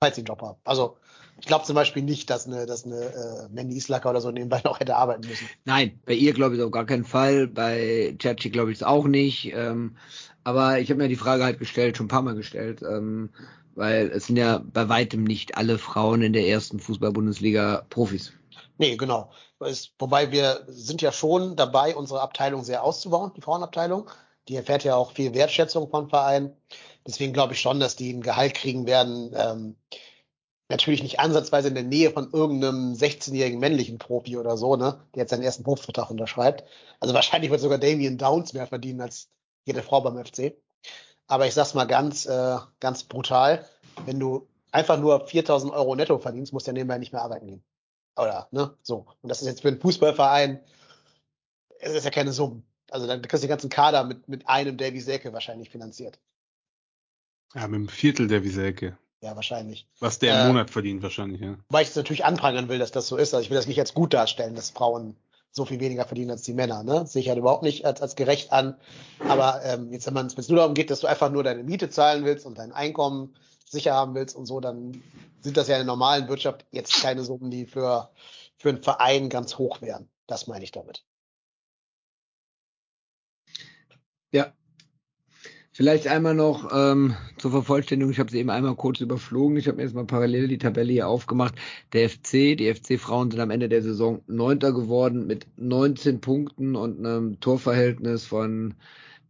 falls sie einen Job haben. Also ich glaube zum Beispiel nicht, dass eine, dass eine äh, Mandy Islacker oder so nebenbei <laughs> noch hätte arbeiten müssen. Nein, bei ihr glaube ich auf gar keinen Fall, bei Chachi glaube ich es auch nicht. Ähm, aber ich habe mir die Frage halt gestellt, schon ein paar Mal gestellt, ähm, weil es sind ja bei weitem nicht alle Frauen in der ersten Fußball-Bundesliga Profis. Nee, genau. Es, wobei wir sind ja schon dabei, unsere Abteilung sehr auszubauen, die Frauenabteilung. Die erfährt ja auch viel Wertschätzung von Vereinen. Deswegen glaube ich schon, dass die ein Gehalt kriegen werden. Ähm, natürlich nicht ansatzweise in der Nähe von irgendeinem 16-jährigen männlichen Profi oder so, ne, der jetzt seinen ersten Profivertrag unterschreibt. Also wahrscheinlich wird sogar Damien Downs mehr verdienen als jede Frau beim FC. Aber ich sag's mal ganz, äh, ganz brutal. Wenn du einfach nur 4000 Euro netto verdienst, musst du ja nebenbei nicht mehr arbeiten gehen. Oder, ne, so. Und das ist jetzt für einen Fußballverein, es ist ja keine Summe. Also dann kriegst du den ganzen Kader mit, mit einem Davy Selke wahrscheinlich finanziert. Ja, mit einem Viertel der Wieselke. Ja, wahrscheinlich. Was der im Äh, Monat verdient wahrscheinlich, ja. Weil ich es natürlich anprangern will, dass das so ist. Also ich will das nicht als gut darstellen, dass Frauen so viel weniger verdienen als die Männer. Ne? Sehe ich halt überhaupt nicht als, als gerecht an. Aber ähm, jetzt, wenn es nur darum geht, dass du einfach nur deine Miete zahlen willst und dein Einkommen sicher haben willst und so, dann sind das ja in der normalen Wirtschaft jetzt keine Summen, die für, für einen Verein ganz hoch wären. Das meine ich damit. Ja. Vielleicht einmal noch ähm, zur Vervollständigung, ich habe sie eben einmal kurz überflogen, ich habe mir jetzt mal parallel die Tabelle hier aufgemacht. Der FC, die FC-Frauen sind am Ende der Saison Neunter geworden mit 19 Punkten und einem Torverhältnis von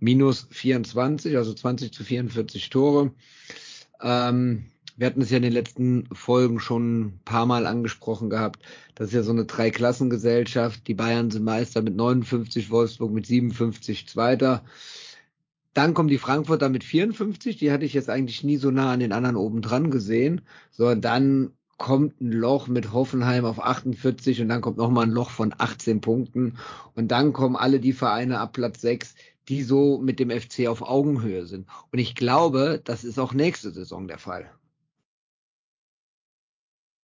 minus 24, also 20 zu 44 Tore. Ähm, wir hatten es ja in den letzten Folgen schon ein paar Mal angesprochen gehabt. Das ist ja so eine Dreiklassengesellschaft. Die Bayern sind Meister mit 59, Wolfsburg mit 57 Zweiter. Dann kommen die Frankfurter mit 54, die hatte ich jetzt eigentlich nie so nah an den anderen oben dran gesehen. So, und dann kommt ein Loch mit Hoffenheim auf 48 und dann kommt nochmal ein Loch von 18 Punkten. Und dann kommen alle die Vereine ab Platz 6, die so mit dem FC auf Augenhöhe sind. Und ich glaube, das ist auch nächste Saison der Fall.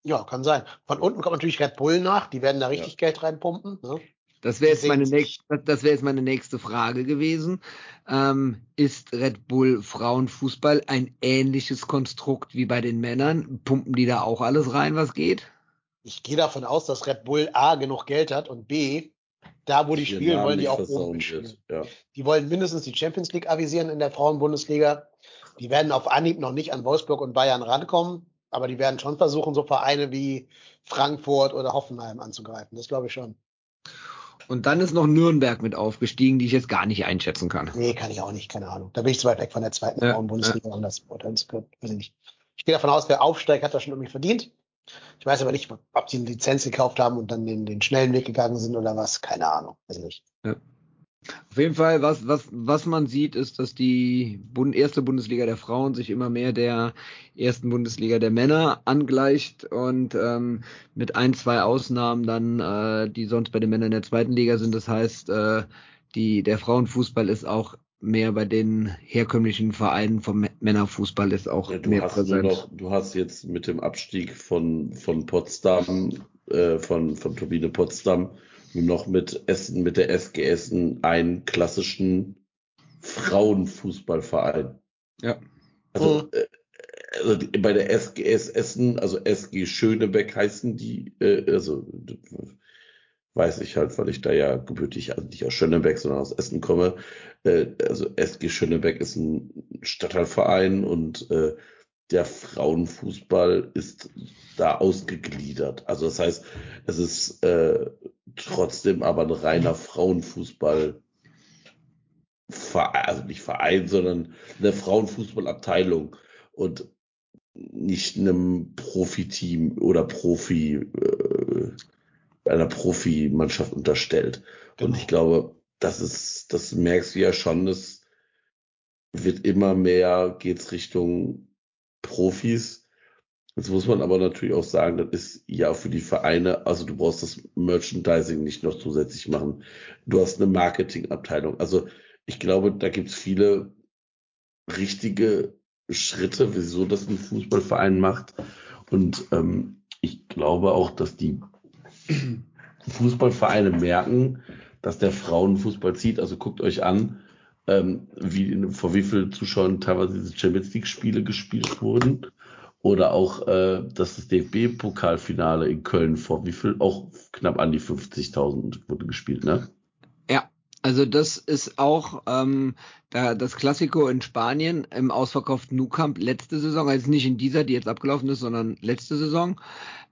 Ja, kann sein. Von unten kommt natürlich Red Bull nach. Die werden da richtig Geld reinpumpen. Ne? Das wäre jetzt, Die meine nächste, das wäre jetzt meine nächste Frage gewesen. Ähm, ist Red Bull Frauenfußball ein ähnliches Konstrukt wie bei den Männern? Pumpen die da auch alles rein, was geht? Ich gehe davon aus, dass Red Bull A genug Geld hat und B, da wo die Ihr spielen, Namen wollen die auch oben spielen. Ja. Die wollen mindestens die Champions League avisieren in der Frauenbundesliga. Die werden auf Anhieb noch nicht an Wolfsburg und Bayern rankommen, aber die werden schon versuchen, so Vereine wie Frankfurt oder Hoffenheim anzugreifen. Das glaube ich schon. Und dann ist noch Nürnberg mit aufgestiegen, die ich jetzt gar nicht einschätzen kann. Nee, kann ich auch nicht, keine Ahnung. Da bin ich zu weit weg von der zweiten Ja, Frauenbundesliga, um das beurteilen zu können. Weiß ich nicht. Ich gehe davon aus, wer aufsteigt, hat das schon irgendwie verdient. Ich weiß aber nicht, ob die eine Lizenz gekauft haben und dann den, den schnellen Weg gegangen sind oder was. Keine Ahnung. Weiß ich nicht. Auf jeden Fall, was, was, was man sieht, ist, dass die Bund erste Bundesliga der Frauen sich immer mehr der ersten Bundesliga der Männer angleicht und ähm, mit ein, zwei Ausnahmen dann, äh, die sonst bei den Männern in der zweiten Liga sind. Das heißt, äh, die, der Frauenfußball ist auch mehr bei den herkömmlichen Vereinen vom Mä- Männerfußball ist auch Ja, du mehr präsent. noch, du hast jetzt mit dem Abstieg von, von Potsdam, äh, von, von Turbine Potsdam, noch mit Essen, mit der SG Essen einen klassischen Frauenfußballverein. Ja. Also, äh, also bei der SGS Essen, also SG Schönebeck heißen die, äh, also weiß ich halt, weil ich da ja gebürtig, also nicht aus Schönebeck, sondern aus Essen komme. Äh, also SG Schönebeck ist ein Stadtteilverein und äh, der Frauenfußball ist da ausgegliedert. Also das heißt, es ist äh, trotzdem aber ein reiner Frauenfußball. Also nicht Verein, sondern eine Frauenfußballabteilung und nicht einem Profiteam oder Profi, äh, einer Profimannschaft unterstellt. Und Genau. ich glaube, das ist, das merkst du ja schon, es wird immer mehr, geht's Richtung Profis. Jetzt muss man aber natürlich auch sagen, das ist ja für die Vereine, also du brauchst das Merchandising nicht noch zusätzlich machen. Du hast eine Marketingabteilung. Also ich glaube, da gibt's viele richtige Schritte, wieso das ein Fußballverein macht. Und ähm, ich glaube auch, dass die Fußballvereine merken, dass der Frauenfußball zieht. Also guckt euch an, ähm, wie, vor wie vielen Zuschauern teilweise diese Champions League-Spiele gespielt wurden. Oder auch äh, das DFB-Pokalfinale in Köln vor wie viel? Auch knapp an die 50.000 wurde gespielt, ne? Also das ist auch ähm, da, das Klassiko in Spanien im ausverkauften Nou Camp letzte Saison, also nicht in dieser, die jetzt abgelaufen ist, sondern letzte Saison.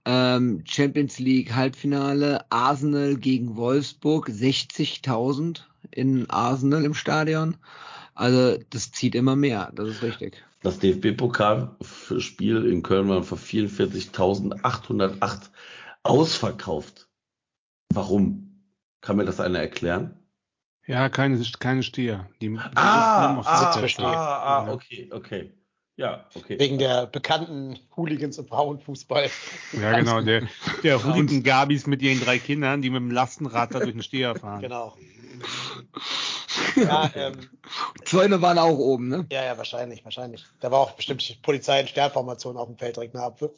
Ähm, Champions League Halbfinale, Arsenal gegen Wolfsburg, 60.000 in Arsenal im Stadion. Also das zieht immer mehr, das ist richtig. Das DFB-Pokalspiel in Köln war für 44.808 ausverkauft. Warum? Kann mir das einer erklären? Ja, keine, keine Steher. Die, die Ah, auf ah, verstehe. ah, ah, okay, okay. Ja, okay. Wegen der bekannten Hooligans im Frauenfußball. Ja, genau. Der, der Hooligan Gabis mit ihren drei Kindern, die mit dem Lastenrad da durch den Steher fahren. Genau. Ja, ähm, <laughs> Zäune waren auch oben, ne? ja, ja, wahrscheinlich, wahrscheinlich. Da war auch bestimmt Polizei in Sternformation auf dem Feld direkt nach Abpfiff.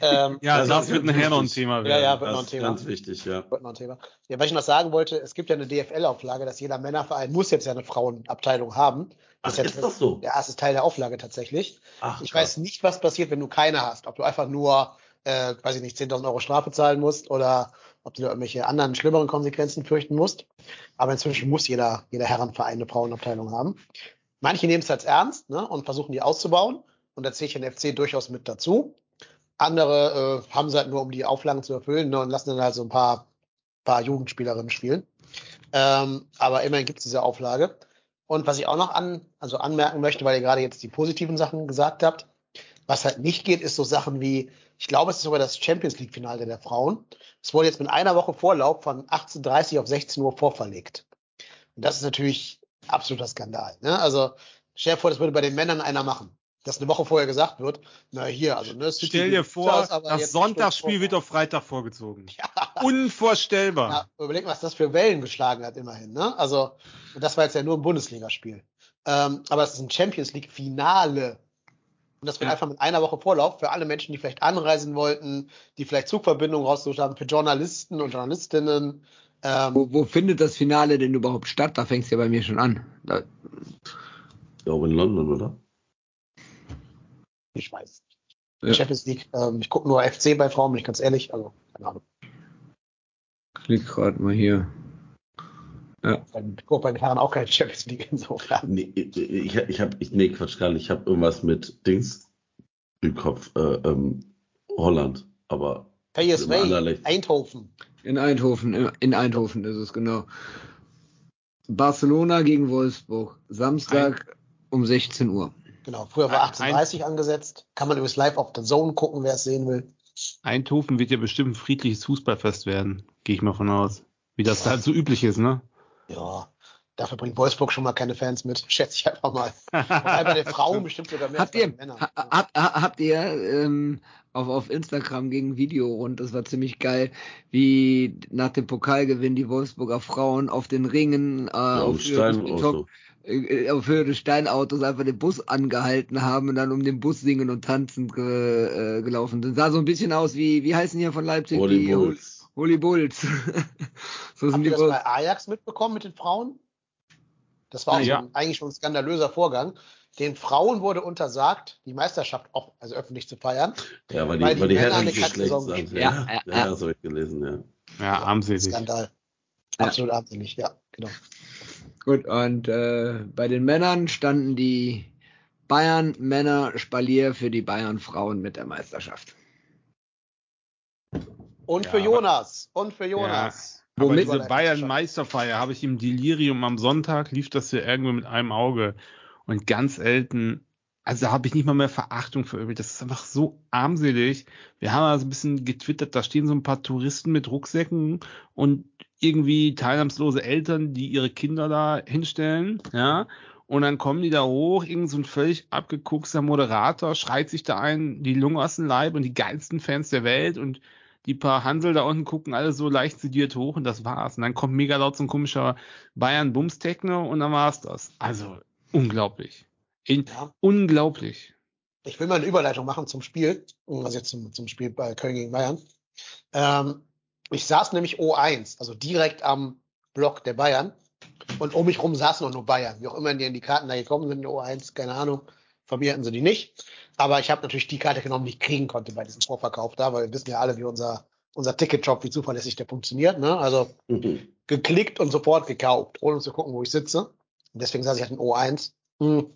Ähm, Ja, Das das, ist wird nachher noch ein. <laughs> Thema ja, werden. ja, wird noch das ein ist Thema. ganz wichtig, ja. Wird noch ein Thema. Ja, was ich noch sagen wollte, es gibt ja eine DFL-Auflage, dass jeder Männerverein muss jetzt ja eine Frauenabteilung haben. Ach, ja ist das so? Ja, es ist Teil der Auflage tatsächlich. Ach, Ich krass. weiß nicht, was passiert, wenn du keine hast. Ob du einfach nur, äh, weiß ich nicht, 10.000 Euro Strafe zahlen musst oder ob du da irgendwelche anderen schlimmeren Konsequenzen fürchten musst. Aber inzwischen muss jeder, jeder Herrenverein eine Frauenabteilung haben. Manche nehmen es als ernst ne, und versuchen die auszubauen. Und da zähle ich den FC durchaus mit dazu. Andere äh, haben es halt nur, um die Auflagen zu erfüllen ne, und lassen dann halt so ein paar, paar Jugendspielerinnen spielen. Ähm, aber immerhin gibt es diese Auflage. Und was ich auch noch an, also anmerken möchte, weil ihr gerade jetzt die positiven Sachen gesagt habt, was halt nicht geht, ist so Sachen wie, ich glaube, es ist sogar das Champions League Finale der Frauen. Es wurde jetzt mit einer Woche Vorlauf von 18.30 auf 16 Uhr vorverlegt. Und das ist natürlich absoluter Skandal. Ne? Also, stell dir vor, das würde bei den Männern einer machen. Dass eine Woche vorher gesagt wird, na hier, also ne, City Stell dir vor, das, das Sonntagsspiel wird auf Freitag vorgezogen. Unvorstellbar. ja, überleg mal, was das für Wellen geschlagen hat, immerhin. Ne? Also, und das war jetzt ja nur ein Bundesligaspiel. Ähm, aber es ist ein Champions League Finale. Und das wird Ja. einfach mit einer Woche Vorlauf für alle Menschen, die vielleicht anreisen wollten, die vielleicht Zugverbindungen rausgesucht haben, für Journalisten und Journalistinnen. Ähm, Wo, wo findet das Finale denn überhaupt statt? Da fängt's ja bei mir schon an. Da, Ich glaube in London, oder? Ich weiß. Ja. Champions League. Ähm, ich gucke nur FC bei Frauen, bin ich ganz ehrlich. Also, keine Ahnung. klick gerade mal hier. Ich gucke bei den Herren auch keine Champions League <laughs> insofern. Nee, ich, ich, ich habe, ich, nee, Quatsch gar nicht. Ich habe irgendwas mit Dings im Kopf. Äh, ähm, Holland, aber PSV. Eindhoven. In Eindhoven, in- in Eindhoven ist es genau. Barcelona gegen Wolfsburg. Samstag um 16 Uhr. Genau, früher war Ein- 18.30 angesetzt. Kann man übrigens live auf der Zone gucken, wer es sehen will. Eindhoven wird ja bestimmt ein friedliches Fußballfest werden. Gehe ich mal von aus. Wie das halt so üblich ist, ne? Ja, dafür bringt Wolfsburg schon mal keine Fans mit, <laughs> schätze ich einfach mal. Wobei bei den Frauen bestimmt sogar mehr Habt als bei ihr, den Männern. ha, habt, ha- habt ihr ähm, auf, auf Instagram gegen ein Video und das war ziemlich geil, wie nach dem Pokalgewinn die Wolfsburger Frauen auf den Ringen äh, ja, auf, Stein des so. äh, auf Höhe des Steinautos einfach den Bus angehalten haben und dann um den Bus singen und tanzen ge, äh, gelaufen sind. Sah so ein bisschen aus wie, wie heißen die hier von Leipzig? Holy die Bulls. Holy Bulls. <laughs> so sind Habt ihr das bei Ajax mitbekommen mit den Frauen? Das war auch Ja. so ein, eigentlich schon ein skandalöser Vorgang. Den Frauen wurde untersagt, die Meisterschaft auch, also öffentlich zu feiern. Ja, weil die, Weil die weil die Männer Herren eine Geschlechts Kacksaison sind. Ja, Ja, ja, ja, das habe ich gelesen, ja. Ja, armselig. Skandal. Ja. Absolut armselig, ja, genau. Gut, und äh, bei den Männern standen die Bayern Männer Spalier für die Bayern Frauen mit der Meisterschaft. Und Ja, für aber- Jonas. Und für Jonas. Aber Womit- diese Bayern-Meisterfeier habe ich im Delirium am Sonntag, lief das hier irgendwo mit einem Auge. Und ganz selten, also da habe ich nicht mal mehr Verachtung für irgendwie. Das ist einfach so armselig. Wir haben also ein bisschen getwittert, da stehen so ein paar Touristen mit Rucksäcken und irgendwie teilnahmslose Eltern, die ihre Kinder da hinstellen, ja. Und dann kommen die da hoch, irgend so ein völlig abgekuckster Moderator, schreit sich da ein, die Lunge aus dem Leib und die geilsten Fans der Welt und die paar Hansel da unten gucken alle so leicht sediert hoch und das war's. Und dann kommt mega laut so ein komischer Bayern Bums Techno und dann war's das. Also unglaublich. In, Ja. Unglaublich. Ich will mal eine Überleitung machen zum Spiel, also jetzt zum, zum Spiel bei Köln gegen Bayern. Ähm, ich saß nämlich O1, also direkt am Block der Bayern. Und um mich rum saßen auch nur Bayern, wie auch immer die in die Karten da gekommen sind, in O1, keine Ahnung. Von mir hatten sie die nicht. Aber ich habe natürlich die Karte genommen, die ich kriegen konnte bei diesem Vorverkauf da, weil wir wissen ja alle, wie unser, unser Ticketjob, wie zuverlässig der funktioniert. Ne? Also Mhm. geklickt und sofort gekauft, ohne zu gucken, wo ich sitze. Und deswegen saß ich halt in O1. Hm.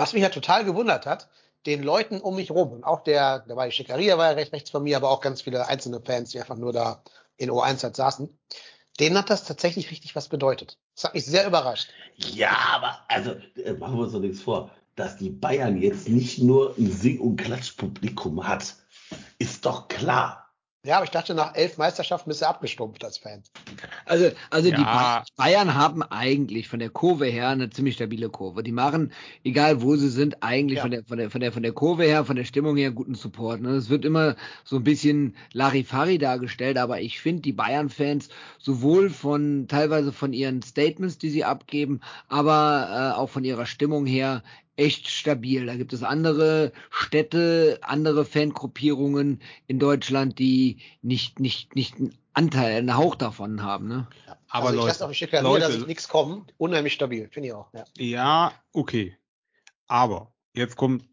Was mich ja total gewundert hat, den Leuten um mich rum, und auch der, da war die Schickeria, war ja recht rechts von mir, aber auch ganz viele einzelne Fans, die einfach nur da in O1 halt saßen, denen hat das tatsächlich richtig was bedeutet. Das hat mich sehr überrascht. Ja, aber also äh, machen wir uns doch nichts vor, dass die Bayern jetzt nicht nur ein Sing- und Klatschpublikum hat, ist doch klar. Ja, aber ich dachte, nach elf Meisterschaften bist du abgestumpft als Fan. Also, also die Ja. Bayern haben eigentlich von der Kurve her eine ziemlich stabile Kurve. Die machen, egal wo sie sind, eigentlich Ja. von, der, von, der, von, der, von der Kurve her, von der Stimmung her guten Support. Ne? Es wird immer so ein bisschen Larifari dargestellt, aber ich finde die Bayern-Fans sowohl von teilweise von ihren Statements, die sie abgeben, aber äh, auch von ihrer Stimmung her echt stabil. Da gibt es andere Städte, andere Fangruppierungen in Deutschland, die nicht, nicht, nicht einen Anteil, einen Hauch davon haben. Ne? Aber also ich Leute, lasse auf Leute, dass ich nichts kommen. Unheimlich stabil, finde ich auch. Ja. Ja, okay. Aber jetzt kommt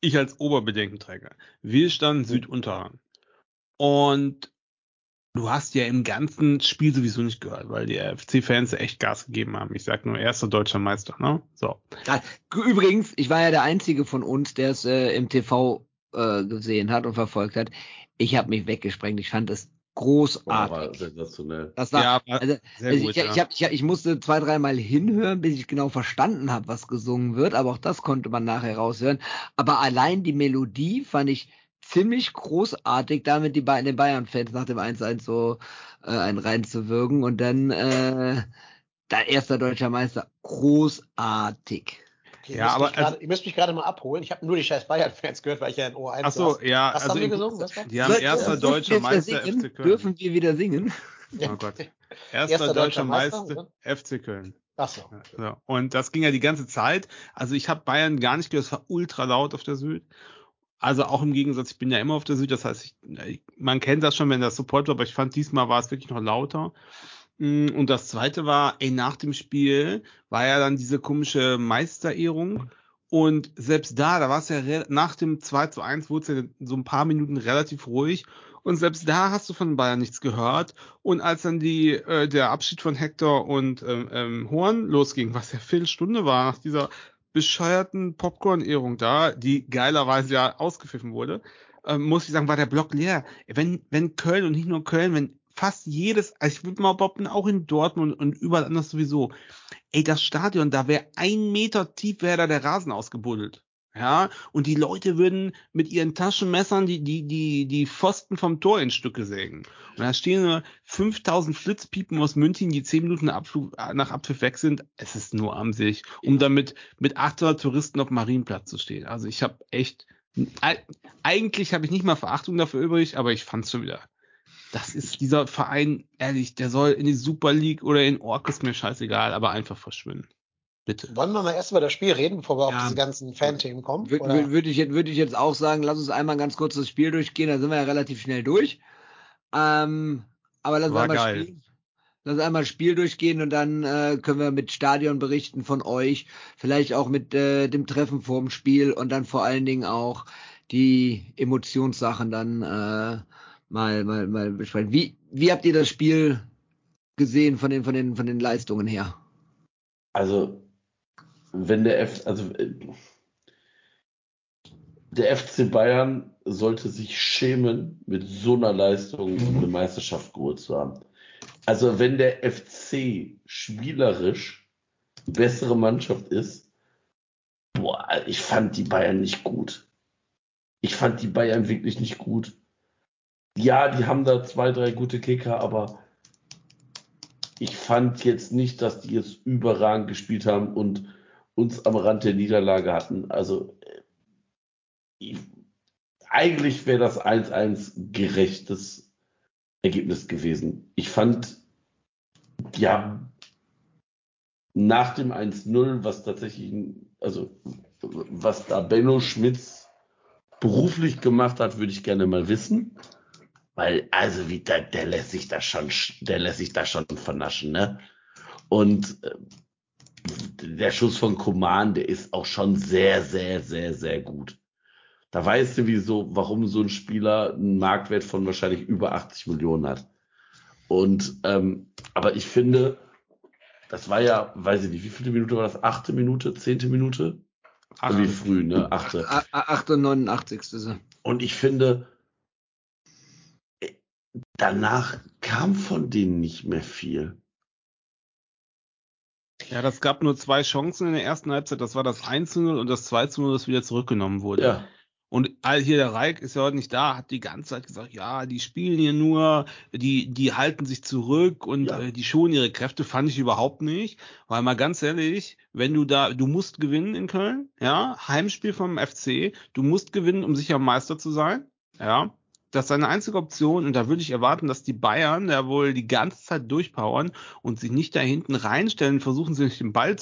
ich als Oberbedenkenträger. Wir standen Südunterrang. Und du hast ja im ganzen Spiel sowieso nicht gehört, weil die FC-Fans echt Gas gegeben haben. Ich sag nur erster deutscher Meister, ne? So. Übrigens, ich war ja der Einzige von uns, der es äh, im TV äh, gesehen hat und verfolgt hat. Ich habe mich weggesprengt. Ich fand es großartig. Aber sensationell. Das war, Ja, war also, sehr also gut, ich, ja. ich, hab, ich, hab, ich musste zwei, dreimal hinhören, bis ich genau verstanden habe, was gesungen wird, aber auch das konnte man nachher raushören. Aber allein die Melodie fand ich ziemlich großartig, damit die Ba- den Bayern-Fans nach dem 1-1 so äh, einen reinzuwirken und dann äh, da erster deutscher Meister. Großartig. Okay, Ja, aber mich grade, ihr müsst mich gerade mal abholen. Ich habe nur die scheiß Bayern-Fans gehört, weil ich ja in O1 Ach so, saß. ja. Was also haben wir gesungen? Was war? Die haben erster Dürfen deutscher wir wieder Meister singen? FC Köln. Dürfen wir wieder singen? Oh Gott. <laughs> Erster, Erster deutscher deutscher Meister, Meister, FC Köln. Ach so. So. Und das ging ja die ganze Zeit. Also ich habe Bayern gar nicht gehört, es war ultra laut auf der Süd. Also auch im Gegensatz, ich bin ja immer auf der Süd, das heißt, ich, man kennt das schon, wenn das Support war, aber ich fand diesmal war es wirklich noch lauter. Mm, Und das zweite war, ey, nach dem Spiel war ja dann diese komische Meisterehrung. Und selbst da, da war es ja nach dem 2 zu 1 wurde es ja so ein paar Minuten relativ ruhig. Und selbst da hast du von Bayern nichts gehört. Und als dann die, äh, der Abschied von Hector und ähm, ähm, Horn losging, was ja Viertelstunde war nach dieser bescheuerten Popcorn-Ehrung da, die geilerweise ja ausgepfiffen wurde, ähm, muss ich sagen, war der Block leer. Wenn, wenn Köln und nicht nur Köln, wenn fast jedes, also ich würde mal behaupten, auch in Dortmund und überall anders sowieso, ey, das Stadion, da wäre ein Meter tief wäre da der Rasen ausgebuddelt. Ja, und die Leute würden mit ihren Taschenmessern die, die, die, die Pfosten vom Tor in Stücke sägen. Und da stehen nur 5000 Flitzpiepen aus München, die 10 Minuten Abflug, nach Abpfiff weg sind. Es ist nur am sich, um damit mit 800 Touristen auf dem Marienplatz zu stehen. Also ich habe echt, eigentlich habe ich nicht mal Verachtung dafür übrig, aber ich fand's schon wieder. Das ist dieser Verein, ehrlich, der soll in die Super League oder in Orkus mir scheißegal, aber einfach verschwinden. Bitte. Wollen wir mal erst über das Spiel reden, bevor wir Ja. auf diese ganzen Fan-Themen kommen? Würde Oder? würd ich, jetzt- würd ich jetzt auch sagen, lass uns einmal ganz kurz das Spiel durchgehen, da sind wir ja relativ schnell durch. Ähm, aber lass uns einmal geil. Spiel, lass uns einmal das Spiel durchgehen und dann äh, können wir mit Stadion berichten von euch, vielleicht auch mit äh, dem Treffen vorm Spiel und dann vor allen Dingen auch die Emotionssachen dann äh, mal, mal, mal besprechen. Wie, wie habt ihr das Spiel gesehen von den, von den, von den Leistungen her? Also, wenn der F, also äh, der FC Bayern sollte sich schämen, mit so einer Leistung eine Meisterschaft geholt zu haben. Also, wenn der FC spielerisch bessere Mannschaft ist, boah, ich fand die Bayern nicht gut. Ich fand die Bayern wirklich nicht gut. Ja, die haben da zwei, drei gute Kicker, aber ich fand jetzt nicht, dass die jetzt überragend gespielt haben und uns am Rand der Niederlage hatten. Also äh, ich, eigentlich wäre das 1-1 gerechtes Ergebnis gewesen. Ich fand, ja, nach dem 1-0, was tatsächlich, also was da Benno Schmitz beruflich gemacht hat, würde ich gerne mal wissen. Weil, also, wie der, der lässt sich da schon, der lässt sich da schon vernaschen, ne? Und äh, der Schuss von Koman, der ist auch schon sehr, sehr, sehr, sehr gut. Da weißt du, wieso, warum so ein Spieler einen Marktwert von wahrscheinlich über 80 Millionen hat. Und ähm, aber ich finde, das war ja, weiß ich nicht, wie viele Minute war das? Achte Minute, zehnte Minute? Achte. Wie früh, ne? Achte. 8 und 89. Und ich finde, danach kam von denen nicht mehr viel. Ja, das gab nur zwei Chancen in der ersten Halbzeit. Das war das 1-0 und das 2-0, das wieder zurückgenommen wurde. Ja. Und hier der Reik ist ja heute nicht da, hat die ganze Zeit gesagt, ja, die spielen hier nur, die, die halten sich zurück und Ja. äh, die schonen ihre Kräfte, fand ich überhaupt nicht. Weil mal ganz ehrlich, wenn du da, du musst gewinnen in Köln, ja, Heimspiel vom FC, du musst gewinnen, um sicher Meister zu sein, ja. Das ist eine einzige Option und da würde ich erwarten, dass die Bayern da wohl die ganze Zeit durchpowern und sich nicht da hinten reinstellen, versuchen sich den Ball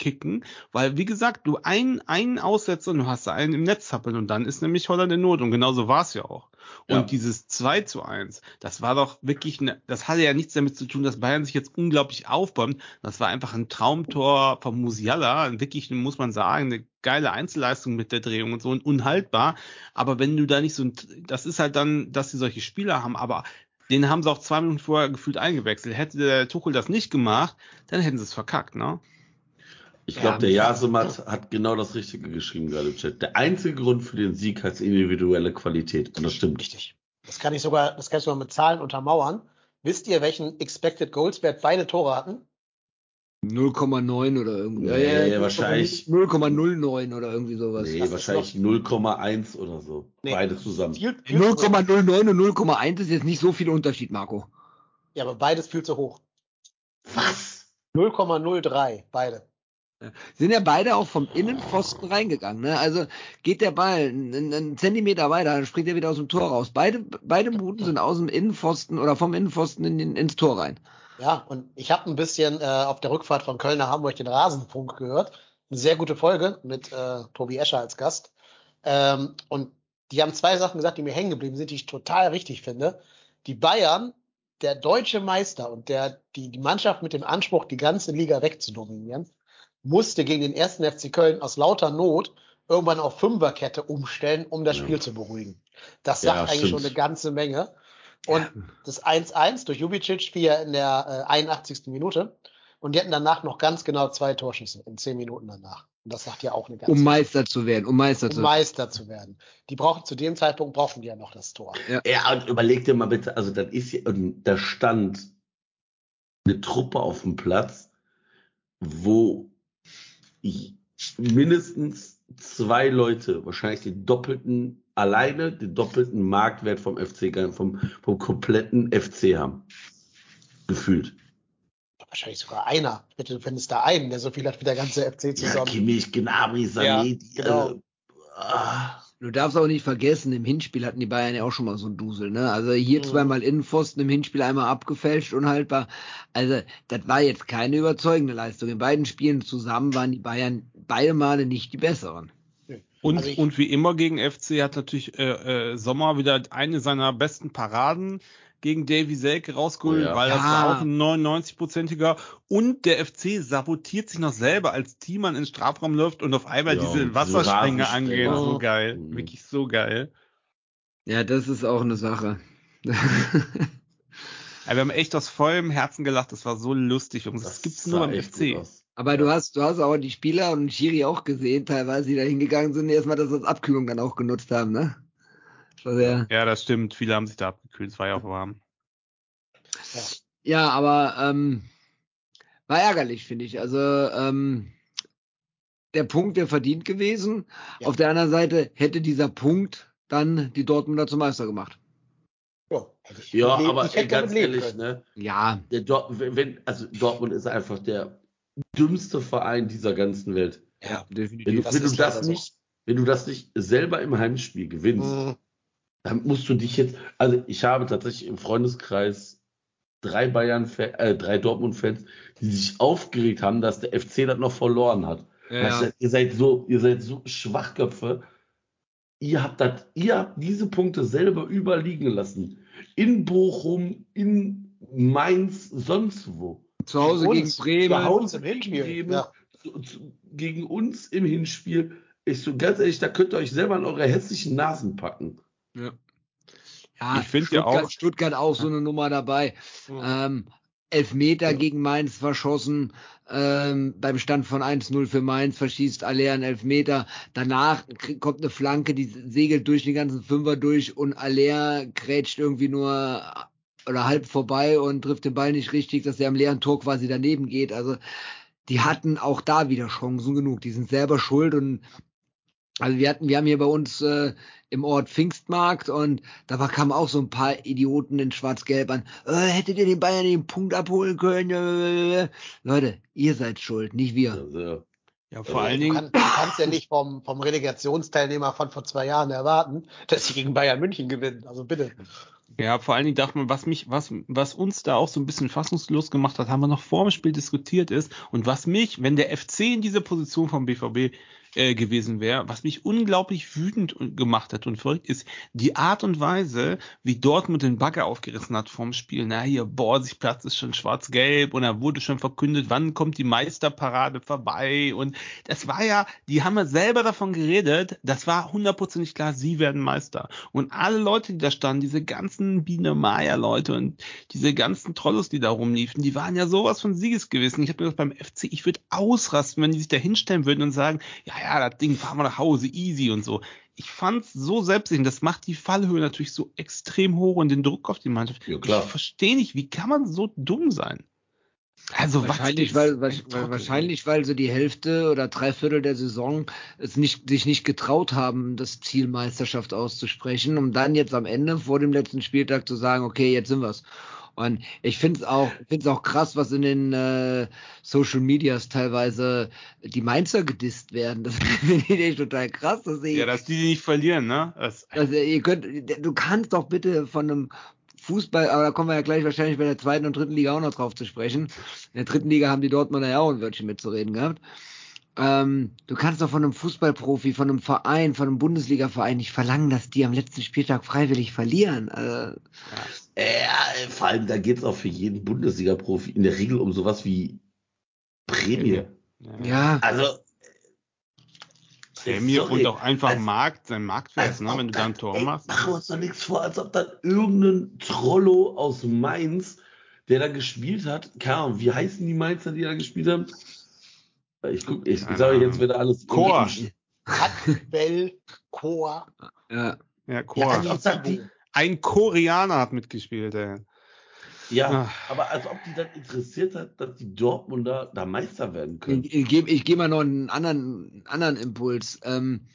zuzukicken, weil wie gesagt, du einen, einen Aussetzer und du hast da einen im Netz zappeln und dann ist nämlich Holland in Not und genauso war es ja auch. Und Ja. dieses 2 zu 1, das war doch wirklich, ne, das hatte ja nichts damit zu tun, dass Bayern sich jetzt unglaublich aufbäumt. Das war einfach ein Traumtor von Musiala, wirklich, muss man sagen, eine geile Einzelleistung mit der Drehung und so und unhaltbar. Aber wenn du da nicht so ein, das ist halt dann, dass sie solche Spieler haben, aber den haben sie auch zwei Minuten vorher gefühlt eingewechselt. Hätte der Tuchel das nicht gemacht, dann hätten sie es verkackt, ne? Ich glaube, Ja. der Jasemat hat genau das Richtige geschrieben gerade im Chat. Der einzige Grund für den Sieg heißt individuelle Qualität. Und das stimmt. Richtig. Das kann ich sogar, das kann ich sogar mit Zahlen untermauern. Wisst ihr, welchen Expected Goals Wert beide Tore hatten? 0,9 oder irgendwie. Nee, wahrscheinlich- 0,09 oder irgendwie sowas. Nee, das wahrscheinlich 0,1 oder so. Nee. Beide zusammen. Viel, viel zu hoch. 0,09 und 0,1 ist jetzt nicht so viel Unterschied, Marco. Ja, aber beides viel zu hoch. Was? 0,03, beide. Sind ja beide auch vom Innenpfosten reingegangen. Ne? Also geht der Ball einen, einen Zentimeter weiter, dann springt er wieder aus dem Tor raus. Beide, beide Buden sind aus dem Innenpfosten oder vom Innenpfosten in, den- ins Tor rein. Ja, und ich habe ein bisschen äh, auf der Rückfahrt von Köln nach Hamburg den Rasenfunk gehört. Eine sehr gute Folge mit äh, Tobi Escher als Gast. Ähm, und die haben zwei Sachen gesagt, die mir hängen geblieben sind, die ich total richtig finde. Die Bayern, der deutsche Meister und der, die, die Mannschaft mit dem Anspruch, die ganze Liga wegzudominieren, musste gegen den ersten FC Köln aus lauter Not irgendwann auf Fünferkette umstellen, um das Ja. Spiel zu beruhigen. Das Ja, sagt eigentlich stimmt. schon eine ganze Menge. Und das 1-1 durch Jubicic fiel ja in der äh, 81. Minute. Und die hatten danach noch ganz genau zwei Torschüsse in zehn Minuten danach. Und das sagt ja auch eine ganze Um Meister zu werden, um Meister um zu werden. Meister zu werden. Die brauchen zu dem Zeitpunkt brauchen die ja noch das Tor. Ja, und überleg dir mal bitte, also das ist ja, und da stand eine Truppe auf dem Platz, wo mindestens zwei Leute wahrscheinlich den doppelten, alleine den doppelten Marktwert vom FC, vom, vom kompletten FC haben. Gefühlt. Wahrscheinlich sogar einer. Wette, du findest da einen, der so viel hat wie der ganze FC Ja, zusammen. Kimmich, Gnabry, Sané, Ja, die, genau. ah, Du darfst auch nicht vergessen, im Hinspiel hatten die Bayern ja auch schon mal so einen Dusel, ne? Also hier Mhm. zweimal Innenpfosten, im Hinspiel einmal abgefälscht, unhaltbar. Also, das war jetzt keine überzeugende Leistung. In beiden Spielen zusammen waren die Bayern beide Male nicht die besseren. Und, Also und wie immer gegen FC hat natürlich äh, äh, Sommer wieder eine seiner besten Paraden gegen Davy Selke rausgeholt, Oh ja. weil das Ja. war auch ein 99-prozentiger. Und der FC sabotiert sich noch selber, als Thiemann ins Strafraum läuft und auf einmal Ja, diese Rasensprenger. angeht. So geil. Mhm. Wirklich so geil. Ja, das ist auch eine Sache. <laughs> Ja, wir haben echt aus vollem Herzen gelacht. Das war so lustig. Und das, gibt's nur beim FC. Aber du hast, du hast auch die Spieler und Schiri auch gesehen, teilweise, die da hingegangen sind, erstmal das als Abkühlung dann auch genutzt haben, ne? Sehr, Ja, das stimmt. Viele haben sich da abgekühlt. Es war ja auch warm. Ja, aber ähm, war ärgerlich, finde ich. Also ähm, der Punkt wäre verdient gewesen. Ja. Auf der anderen Seite hätte dieser Punkt dann die Dortmunder zum Meister gemacht. Ja, ich, Ja, aber ganz ehrlich, können. ne? Ja, Der Dort, wenn, also Dortmund ist einfach der dümmste Verein dieser ganzen Welt. Ja, Wenn definitiv. du, Das wenn du ist das so. nicht, wenn du das nicht selber im Heimspiel gewinnst, Mhm. Dann musst du dich jetzt, also ich habe tatsächlich im Freundeskreis drei Bayern, äh, drei Dortmund-Fans, die sich aufgeregt haben, dass der FC das noch verloren hat. Ja, Weißt ja. du, ihr seid so, ihr seid so Schwachköpfe. Ihr habt das, ihr habt diese Punkte selber überliegen lassen. In Bochum, in Mainz, sonst wo. Zu Hause Uns, gegen Bremen. Zu Hause im Hinspiel. Bremen. Ja. zu, zu, gegen uns im Hinspiel. Ich so ganz ehrlich, da könnt ihr euch selber in eure hässlichen Nasen packen. Ja. Ja, Ich finde ja auch- Stuttgart auch so eine Nummer dabei. Ähm, Elfmeter gegen Mainz verschossen, ähm, beim Stand von 1-0 für Mainz verschießt Aller einen Elfmeter. Danach kommt eine Flanke, die segelt durch den ganzen Fünfer durch und Aller grätscht irgendwie nur oder halb vorbei und trifft den Ball nicht richtig, dass er am leeren Tor quasi daneben geht. Also die hatten auch da wieder Chancen genug. Die sind selber schuld und also wir hatten, wir haben hier bei uns äh, im Ort Pfingstmarkt und da war, kamen auch so ein paar Idioten in Schwarz-Gelb an. Äh, hättet ihr den Bayern den Punkt abholen können? Äh, Leute, ihr seid schuld, nicht wir. Also, Ja, vor allen Du, Dingen, kann, du kannst ja nicht vom, vom Relegationsteilnehmer von vor zwei Jahren erwarten, dass sie gegen Bayern München gewinnen. Also bitte. Ja, vor allen Dingen darf man, was mich, was, was uns da auch so ein bisschen fassungslos gemacht hat, haben wir noch vor dem Spiel diskutiert ist und was mich, wenn der FC in dieser Position vom BVB äh, gewesen wäre, was mich unglaublich wütend gemacht hat und verrückt ist, die Art und Weise, wie Dortmund den Bagger aufgerissen hat vorm Spiel. Na, hier, Borsigplatz ist schon schwarz-gelb und da wurde schon verkündet, wann kommt die Meisterparade vorbei und das war ja, die haben ja selber davon geredet, das war hundertprozentig klar, sie werden Meister. Und alle Leute, die da standen, diese ganzen Biene Maya Leute und diese ganzen Trollos, die da rumliefen, die waren ja sowas von Siegesgewissen. Ich habe mir gedacht, beim FC, ich würde ausrasten, wenn die sich da hinstellen würden und sagen, ja, ja, das Ding fahren wir nach Hause, easy und so. Ich fand's so selbstsicher. Das macht die Fallhöhe natürlich so extrem hoch und den Druck auf die Mannschaft. Ja, klar. Ich verstehe nicht, wie kann man so dumm sein? Also Wahrscheinlich, weil, weil, weil, wahrscheinlich, weil sie die Hälfte oder drei Viertel der Saison es nicht, sich nicht getraut haben, das Ziel Meisterschaft auszusprechen, um dann jetzt am Ende vor dem letzten Spieltag zu sagen, okay, jetzt sind wir's. Und ich finde es auch, find's auch krass, was in den äh, Social Medias teilweise die Mainzer gedisst werden. Das <laughs> finde ich total krass. Dass sie, Ja, dass die nicht verlieren, ne? Das, also ihr könnt, du kannst doch bitte von einem Fußball, aber da kommen wir ja gleich wahrscheinlich bei der zweiten und dritten Liga auch noch drauf zu sprechen. In der dritten Liga haben die Dortmunder ja auch ein Wörtchen mitzureden gehabt. Ähm, du kannst doch von einem Fußballprofi, von einem Verein, von einem Bundesliga-Verein nicht verlangen, dass die am letzten Spieltag freiwillig verlieren. Also, ja, vor allem, da geht's auch für jeden Bundesliga-Profi in der Regel um sowas wie Prämie. ja, Also. Prämie sorry, und auch einfach als- Markt, sein Marktwert, ne? Wenn du da ein das- Tor ey, machst. Machen wir uns doch nichts vor, als ob dann irgendein Trollo aus Mainz, der da gespielt hat, keine Ahnung, wie heißen die Mainzer, die da gespielt haben? Ich guck, ich, ich sage jetzt wieder alles. Chor. Handbell, Chor. ja. Ja, Chor. die, Ein Koreaner hat mitgespielt, ey. ja, Ah. aber als ob die dann interessiert hat, dass die Dortmunder da Meister werden können. Ich, ich gebe ich geb mal noch einen anderen, einen anderen Impuls. Ähm,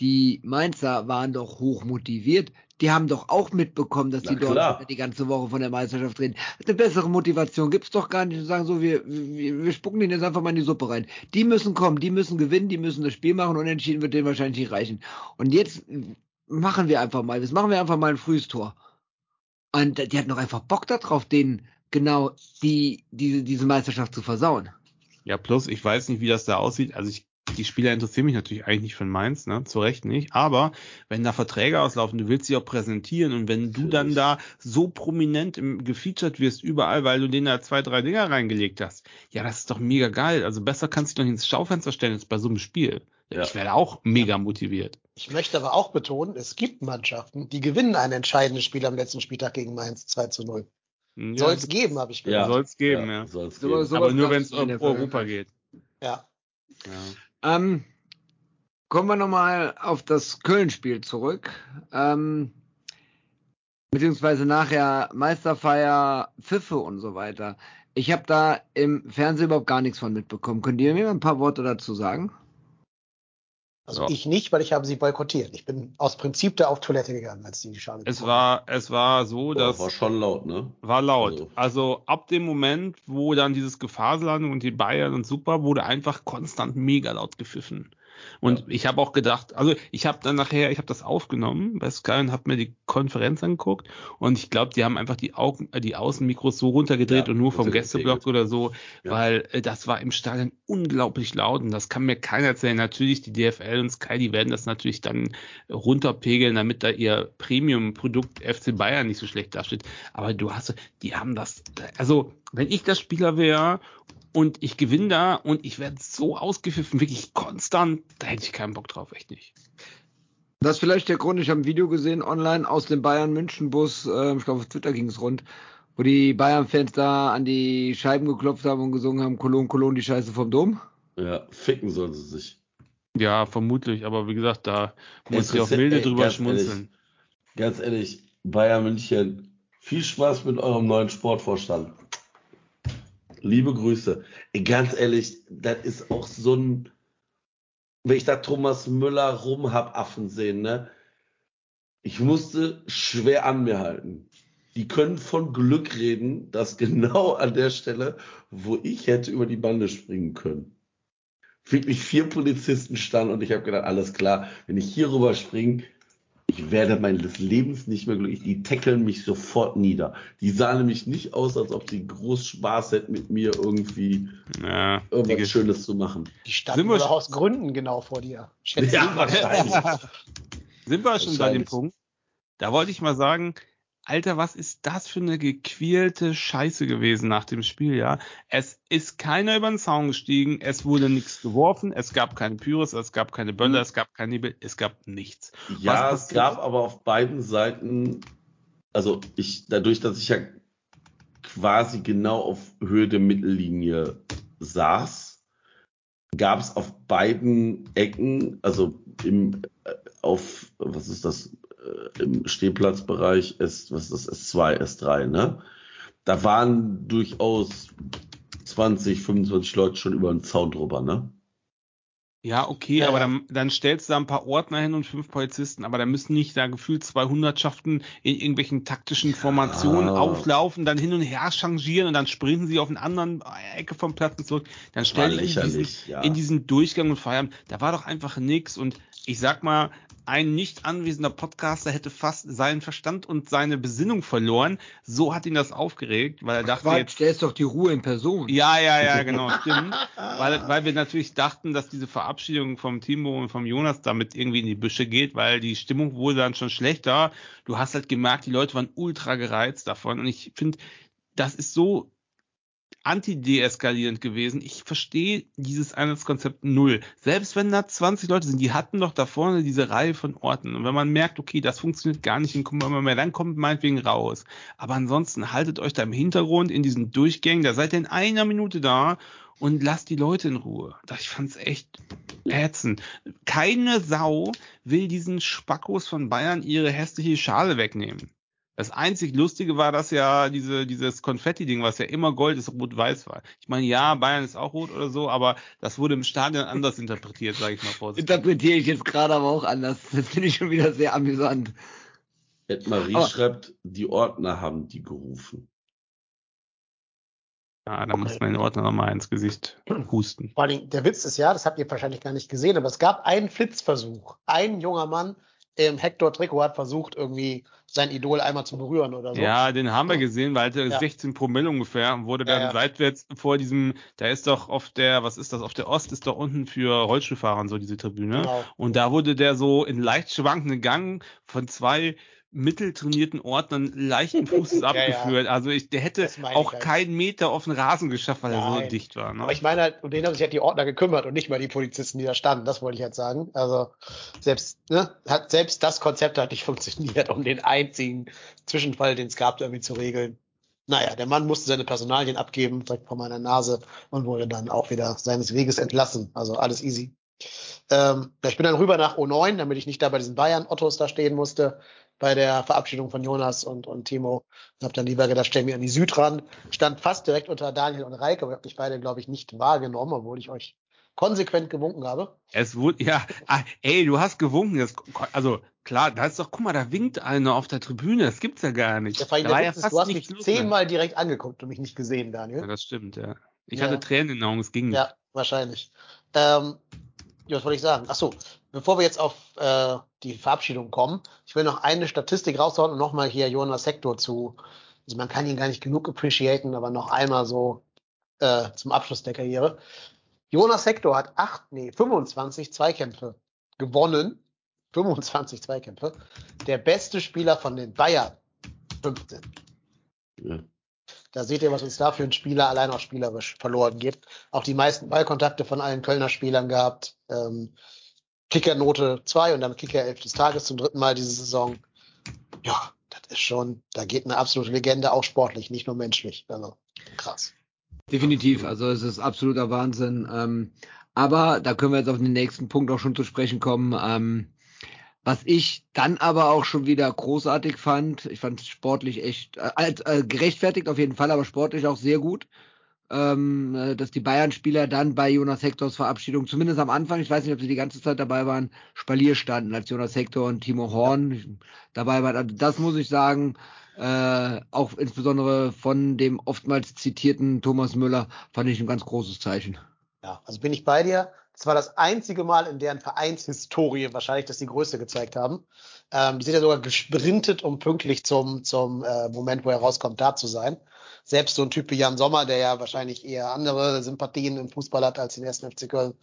die Mainzer waren doch hoch motiviert. Die haben doch auch mitbekommen, dass Na die. Dortmunder die ganze Woche von der Meisterschaft reden. Eine bessere Motivation gibt's doch gar nicht. Und sagen so, wir, wir, wir spucken denen jetzt einfach mal in die Suppe rein. Die müssen kommen, die müssen gewinnen, die müssen das Spiel machen und entschieden wird denen wahrscheinlich nicht reichen. Und jetzt machen wir einfach mal, jetzt machen wir einfach mal ein frühes Tor. Und die hatten doch einfach Bock darauf, denen genau die, diese, diese Meisterschaft zu versauen. Ja, plus, ich weiß nicht, wie das da aussieht. Also ich, die Spieler interessieren mich natürlich eigentlich nicht von Mainz, ne? Zu Recht nicht. Aber wenn da Verträge auslaufen, du willst sie auch präsentieren und wenn du dann da so prominent im, gefeatured wirst überall, weil du denen da zwei, drei Dinger reingelegt hast, ja, das ist doch mega geil. Also besser kannst du dich doch ins Schaufenster stellen als bei so einem Spiel. Ja. Ich werde auch mega motiviert. Ich möchte aber auch betonen, es gibt Mannschaften, die gewinnen ein entscheidendes Spiel am letzten Spieltag gegen Mainz 2 zu 0. Ja, Soll es geben, habe ich Ja. gehört. Soll's geben, ja. So- geben. so- Aber nur wenn es um Europa geht. Ja. Ja. Ähm, kommen wir nochmal auf das Köln-Spiel zurück. Ähm, beziehungsweise nachher Meisterfeier, Pfiffe und so weiter. Ich habe da im Fernsehen überhaupt gar nichts von mitbekommen. Könnt ihr mir ein paar Worte dazu sagen? Also Ja. ich nicht, weil ich habe sie boykottiert. Ich bin aus Prinzip da auf Toilette gegangen, als die die Schale Es war, es war so, dass war schon laut, ne? War laut. Also- Also ab dem Moment, wo dann dieses Gefahrlandung und die Bayern und Super wurde einfach konstant mega laut gepfiffen. Und Ja. ich habe auch gedacht, also ich habe dann nachher, ich habe das aufgenommen bei Sky und habe mir die Konferenz angeguckt und ich glaube, die haben einfach die Augen, äh, die Außenmikros so runtergedreht Ja, und nur vom. Gästeblock oder so, weil äh, das war im Stadion unglaublich laut und das kann mir keiner erzählen. Natürlich die DFL und Sky, die werden das natürlich dann runterpegeln, damit da ihr Premium-Produkt FC Bayern nicht so schlecht dasteht. Aber du hast, die haben das, also wenn ich der Spieler wäre und ich gewinne da und ich werde so ausgepfiffen, wirklich konstant, da hätte ich keinen Bock drauf, echt nicht. Das ist vielleicht der Grund, ich habe ein Video gesehen online aus dem Bayern-München-Bus, äh, ich glaube auf Twitter ging es rund, wo die Bayern-Fans da an die Scheiben geklopft haben und gesungen haben, Cologne, Cologne, die Scheiße vom Dom. Ja, ficken sollen sie sich. Ja, vermutlich, aber wie gesagt, da muss ich auf milde ey, drüber ganz schmunzeln. Ehrlich, ganz ehrlich, Bayern München, viel Spaß mit eurem neuen Sportvorstand. Liebe Grüße. Ganz ehrlich, das ist auch so ein, wenn ich da Thomas Müller rum hab Affen sehen, ne? Ich musste schwer an mir halten. Die können von Glück reden, dass <laughs> genau an der Stelle, wo ich hätte über die Bande springen können, wirklich vier Polizisten standen und ich habe gedacht, alles klar, wenn ich hier rüber springe, ich werde meines Lebens nicht mehr glücklich. Die tackeln mich sofort nieder. Die sahen nämlich nicht aus, als ob sie groß Spaß hätten, mit mir irgendwie Ja, irgendwas Schönes zu machen. Die standen auch aus Gründen genau vor dir. Schätze Ja, wahrscheinlich. <laughs> Sind wir schon bei dem. Punkt? Da wollte ich mal sagen, Alter, was ist das für eine gequälte Scheiße gewesen nach dem Spiel, ja? Es ist keiner über den Zaun gestiegen, es wurde nichts geworfen, es gab keine Pyros, es gab keine Böller, es gab kein Nebel, es gab nichts. Ja, es gab aber auf beiden Seiten, also ich, dadurch, dass ich ja quasi genau auf Höhe der Mittellinie saß, gab es auf beiden Ecken, also im, äh, auf, was ist das, äh, im Stehplatzbereich, S, was ist das, S2, S3, ne? Da waren durchaus 20, 25 Leute schon über den Zaun drüber, ne? Ja, okay, Ja, aber. Dann, dann stellst du da ein paar Ordner hin und fünf Polizisten, aber da müssen nicht da gefühlt 200 Schaften in irgendwelchen taktischen Formationen Ja. auflaufen, dann hin und her changieren und dann springen sie auf eine anderen Ecke vom Platz zurück. Dann War stell dich in diesen, lächerlich, ja. in diesen Durchgang und feiern. Da war doch einfach nix und ich sag mal, ein nicht anwesender Podcaster hätte fast seinen Verstand und seine Besinnung verloren. So hat ihn das aufgeregt, weil er dachte jetzt, Quatsch, der ist doch die Ruhe in Person. ja, ja, ja, <laughs> genau, stimmt. weil, weil wir natürlich dachten, dass diese Verabschiedung vom Timo und vom Jonas damit irgendwie in die Büsche geht, weil die Stimmung wurde dann schon schlechter. Du hast halt gemerkt, die Leute waren ultra gereizt davon. Und ich finde, das ist so anti-deeskalierend gewesen. Ich verstehe dieses Einheitskonzept null. Selbst wenn da 20 Leute sind, die hatten doch da vorne diese Reihe von Orten. Und wenn man merkt, okay, das funktioniert gar nicht, kommt man mehr, dann kommt meinetwegen raus. Aber ansonsten haltet euch da im Hintergrund in diesen Durchgängen, da seid ihr in einer Minute da und lasst die Leute in Ruhe. Ich fand's echt ätzend. Keine Sau will diesen Spackos von Bayern ihre hässliche Schale wegnehmen. Das einzig Lustige war, dass ja diese, dieses Konfetti-Ding, was ja immer Gold ist, rot-weiß war. Ich meine, ja, Bayern ist auch rot oder so, aber das wurde im Stadion anders interpretiert, sage ich mal vorsichtig. Interpretiere ich jetzt gerade aber auch anders. Das finde ich schon wieder sehr amüsant. Ed Marie Aber- schreibt, die Ordner haben die gerufen. Ja, da muss man den Ordner nochmal ins Gesicht husten. Vor allem, der Witz ist ja, das habt ihr wahrscheinlich gar nicht gesehen, aber es gab einen Flitzversuch. Ein junger Mann im Hector-Trikot hat versucht, irgendwie sein Idol einmal zu berühren oder so. Ja, den haben wir gesehen, weil der Ja. 16 Promille ungefähr und wurde Ja, dann ja. seitwärts vor diesem, da ist doch auf der, was ist das, auf der Ost ist doch unten für Rollstuhlfahrer so diese Tribüne. Genau. Und da wurde der so in leicht schwankenden Gang von zwei mitteltrainierten Ordnern leichten <laughs> Fußes Ja, ja. abgeführt. Also ich, der hätte auch halt. keinen Meter auf den Rasen geschafft, weil er so Nein. dicht war. Ne? Aber ich meine halt, um den haben sich halt die Ordner gekümmert und nicht mal die Polizisten, die da standen. Das wollte ich halt sagen. Also selbst, ne, hat selbst das Konzept hat nicht <laughs> funktioniert, um den einzigen Zwischenfall, den es gab, irgendwie zu regeln. Naja, der Mann musste seine Personalien abgeben, direkt vor meiner Nase und wurde dann auch wieder seines Weges entlassen. Also alles easy. Ähm, ich bin dann rüber nach O9, damit ich nicht da bei diesen Bayern-Ottos da stehen musste, bei der Verabschiedung von Jonas und, und Timo. Und habe dann lieber gedacht, stell mir an die Süd ran. Stand fast direkt unter Daniel und Reike, aber ich habe mich beide, glaube ich, nicht wahrgenommen, obwohl ich euch konsequent gewunken habe. Es wurde, ja, ah, ey, du hast gewunken. Das, also klar, da ist doch, guck mal, da winkt einer auf der Tribüne. Das gibt's ja gar nicht. Fall, Da ja du hast mich zehnmal direkt angeguckt und mich nicht gesehen, Ja, Daniel. das stimmt, ja. Ich Ja. hatte Tränen in den Augen, es ging nicht. Ja, wahrscheinlich. Ähm, ja, was wollte ich sagen? Ach so, bevor wir jetzt auf äh, die Verabschiedung kommen, ich will noch eine Statistik raushauen und nochmal hier Jonas Sektor zu. Also man kann ihn gar nicht genug appreciaten, aber noch einmal so äh, zum Abschluss der Karriere. Jonas Sektor hat acht, nee, 25 Zweikämpfe gewonnen. 25 Zweikämpfe. Der beste Spieler von den Bayern. 15. Ja. Da seht ihr, was uns da für ein Spieler allein auch spielerisch verloren geht. Auch die meisten Ballkontakte von allen Kölner Spielern gehabt. Ähm, Kickernote 2 und dann Kicker 11 des Tages zum dritten Mal diese Saison. Ja, das ist schon, da geht eine absolute Legende, auch sportlich, nicht nur menschlich. Also krass. Definitiv, also es ist absoluter Wahnsinn. Ähm, aber da können wir jetzt auf den nächsten Punkt auch schon zu sprechen kommen. Ähm, was ich dann aber auch schon wieder großartig fand, ich fand es sportlich echt, äh, äh, gerechtfertigt auf jeden Fall, aber sportlich auch sehr gut, ähm, äh, dass die Bayern-Spieler dann bei Jonas Hektors Verabschiedung, zumindest am Anfang, ich weiß nicht, ob sie die ganze Zeit dabei waren, Spalier standen, als Jonas Hector und Timo Horn dabei waren. Also das muss ich sagen, äh, auch insbesondere von dem oftmals zitierten Thomas Müller, fand ich ein ganz großes Zeichen. Ja, also bin ich bei dir. Das war das einzige Mal in deren Vereinshistorie wahrscheinlich, dass die Größe gezeigt haben. Ähm, die sind ja sogar gesprintet, um pünktlich zum, zum äh, Moment, wo er rauskommt, da zu sein. Selbst so ein Typ wie Jan Sommer, der ja wahrscheinlich eher andere Sympathien im Fußball hat als den ersten FC Köln,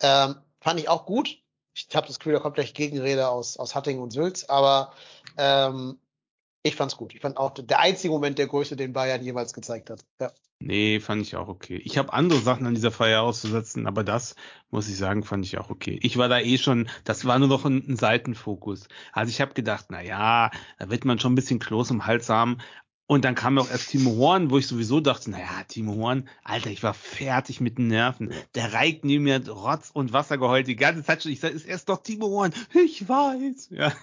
ähm, fand ich auch gut. Ich habe das Gefühl, da kommt gleich Gegenrede aus, aus Hattingen und Sülz, aber ähm, ich fand's gut. Ich fand auch der einzige Moment der Größe, den Bayern jemals gezeigt hat. Ja. Nee, fand ich auch okay. Ich habe andere Sachen an dieser Feier auszusetzen, aber das, muss ich sagen, fand ich auch okay. Ich war da eh schon, das war nur noch ein, ein Seitenfokus. Also ich habe gedacht, na ja, da wird man schon ein bisschen Kloß im Hals haben. Und dann kam auch erst Timo Horn, wo ich sowieso dachte, na ja, Timo Horn, Alter, ich war fertig mit den Nerven. Der Reik neben mir Rotz und Wasser geheult die ganze Zeit schon. Ich sag, ist erst doch Timo Horn. Ich weiß. Ja.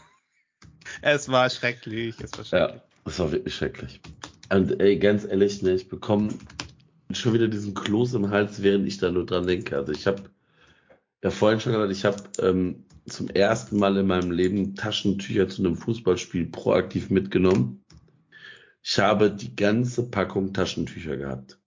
Es war schrecklich, es war schrecklich. Ja, es war wirklich schrecklich. Und ey, ganz ehrlich, ne, ich bekomme schon wieder diesen Kloß im Hals, während ich da nur dran denke. Also ich habe ja vorhin schon gesagt, ich habe ähm, zum ersten Mal in meinem Leben Taschentücher zu einem Fußballspiel proaktiv mitgenommen. Ich habe die ganze Packung Taschentücher gehabt.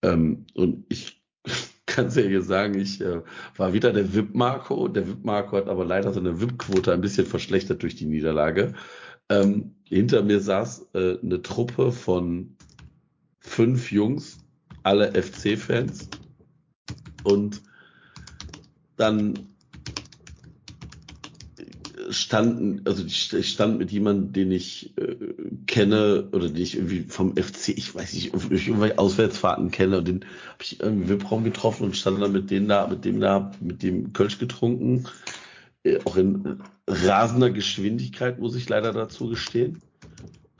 Ähm, und ich <laughs> kann es ja hier sagen, ich äh, war wieder der VIP-Marco. Der VIP-Marco hat aber leider seine VIP-Quote ein bisschen verschlechtert durch die Niederlage. Ähm, hinter mir saß äh, eine Truppe von fünf Jungs, alle FC-Fans. Und dann standen, also ich stand mit jemandem, den ich äh, kenne oder den ich irgendwie vom FC, ich weiß nicht, durch irgendwelche Auswärtsfahrten kenne und den habe ich irgendwie im Raum getroffen und stand dann mit denen da, mit dem da, mit dem Kölsch getrunken, äh, auch in rasender Geschwindigkeit, muss ich leider dazu gestehen.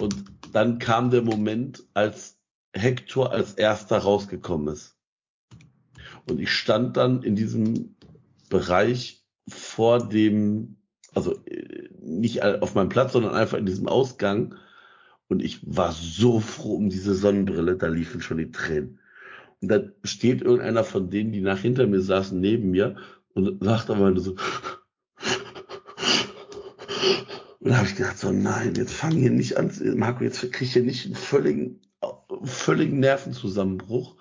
Und dann kam der Moment, als Hector als erster rausgekommen ist. Und ich stand dann in diesem Bereich vor dem also äh, nicht auf meinem Platz, sondern einfach in diesem Ausgang. Und ich war so froh um diese Sonnenbrille, da liefen schon die Tränen. Und da steht irgendeiner von denen, die nach hinter mir saßen, neben mir und sagt aber nur so. <laughs> Und da habe ich gedacht, so nein, jetzt fang hier nicht an, Marco, jetzt krieg ich hier nicht einen völligen, völligen Nervenzusammenbruch.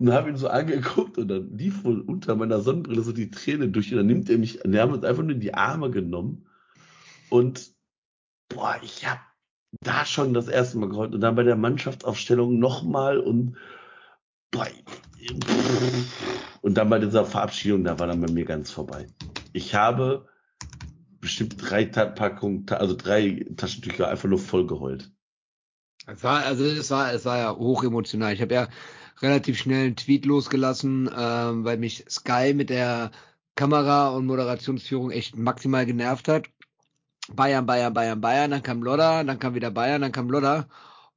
Und habe ihn so angeguckt und dann lief wohl unter meiner Sonnenbrille so die Träne durch und dann nimmt er mich, der haben uns einfach nur in die Arme genommen und boah, ich habe da schon das erste Mal geheult und dann bei der Mannschaftsaufstellung nochmal und boah, und dann bei dieser Verabschiedung, da war dann bei mir ganz vorbei. Ich habe bestimmt drei Packungen, also drei Taschentücher einfach nur voll geheult. Es war, also es war, es war ja hoch emotional. Ich habe ja relativ schnell einen Tweet losgelassen, ähm, weil mich Sky mit der Kamera und Moderationsführung echt maximal genervt hat. Bayern, Bayern, Bayern, Bayern, dann kam Lodder, dann kam wieder Bayern, dann kam Lodder.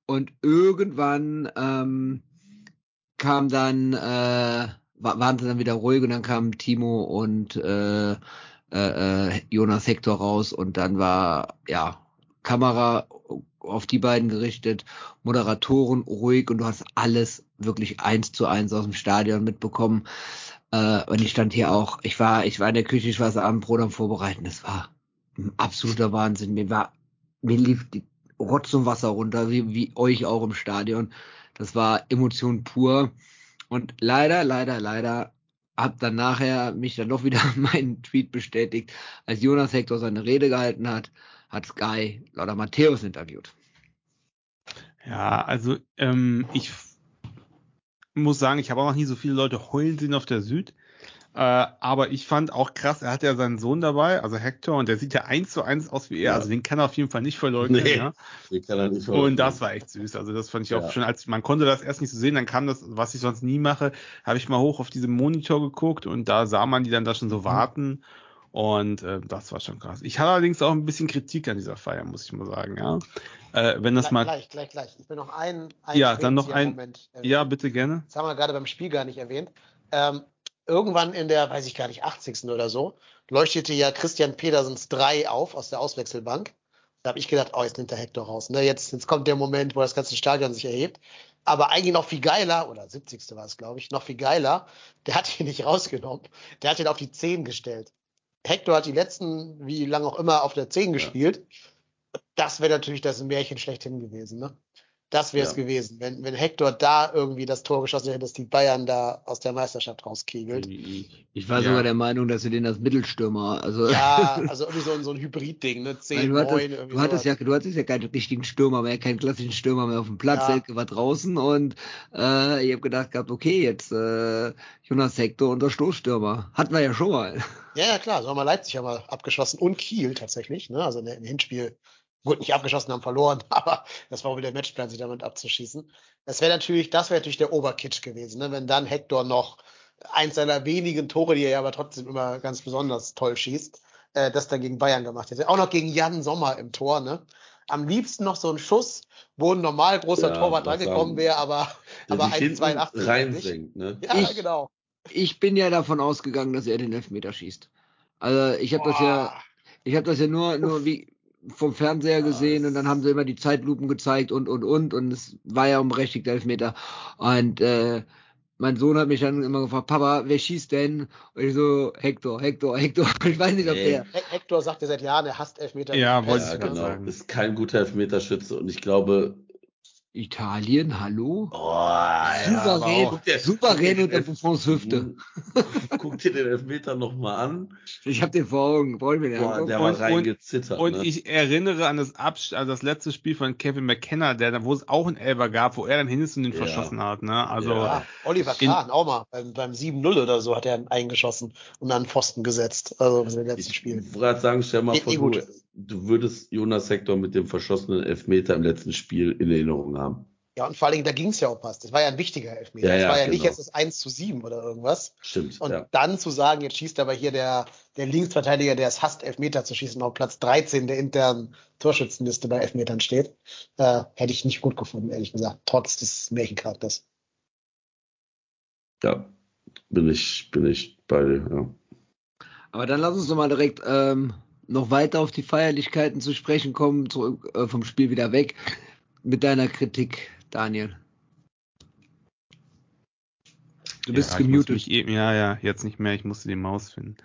Und irgendwann ähm, kam dann, äh, waren sie dann wieder ruhig und dann kamen Timo und äh, äh, äh, Jonas Hector raus und dann war ja Kamera auf die beiden gerichtet, Moderatoren ruhig und du hast alles wirklich eins zu eins aus dem Stadion mitbekommen. Äh, und ich stand hier auch, ich war, ich war in der Küche, ich war das Abendbrot am Vorbereiten. Das war ein absoluter Wahnsinn. Mir war, mir lief die Rotz und Wasser runter, wie, wie euch auch im Stadion. Das war Emotion pur. Und leider, leider, leider hab dann nachher mich dann doch wieder <laughs> meinen Tweet bestätigt, als Jonas Hector seine Rede gehalten hat hat Sky Lauter Matthäus interviewt. Ja, also ähm, ich muss sagen, ich habe auch noch nie so viele Leute heulen sehen auf der Süd. Äh, aber ich fand auch krass, er hat ja seinen Sohn dabei, also Hector, und der sieht ja eins zu eins aus wie er. Ja. Also den kann er auf jeden Fall nicht verleugnen. Nee, Ja? den kann er nicht Und das war echt süß. Also das fand ich auch Ja. schön. Als man konnte das erst nicht so sehen, dann kam das, was ich sonst nie mache, habe ich mal hoch auf diesem Monitor geguckt und da sah man die dann da schon Mhm. so warten. Und äh, das war schon krass. Ich hatte allerdings auch ein bisschen Kritik an dieser Feier, muss ich mal sagen, ja. Äh, wenn das gleich, mal. gleich, gleich, gleich. Ich will noch einen, einen Ja, dann noch ein- Moment erwähnen. Ja, bitte gerne. Das haben wir gerade beim Spiel gar nicht erwähnt. Ähm, irgendwann in der, weiß ich gar nicht, 80. oder so, leuchtete ja Christian Pedersens 3 auf aus der Auswechselbank. Da habe ich gedacht, oh, jetzt nimmt der Hector raus. Ne? Jetzt, jetzt kommt der Moment, wo das ganze Stadion sich erhebt. Aber eigentlich noch viel geiler, oder 70. war es, glaube ich, noch viel geiler, der hat ihn nicht rausgenommen. Der hat ihn auf die 10 gestellt. Hector hat die letzten, wie lange auch immer, auf der 10 gespielt. Das wäre natürlich das Märchen schlechthin gewesen. Ne? Das wäre es Ja. gewesen, wenn, wenn Hector da irgendwie das Tor geschossen hätte, dass die Bayern da aus der Meisterschaft rauskegelt. Ich war Ja. sogar der Meinung, dass sie den als Mittelstürmer, also Ja, <laughs> also irgendwie so, ein- so ein Hybrid-Ding, ne? Weil 10, du 9, hattest, irgendwie du hattest ja, du hattest ja keinen richtigen Stürmer mehr, keinen klassischen Stürmer mehr auf dem Platz. Ja. Selke war draußen und äh, ich habe gedacht gehabt, okay, jetzt äh, Jonas Hector unser Stoßstürmer. Hatten wir ja schon mal. Ja, ja, klar, so haben wir Leipzig ja mal abgeschossen und Kiel tatsächlich, ne? Also im Hinspiel, gut, nicht abgeschossen, haben verloren, <laughs> aber das war wohl der Matchplan, sich damit abzuschießen. Das wäre natürlich, das wäre natürlich der Oberkitsch gewesen, ne? Wenn dann Hector noch eins seiner wenigen Tore, die er ja aber trotzdem immer ganz besonders toll schießt, äh, das dann gegen Bayern gemacht hätte. Auch noch gegen Jan Sommer im Tor, ne? Am liebsten noch so ein Schuss, wo ein normal großer Ja, Torwart sagen. wäre, aber, aber sich hinten 1,82 nicht. reinsenkt, ne? Ja, Ich- genau. Ich bin ja davon ausgegangen, dass er den Elfmeter schießt. Also ich habe das ja, ich habe das ja nur, nur wie vom Fernseher gesehen und dann haben sie immer die Zeitlupen gezeigt und und und und es war ja ein berechtigter Elfmeter. Und äh, mein Sohn hat mich dann immer gefragt, Papa, wer schießt denn? Und ich so, Hector, Hector, <laughs> Hector. Ich weiß nicht, ob Nee. der. He- Hector sagt ja seit Jahren, er hasst Elfmeter. Ja, wollte Ja, ich genau. sagen. Ist kein guter Elfmeterschütze und ich glaube, Italien, hallo? oh, ja, Souverän, guck dir- souverän guck unter den Buffons Hüfte. <laughs> Guck dir den Elfmeter nochmal an. Ich habe den vor Augen, wollen wir den Boah, angucken? der Und- war reingezittert. Und ne? ich erinnere an das Absch also das letzte Spiel von Kevin McKenna, der, wo es auch einen Elber gab, wo er dann hin ist und den Ja. verschossen hat, ne? Also, Ja. Ja, Oliver In- Kahn auch mal. Beim, beim 7-0 oder so hat er einen eingeschossen und an den Pfosten gesetzt. Also im letzten Ich Spiel. wollte gerade sagen, stell mal vor, du, gut. Du würdest Jonas Sektor mit dem verschossenen Elfmeter im letzten Spiel in Erinnerung haben. Ja, und vor allen Dingen, da ging es ja um was. Das war ja ein wichtiger Elfmeter. Ja, das ja, war ja nicht genau. jetzt das 1 zu 7 oder irgendwas. Stimmt. Und ja. dann zu sagen, jetzt schießt aber hier der, der Linksverteidiger, der es hasst, Elfmeter zu schießen, auf Platz 13 der internen Torschützenliste bei Elfmetern steht, äh, hätte ich nicht gut gefunden, ehrlich gesagt, trotz des Märchencharakters. ja, bin ich, bin ich bei dir. Ja. Aber dann lass uns doch mal direkt ähm, noch weiter auf die Feierlichkeiten zu sprechen kommen, zurück äh, vom Spiel wieder weg mit deiner Kritik, Daniel. Du bist ja, gemutet. Mich eben, ja, ja, jetzt nicht mehr, ich musste die Maus finden.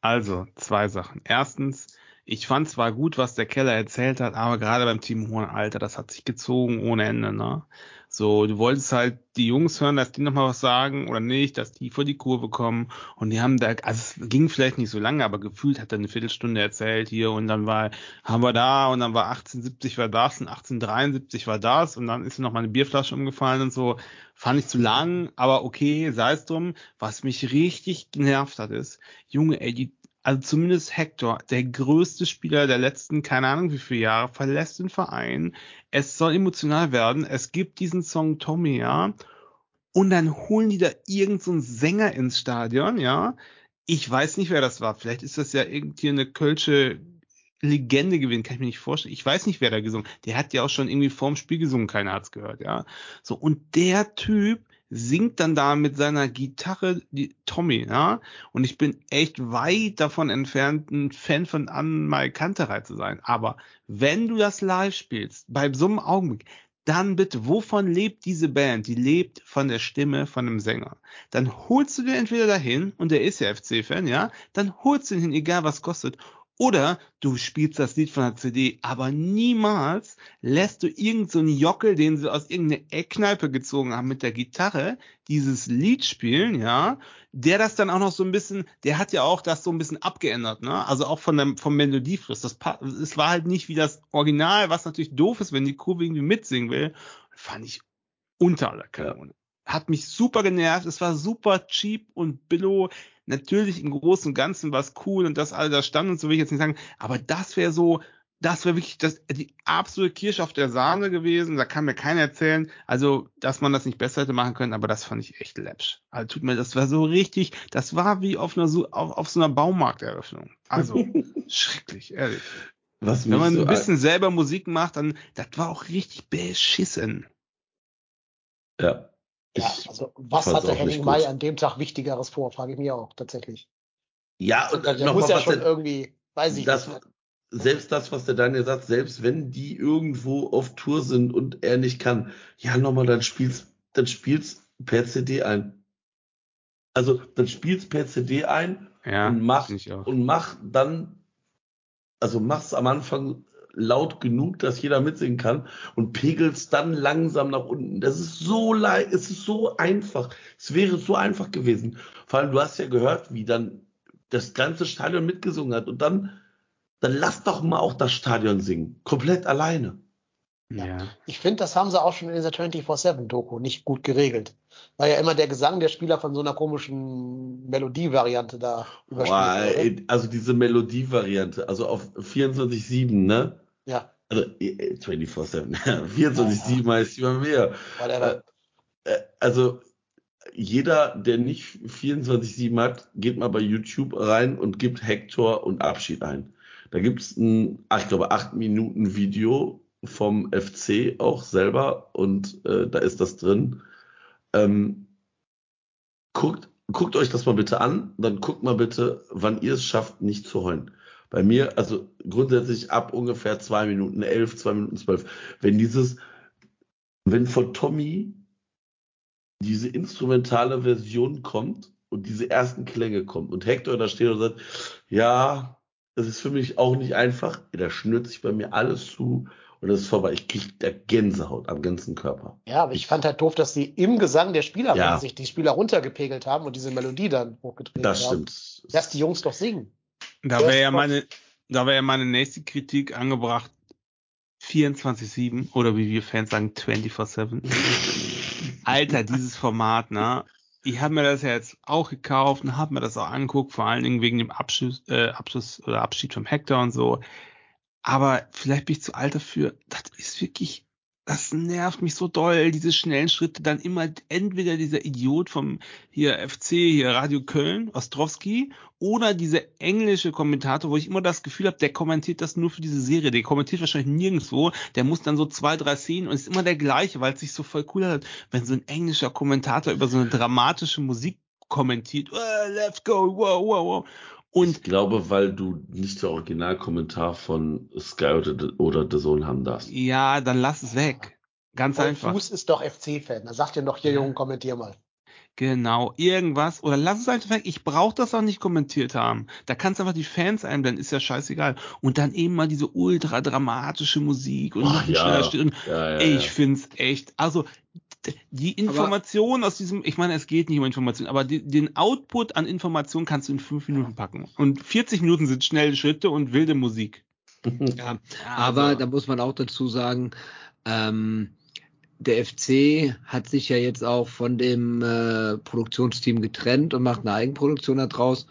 Also, zwei Sachen. Erstens, ich fand zwar gut, was der Keller erzählt hat, aber gerade beim Team Hohen Alter, das hat sich gezogen ohne Ende, ne? So, du wolltest halt die Jungs hören, dass die nochmal was sagen oder nicht, dass die vor die Kurve kommen und die haben da, also es ging vielleicht nicht so lange, aber gefühlt hat er eine Viertelstunde erzählt hier und dann war, haben wir da und dann war 1870 war das und 1873 war das und dann ist noch mal eine Bierflasche umgefallen und so. Fand ich zu lang, aber okay, sei es drum. Was mich richtig genervt hat, ist, Junge, ey, die, also zumindest Hector, der größte Spieler der letzten, keine Ahnung wie viele Jahre, verlässt den Verein. Es soll emotional werden. Es gibt diesen Song Tommy, ja. Und dann holen die da irgendeinen so Sänger ins Stadion, ja. Ich weiß nicht, wer das war. Vielleicht ist das ja irgendwie eine kölsche Legende gewesen, kann ich mir nicht vorstellen. Ich weiß nicht, wer da gesungen. Der hat ja auch schon irgendwie vorm Spiel gesungen, keiner hat's gehört, ja. So, und der Typ singt dann da mit seiner Gitarre die Tommy, ja. Und ich bin echt weit davon entfernt, ein Fan von Anmal Kanterei zu sein. Aber wenn du das live spielst, bei so einem Augenblick, dann bitte, wovon lebt diese Band? Die lebt von der Stimme von einem Sänger. Dann holst du den entweder dahin, und der ist ja FC-Fan, ja, dann holst du ihn hin, egal was kostet. Oder du spielst das Lied von der CD, aber niemals lässt du irgendeinen so Jockel, den sie aus irgendeiner Eckkneipe gezogen haben mit der Gitarre, dieses Lied spielen, ja, der das dann auch noch so ein bisschen, der hat ja auch das so ein bisschen abgeändert, ne? Also auch von dem, vom Melodiefluss. Das, es war halt nicht wie das Original, was natürlich doof ist, wenn die Kurve irgendwie mitsingen will. Fand ich unter aller Kanone. Hat mich super genervt. Es war super cheap und billow. Natürlich im Großen und Ganzen war es cool und das all da stand und so will ich jetzt nicht sagen. Aber das wäre so, das wäre wirklich das, die absolute Kirsche auf der Sahne gewesen. Da kann mir keiner erzählen, also, dass man das nicht besser hätte machen können, aber das fand ich echt läppsch. Also tut mir, das war so richtig, das war wie auf einer, auf, auf so einer Baumarkteröffnung. Also, <laughs> schrecklich, ehrlich. Was Wenn man mich ein so bisschen selber Musik macht, dann, das war auch richtig beschissen. Ja. Ja, also was hatte Henning May an dem Tag Wichtigeres vor, frage ich mich auch tatsächlich. Ja, und Der noch muss mal, ja schon der- irgendwie, weiß ich das, nicht. selbst das, was der Daniel sagt, selbst wenn die irgendwo auf Tour sind und er nicht kann, ja, nochmal, dann spiel's, dann spiel's per CD ein. Also, dann spiel's per CD ein Ja, und mach, und mach dann, also mach's am Anfang laut genug, dass jeder mitsingen kann und pegelst dann langsam nach unten. Das ist so leicht, es ist so einfach. Es wäre so einfach gewesen. Vor allem, du hast ja gehört, wie dann das ganze Stadion mitgesungen hat und dann, dann lass doch mal auch das Stadion singen. Komplett alleine. Ja. Ich finde, das haben sie auch schon in dieser 24-7-Doku nicht gut geregelt. Weil ja immer der Gesang der Spieler von so einer komischen Melodievariante da Boah, überspielt ey, also diese Melodievariante, also auf 24-7, ne? Ja, Also äh, 24-7, 24-7 <laughs> heißt immer mehr. whatever. Äh, also jeder, der nicht 24-7 hat, geht mal bei YouTube rein und gibt Hector und Abschied ein. Da gibt's ein, ach, ich glaube, 8 Minuten Video vom FC auch selber und äh, da ist das drin. Ähm, guckt, guckt euch das mal bitte an, dann guckt mal bitte, wann ihr es schafft, nicht zu heulen. Bei mir, also grundsätzlich ab ungefähr zwei Minuten elf, zwei Minuten zwölf. Wenn dieses, wenn von Tommy diese instrumentale Version kommt und diese ersten Klänge kommt und Hector da steht und sagt, ja, das ist für mich auch nicht einfach, da schnürt sich bei mir alles zu und das ist vorbei. Ich kriege da Gänsehaut am ganzen Körper. Ja, aber ich fand halt doof, dass sie im Gesang der Spieler, Ja. sich die Spieler runtergepegelt haben und diese Melodie dann hochgetreten Das haben, stimmt. dass die Jungs doch singen. Da wäre ja meine, da wäre ja meine nächste Kritik angebracht. 24-7 oder wie wir Fans sagen, 24-7. Alter, dieses Format, ne? Ich habe mir das ja jetzt auch gekauft und habe mir das auch angeguckt, vor allen Dingen wegen dem Abschluss, äh, Abschluss oder Abschied vom Hector und so. Aber vielleicht bin ich zu alt dafür. Das ist wirklich, das nervt mich so doll, diese schnellen Schritte. Dann immer entweder dieser Idiot vom hier FC, hier Radio Köln, Ostrowski, oder dieser englische Kommentator, wo ich immer das Gefühl habe, der kommentiert das nur für diese Serie. Der kommentiert wahrscheinlich nirgendwo. Der muss dann so zwei, drei Szenen und ist immer der gleiche, weil es sich so voll cool hat, wenn so ein englischer Kommentator über so eine dramatische Musik kommentiert. Oh, let's go, wow, wow, wow. Und ich glaube, weil du nicht der Originalkommentar von Sky oder, oder The Zone haben darfst. ja, dann lass es weg. Ganz Paul einfach. Fuß ist doch FC-Fan. Da sagt ihr doch hier, Ja. Jungen, kommentier mal. Genau, irgendwas. Oder lass es einfach weg. Ich brauche das auch nicht kommentiert haben. Da kannst du einfach die Fans einblenden, ist ja scheißegal. Und dann eben mal diese ultra dramatische Musik und Oh, noch ein ja. schneller Stil. Ja, ja, Ich ja. find's echt. Also die Information aus diesem, ich meine, es geht nicht um Information, aber die, den Output an Information kannst du in fünf Minuten packen. Und 40 Minuten sind schnelle Schritte und wilde Musik. <laughs> Ja, aber also- da muss man auch dazu sagen, ähm, der FC hat sich ja jetzt auch von dem äh, Produktionsteam getrennt und macht eine Eigenproduktion daraus.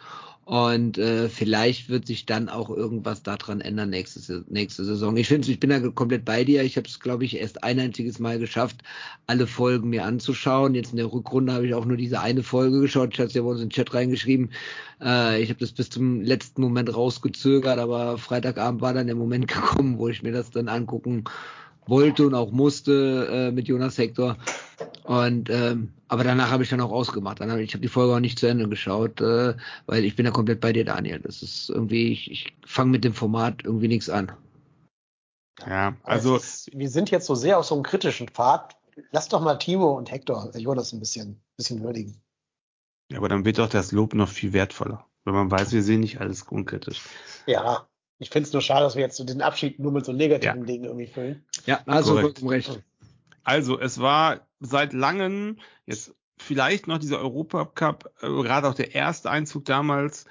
Und äh, vielleicht wird sich dann auch irgendwas daran ändern nächste, nächste Saison. Ich finde, ich bin da komplett bei dir. Ich habe es, glaube ich, erst ein einziges Mal geschafft, alle Folgen mir anzuschauen. Jetzt in der Rückrunde habe ich auch nur diese eine Folge geschaut. Ich hatte es ja bei uns in den Chat reingeschrieben. Äh, ich habe das bis zum letzten Moment rausgezögert, aber Freitagabend war dann der Moment <laughs> gekommen, wo ich mir das dann angucken wollte und auch musste äh, mit Jonas Hector. Und ähm, aber danach habe ich dann auch ausgemacht. Dann hab ich, ich habe die Folge auch nicht zu Ende geschaut, äh, weil ich bin da komplett bei dir, Daniel. Das ist irgendwie, ich, ich fange mit dem Format irgendwie nichts an. ja, also ist, wir sind jetzt so sehr auf so einem kritischen Pfad. Lass doch mal Timo und Hector, äh, Jonas ein bisschen, bisschen würdigen. Ja, aber dann wird doch das Lob noch viel wertvoller, wenn man weiß, wir sehen nicht alles unkritisch. Ja, ich finde es nur schade, dass wir jetzt so den Abschied nur mit so negativen Ja. Dingen irgendwie füllen. Ja, also Korrekt. recht. Also, es war seit langem jetzt vielleicht noch dieser Europacup, äh, gerade auch der erste Einzug damals,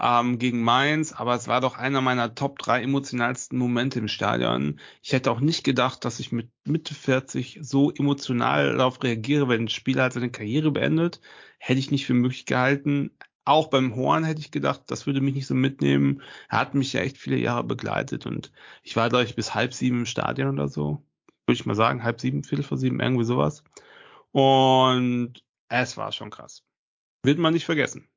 ähm, gegen Mainz, aber es war doch einer meiner Top drei emotionalsten Momente im Stadion. Ich hätte auch nicht gedacht, dass ich mit Mitte 40 so emotional darauf reagiere, wenn ein Spieler halt seine Karriere beendet. Hätte ich nicht für möglich gehalten. Auch beim Horn hätte ich gedacht, das würde mich nicht so mitnehmen. Er hat mich ja echt viele Jahre begleitet und ich war, glaube ich, bis halb sieben im Stadion oder so. Würde ich mal sagen, halb sieben, viertel vor sieben, irgendwie sowas. Und es war schon krass. Wird man nicht vergessen.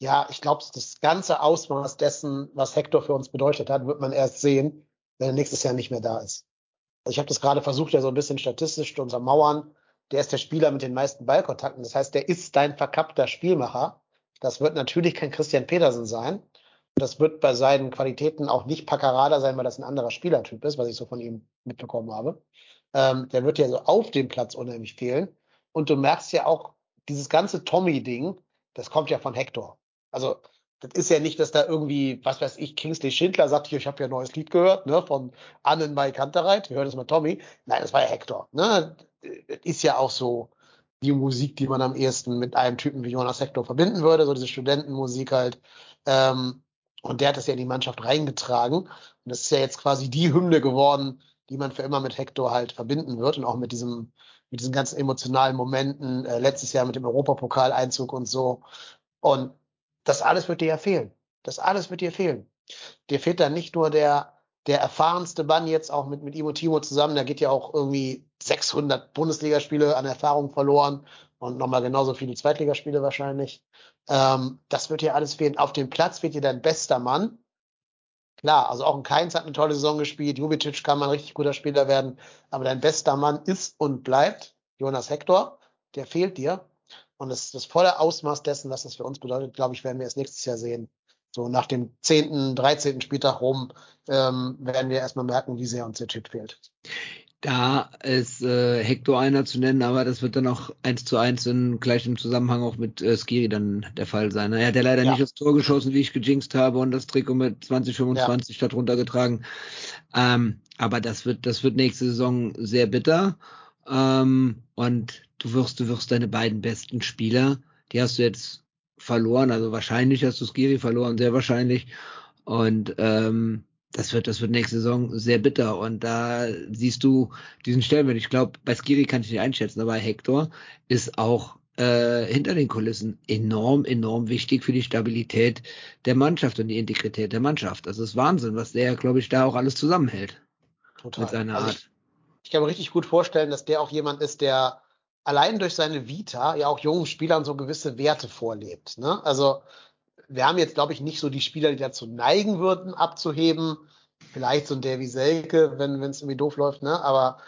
Ja, ich glaube, das ganze Ausmaß dessen, was Hector für uns bedeutet hat, wird man erst sehen, wenn er nächstes Jahr nicht mehr da ist. Also ich habe das gerade versucht, ja so ein bisschen statistisch zu untermauern. Der ist der Spieler mit den meisten Ballkontakten. Das heißt, der ist dein verkappter Spielmacher. Das wird natürlich kein Christian Petersen sein. Das wird bei seinen Qualitäten auch nicht Paccarada sein, weil das ein anderer Spielertyp ist, was ich so von ihm mitbekommen habe. Ähm, der wird ja so auf dem Platz unheimlich fehlen. Und du merkst ja auch, dieses ganze Tommy-Ding, das kommt ja von Hector. Also das ist ja nicht, dass da irgendwie, was weiß ich, Kingsley Schindler sagt, hier, ich habe ja ein neues Lied gehört, ne, von Annen Mai Kantereit, wir hören das mal Tommy. Nein, das war ja Hector. Ne? Das ist ja auch so die Musik, die man am ehesten mit einem Typen wie Jonas Hector verbinden würde, so diese Studentenmusik halt. Ähm, und der hat das ja in die Mannschaft reingetragen. Und das ist ja jetzt quasi die Hymne geworden, die man für immer mit Hector halt verbinden wird und auch mit diesem, mit diesen ganzen emotionalen Momenten, äh, letztes Jahr mit dem Europapokaleinzug und so. Und das alles wird dir ja fehlen. Das alles wird dir fehlen. Dir fehlt dann nicht nur der, der erfahrenste Mann jetzt auch mit, mit Imo Timo zusammen. Da geht ja auch irgendwie 600 Bundesligaspiele an Erfahrung verloren und nochmal genauso viele Zweitligaspiele wahrscheinlich. Ähm, das wird dir alles fehlen. Auf dem Platz wird dir dein bester Mann. Klar, also auch ein Keins hat eine tolle Saison gespielt. Jubicic kann mal ein richtig guter Spieler werden. Aber dein bester Mann ist und bleibt Jonas Hector. Der fehlt dir. Und das, das volle Ausmaß dessen, was das für uns bedeutet, glaube ich, werden wir erst nächstes Jahr sehen. So nach dem 10., 13. Spieltag rum ähm, werden wir erstmal merken, wie sehr uns der Chip fehlt. Da ist äh, Hector einer zu nennen, aber das wird dann auch eins zu eins in gleichem Zusammenhang auch mit äh, Skiri dann der Fall sein. Er hat ja leider ja. nicht das Tor geschossen, wie ich gejinxt habe und das Trikot mit 2025 ja. statt runtergetragen. Ähm, aber das wird, das wird nächste Saison sehr bitter. Ähm, und du wirst, du wirst deine beiden besten Spieler, die hast du jetzt verloren, also wahrscheinlich hast du Skiri verloren, sehr wahrscheinlich. Und ähm, das wird, das wird nächste Saison sehr bitter. Und da siehst du diesen Stellenwert. Ich glaube, bei Skiri kann ich nicht einschätzen, aber Hector ist auch äh, hinter den Kulissen enorm, enorm wichtig für die Stabilität der Mannschaft und die Integrität der Mannschaft. Das ist Wahnsinn, was der, glaube ich, da auch alles zusammenhält. Total. Mit seiner also Art. Ich, ich kann mir richtig gut vorstellen, dass der auch jemand ist, der allein durch seine Vita ja auch jungen Spielern so gewisse Werte vorlebt. Ne? Also wir haben jetzt, glaube ich, nicht so die Spieler, die dazu neigen würden, abzuheben. Vielleicht so ein Davy Selke, wenn es irgendwie doof läuft, ne? Aber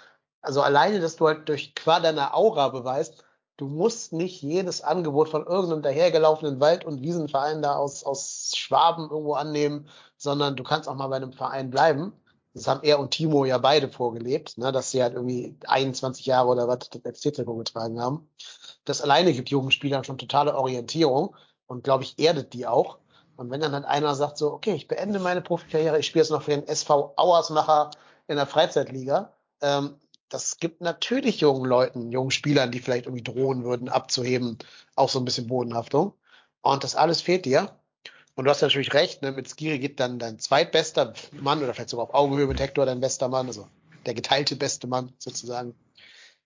also alleine, dass du halt durch qua deiner Aura beweist, du musst nicht jedes Angebot von irgendeinem dahergelaufenen Wald- und Wiesenverein da aus, aus Schwaben irgendwo annehmen, sondern du kannst auch mal bei einem Verein bleiben das haben er und Timo ja beide vorgelebt, ne, dass sie halt irgendwie 21 Jahre oder was als Trikot getragen haben. Das alleine gibt jungen Spielern schon totale Orientierung und glaube ich erdet die auch. Und wenn dann halt einer sagt so, okay, ich beende meine Profikarriere, ich spiele jetzt noch für den SV Auersmacher in der Freizeitliga, ähm, das gibt natürlich jungen Leuten, jungen Spielern, die vielleicht irgendwie drohen würden, abzuheben, auch so ein bisschen Bodenhaftung. Und das alles fehlt dir. Und du hast natürlich recht, ne, mit Skiri geht dann dein zweitbester Mann oder vielleicht sogar auf Augenhöhe mit Hector dein bester Mann, also der geteilte beste Mann sozusagen.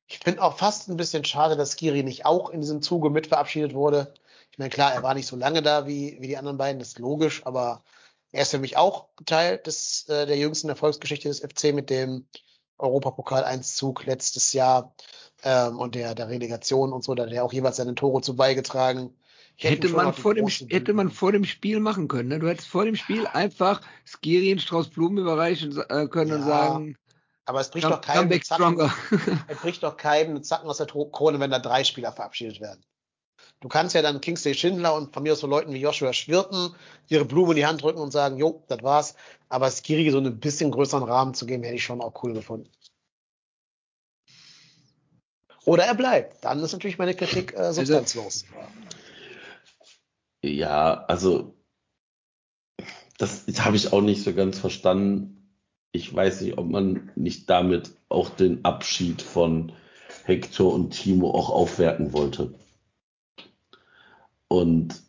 Ich finde auch fast ein bisschen schade, dass Skiri nicht auch in diesem Zuge mit verabschiedet wurde. Meine, klar, er war nicht so lange da wie, wie die anderen beiden, das ist logisch, aber er ist für mich auch Teil des, äh, der jüngsten Erfolgsgeschichte des FC mit dem Europapokal-Einzug letztes Jahr ähm, und der, der Relegation und so, da hat er auch jeweils seine Tore zu beigetragen. Hätte man, vor dem, hätte man vor dem Spiel machen können. Ne? Du hättest vor dem Spiel einfach Skiri einen Strauß Blumen überreichen äh, können ja, und sagen, aber es bricht doch keinem Zacken, <laughs> es bricht doch keinem Zacken aus der Krone, wenn da drei Spieler verabschiedet werden. Du kannst ja dann Kingsley Schindler und von mir aus so Leuten wie Joshua Schwirten ihre Blume in die Hand drücken und sagen, jo, das war's. Aber Skiri so einen bisschen größeren Rahmen zu geben, hätte ich schon auch cool gefunden. Oder er bleibt. Dann ist natürlich meine Kritik äh, substanzlos. Ja, also das habe ich auch nicht so ganz verstanden. Ich weiß nicht, ob man nicht damit auch den Abschied von Hector und Timo auch aufwerten wollte. Und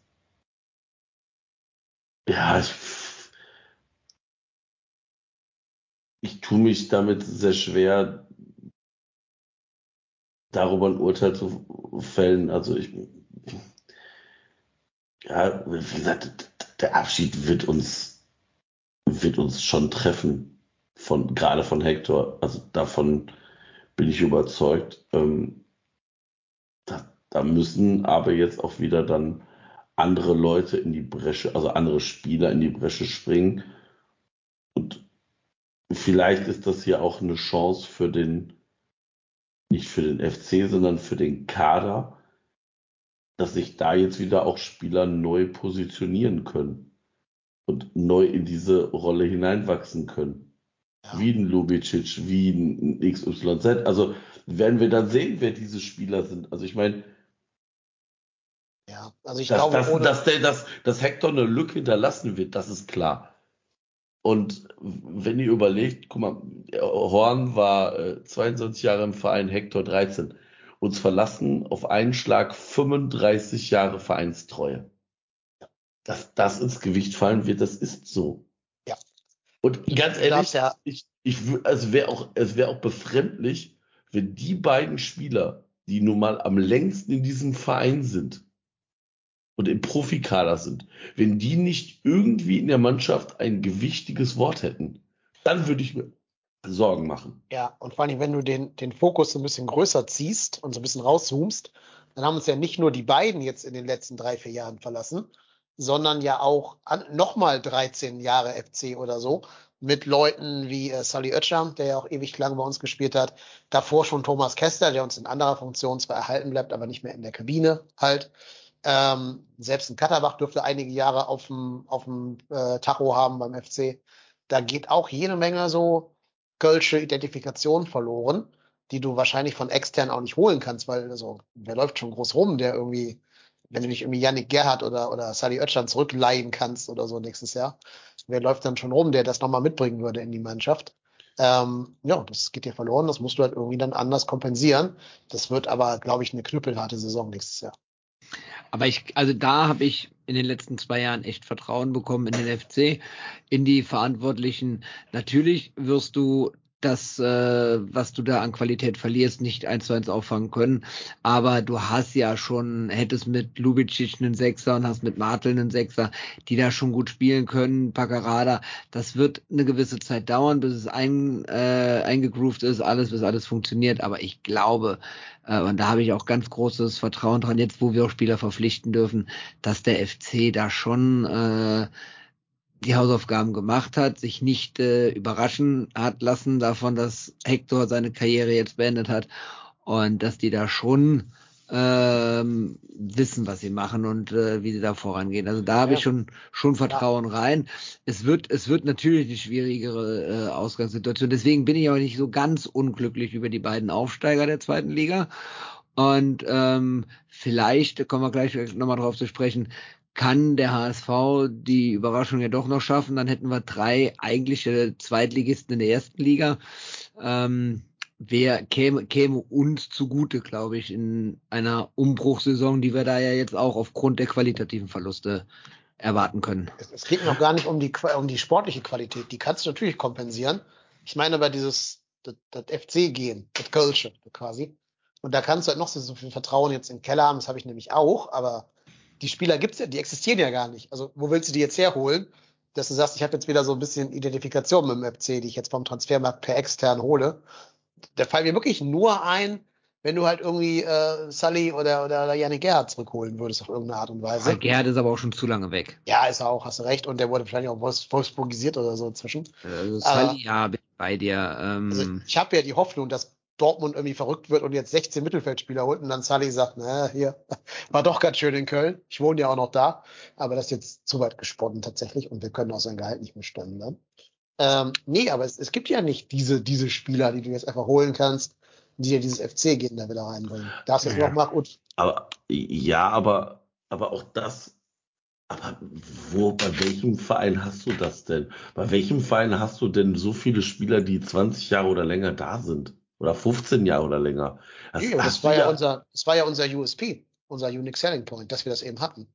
Ja, ich, ich tue mich damit sehr schwer, darüber ein Urteil zu fällen. Also ich, ja, wie gesagt, der Abschied wird uns, wird uns schon treffen. Von, gerade von Hector. Also davon bin ich überzeugt. Ähm, da, müssen aber jetzt auch wieder dann andere Leute in die Bresche, also andere Spieler in die Bresche springen. Und vielleicht ist das hier auch eine Chance für den, nicht für den FC, sondern für den Kader, dass sich da jetzt wieder auch Spieler neu positionieren können und neu in diese Rolle hineinwachsen können. Ja. Wie ein Lubicic, wie ein XYZ. Also werden wir dann sehen, wer diese Spieler sind. Also ich meine, Ja, also ich dass, glaube, dass, ohne, dass, der, dass, dass Hector eine Lücke hinterlassen wird, das ist klar. Und wenn ihr überlegt, guck mal, Horn war äh, 22 Jahre im Verein, Hector 13. Uns verlassen auf einen Schlag 35 Jahre Vereinstreue. Dass das ins Gewicht fallen wird, das ist so. Ja. Und ganz ehrlich, ja- ich, ich, es wäre auch, es wäre auch befremdlich, wenn die beiden Spieler, die nun mal am längsten in diesem Verein sind und im Profikader sind, wenn die nicht irgendwie in der Mannschaft ein gewichtiges Wort hätten, dann würde ich mir Sorgen machen. Ja, und vor allem, wenn du den, den Fokus so ein bisschen größer ziehst und so ein bisschen rauszoomst, dann haben uns ja nicht nur die beiden jetzt in den letzten drei, vier Jahren verlassen, sondern ja auch nochmal 13 Jahre FC oder so mit Leuten wie äh, Sully Oetscham, der ja auch ewig lang bei uns gespielt hat. Davor schon Thomas Kester, der uns in anderer Funktion zwar erhalten bleibt, aber nicht mehr in der Kabine halt. Ähm, selbst ein Katterbach dürfte einige Jahre auf dem, auf dem äh, Tacho haben beim FC. Da geht auch jede Menge so Kölsche Identifikation verloren, die du wahrscheinlich von extern auch nicht holen kannst, weil also, wer läuft schon groß rum, der irgendwie, wenn du nicht irgendwie Yannick Gerhardt oder, oder Sally Oetschan zurückleihen kannst oder so nächstes Jahr, wer läuft dann schon rum, der das nochmal mitbringen würde in die Mannschaft? Ähm, ja, das geht dir verloren, das musst du halt irgendwie dann anders kompensieren. Das wird aber, glaube ich, eine knüppelharte Saison nächstes Jahr. Aber ich, also da habe ich in den letzten zwei Jahren echt Vertrauen bekommen in den FC, in die Verantwortlichen. Natürlich wirst du das, äh, was du da an Qualität verlierst, nicht eins zu eins auffangen können. Aber du hast ja schon, hättest mit Lubicic einen Sechser und hast mit Martel einen Sechser, die da schon gut spielen können. Paccarada, das wird eine gewisse Zeit dauern, bis es ein, äh, eingegroovt ist, alles, bis alles funktioniert. Aber ich glaube, äh, und da habe ich auch ganz großes Vertrauen dran, jetzt wo wir auch Spieler verpflichten dürfen, dass der FC da schon äh, die Hausaufgaben gemacht hat, sich nicht äh, überraschen hat lassen davon, dass Hector seine Karriere jetzt beendet hat und dass die da schon ähm, wissen, was sie machen und äh, wie sie da vorangehen. Also da habe Ja. ich schon schon Vertrauen rein. Es wird es wird natürlich eine schwierigere äh, Ausgangssituation. Deswegen bin ich auch nicht so ganz unglücklich über die beiden Aufsteiger der zweiten Liga. Und ähm, vielleicht kommen wir gleich nochmal drauf zu sprechen kann der HSV die Überraschung ja doch noch schaffen. Dann hätten wir drei eigentliche Zweitligisten in der ersten Liga. Ähm, wer käme, käme uns zugute, glaube ich, in einer Umbruchssaison, die wir da ja jetzt auch aufgrund der qualitativen Verluste erwarten können. Es, es geht noch gar nicht um die, um die sportliche Qualität. Die kannst du natürlich kompensieren. Ich meine aber dieses, das, das FC-Gehen, das Kölsche quasi. Und da kannst du halt noch so, so viel Vertrauen jetzt in den Keller haben, das habe ich nämlich auch, aber die Spieler gibt's ja, die existieren ja gar nicht. Also wo willst du die jetzt herholen, dass du sagst, ich habe jetzt wieder so ein bisschen Identifikation mit dem FC, die ich jetzt vom Transfermarkt per extern hole. Da fallen mir wirklich nur ein, wenn du halt irgendwie äh, Sully oder, oder, Janik Gerhardt zurückholen würdest auf irgendeine Art und Weise. Weil Gerhard ist aber auch schon zu lange weg. Ja, ist er auch, hast du recht. Und der wurde wahrscheinlich auch Wolfs Wolfsburgisiert oder so inzwischen. Also Aber- Sully, ja, bin ich bei dir. Also Ähm, ich habe ja die Hoffnung, dass Dortmund irgendwie verrückt wird und jetzt 16 Mittelfeldspieler holt und dann Sully sagt, na, hier, <laughs> war doch ganz schön in Köln. Ich wohne ja auch noch da. Aber das ist jetzt zu weit gesponnen tatsächlich und wir können auch sein Gehalt nicht mehr stemmen dann. Ähm, nee, aber es, es gibt ja nicht diese, diese Spieler, die du jetzt einfach holen kannst, die dir dieses FC-Gehen da wieder reinbringen. Darfst jetzt Ja. noch mal gut. Aber ja, aber, aber auch das, aber wo, bei welchem Verein hast du das denn? Bei welchem Verein hast du denn so viele Spieler, die 20 Jahre oder länger da sind? Oder 15 Jahre oder länger? Das, Nee, das war ja unser, das war ja unser USP, unser Unique Selling Point, dass wir das eben hatten.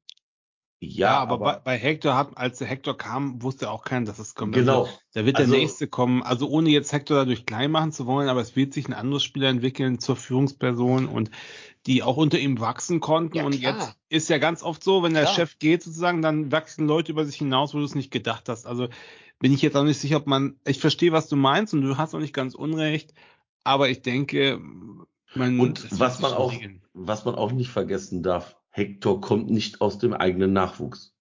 Ja, aber, bei, bei Hector hat, als der Hector kam, wusste auch keiner, dass es kommt. Genau. Also, da wird Also- der nächste kommen. Also ohne jetzt Hector dadurch klein machen zu wollen, aber es wird sich ein anderes Spieler entwickeln zur Führungsperson und die auch unter ihm wachsen konnten. Ja, und klar. jetzt ist ja ganz oft so, wenn der Klar. Chef geht sozusagen, dann wachsen Leute über sich hinaus, wo du es nicht gedacht hast. Also bin ich jetzt auch nicht sicher, ob man, ich verstehe, was du meinst und du hast auch nicht ganz unrecht, aber ich denke, man Und was man auch, regeln. was man auch nicht vergessen darf, Hector kommt nicht aus dem eigenen Nachwuchs.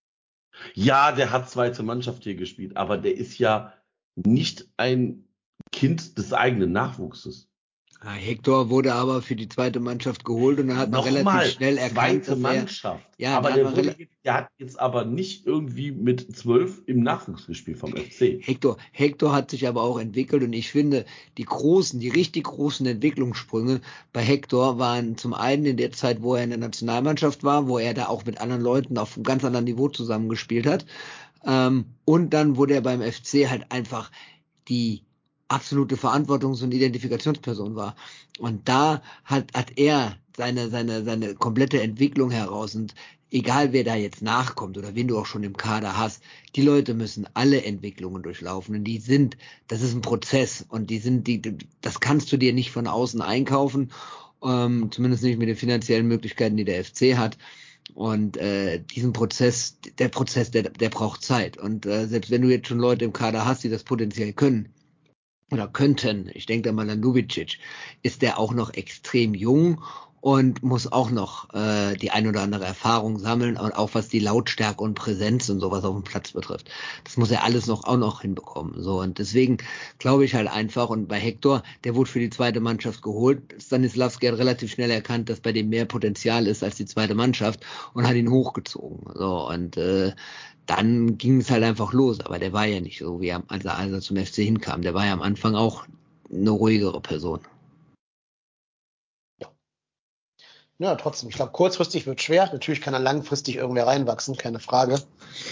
Ja, der hat zweite Mannschaft hier gespielt, aber der ist ja nicht ein Kind des eigenen Nachwuchses. Ja, Hector wurde aber für die zweite Mannschaft geholt und dann hat man relativ schnell erkannt, zweite dass er, Mannschaft. Ja, aber der, wurde der hat jetzt aber nicht irgendwie mit zwölf im Nachwuchs gespielt vom FC. Hector, Hector hat sich aber auch entwickelt und ich finde, die großen, die richtig großen Entwicklungssprünge bei Hector waren zum einen in der Zeit, wo er in der Nationalmannschaft war, wo er da auch mit anderen Leuten auf einem ganz anderen Niveau zusammengespielt hat. Ähm, und dann, wo der beim FC halt einfach die absolute Verantwortungs- und Identifikationsperson war. Und da hat, hat er seine, seine, seine komplette Entwicklung heraus und egal wer da jetzt nachkommt oder wen du auch schon im Kader hast, die Leute müssen alle Entwicklungen durchlaufen und die sind, das ist ein Prozess und die sind, die, das kannst du dir nicht von außen einkaufen, ähm, zumindest nicht mit den finanziellen Möglichkeiten, die der FC hat. Und äh, diesen Prozess, der Prozess, der, der braucht Zeit. Und äh, selbst wenn du jetzt schon Leute im Kader hast, die das potenziell können oder könnten, ich denke da mal an Lubicic, ist der auch noch extrem jung und muss auch noch äh, die ein oder andere Erfahrung sammeln und auch was die Lautstärke und Präsenz und sowas auf dem Platz betrifft. Das muss er alles noch auch noch hinbekommen. So und deswegen glaube ich halt einfach und bei Hector, der wurde für die zweite Mannschaft geholt. Stanislavski hat relativ schnell erkannt, dass bei dem mehr Potenzial ist als die zweite Mannschaft und hat ihn hochgezogen. So und äh, dann ging es halt einfach los. Aber der war ja nicht so, wie er, als er, als er zum FC hinkam. Der war ja am Anfang auch eine ruhigere Person. Ja, trotzdem. Ich glaube, kurzfristig wird schwer. Natürlich kann er langfristig irgendwer reinwachsen, keine Frage.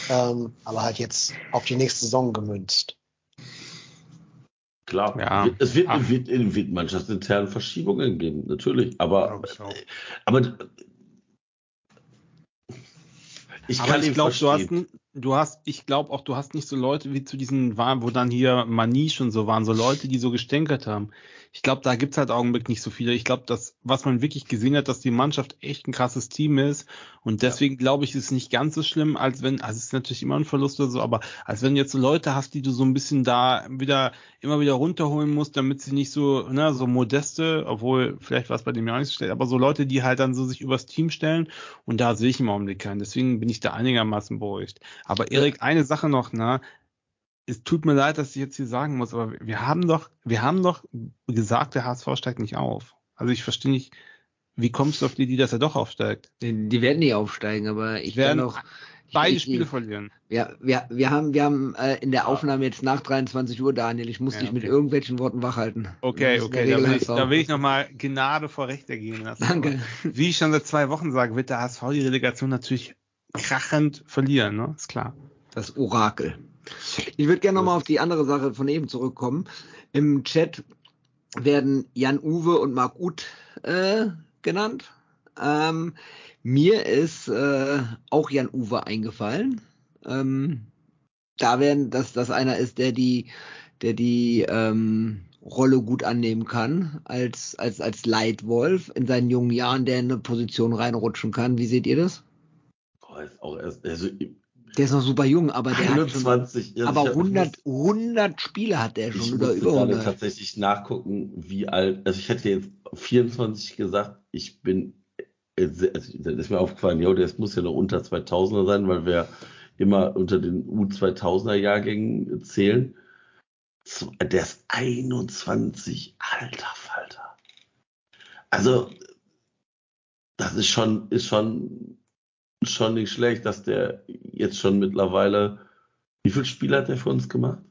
Ähm, aber halt jetzt auf die nächste Saison gemünzt. Klar, Ja. Es wird, Ach. wird, wird, wird mannschaftsinterne Verschiebungen geben, natürlich. Aber, aber ich Aber ich glaube, du hast, du hast, ich glaube auch, du hast nicht so Leute wie zu diesen waren, wo dann hier Maniche und so waren, so Leute, die so gestänkert haben. Ich glaube, da gibt's halt Augenblick nicht so viele. Ich glaube, dass, was man wirklich gesehen hat, dass die Mannschaft echt ein krasses Team ist. Und deswegen glaube ich, ist es nicht ganz so schlimm, als wenn, also es ist natürlich immer ein Verlust oder so, aber als wenn du jetzt so Leute hast, die du so ein bisschen da wieder, immer wieder runterholen musst, damit sie nicht so, ne, so modeste, obwohl vielleicht war es bei dem ja auch nicht so schlecht, aber so Leute, die halt dann so sich übers Team stellen und da sehe ich im Augenblick keinen. Deswegen bin ich da einigermaßen beruhigt. Aber Erik, eine Sache noch, ne? Es tut mir leid, dass ich jetzt hier sagen muss, aber wir haben doch, wir haben doch gesagt, der HSV steigt nicht auf. Also ich verstehe nicht, wie kommst du auf die Idee, dass er doch aufsteigt? Die, die werden nicht aufsteigen, aber ich werden kann noch. Beide ich, Spiele ich, verlieren. Ja, wir, wir haben, wir haben äh, in der Aufnahme jetzt nach 23 Uhr, Daniel. Ich muss Ja, dich mit okay. irgendwelchen Worten wachhalten. Okay, okay, da will, ich, da will ich nochmal Gnade vor Recht ergehen lassen. Danke. Aber wie ich schon seit zwei Wochen sage, wird der HSV die Relegation natürlich krachend verlieren, ne? Ist klar. Das Orakel. Ich würde gerne nochmal auf die andere Sache von eben zurückkommen. Im Chat werden Jan Uwe und Marc Uth äh, genannt. Ähm, mir ist äh, auch Jan Uwe eingefallen. Ähm, da werden, dass das einer ist, der die, der die ähm, Rolle gut annehmen kann als als als Leitwolf in seinen jungen Jahren, der in eine Position reinrutschen kann. Wie seht ihr das? Auch erst, also Der ist noch super jung, aber der hat schon 21. also aber ich hab- 100, 100 Spiele hat der Ich schon oder über gerade 100. tatsächlich nachgucken, wie alt, also ich hätte jetzt 24 gesagt, ich bin, äh, also dann ist mir aufgefallen, ja, der muss ja noch unter 2000er sein, weil wir immer unter den U2000er Jahrgängen zählen. Der ist 21, alter Falter. Also, das ist schon, ist schon, schon nicht schlecht, dass der jetzt schon mittlerweile, wie viele Spiele hat der für uns gemacht?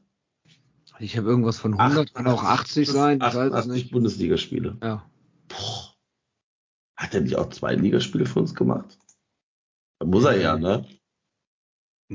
Ich habe irgendwas von 100, kann auch 80 sein, ich weiß es 88 nicht. Bundesligaspiele. Ja. Boah. Hat er nicht auch zwei Ligaspiele für uns gemacht? Muss er ja, ne?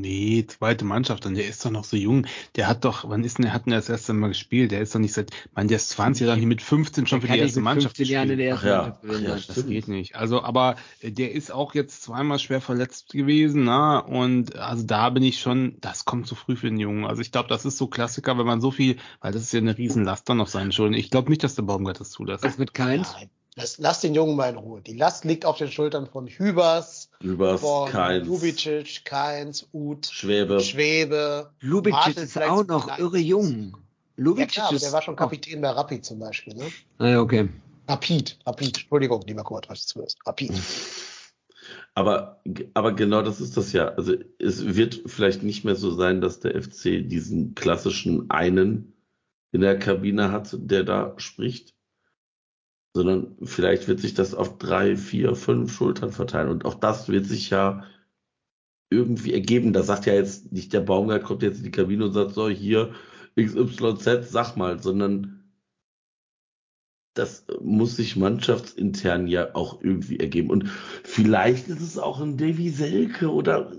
Nee, zweite Mannschaft und der ist doch noch so jung. Der hat doch, wann ist denn, der hat denn das erste Mal gespielt? Der ist doch nicht seit, man, der ist 20 Jahre mit 15 schon für die erste Mannschaft 15 Jahren in der ersten ja, Mannschaft ja. Das Stimmt. geht nicht. Also, aber äh, der ist auch jetzt zweimal schwer verletzt gewesen, na, und also da bin ich schon, das kommt zu früh für den Jungen. Also ich glaube, das ist so Klassiker, wenn man so viel, weil das ist ja eine Riesenlast dann auf seinen Schultern. Ich glaube nicht, dass der Baumgart das zulässt. Was mit Keins? Nein, lass, lass den Jungen mal in Ruhe. Die Last liegt auf den Schultern von Hübers, Übers von kein Lubicic, Keins, Uth, Schwebe. Schwebe. Lubicic Martel ist auch noch klein. irre jung. Ja Lubicic klar, aber ist der war schon auch- Kapitän bei Rapid zum Beispiel. Ne? Ah, ja, okay. Rapid, Rapid. Entschuldigung, lieber Kurt, was du zuhörst. Rapid. <laughs> Aber, aber genau das ist das ja. Also es wird vielleicht nicht mehr so sein, dass der FC diesen klassischen einen in der Kabine hat, der da spricht, sondern vielleicht wird sich das auf drei, vier, fünf Schultern verteilen. Und auch das wird sich ja irgendwie ergeben. Da sagt ja jetzt nicht der Baumgart kommt jetzt in die Kabine und sagt so hier XYZ, sag mal, sondern das muss sich mannschaftsintern ja auch irgendwie ergeben. Und vielleicht ist es auch ein Davy Selke oder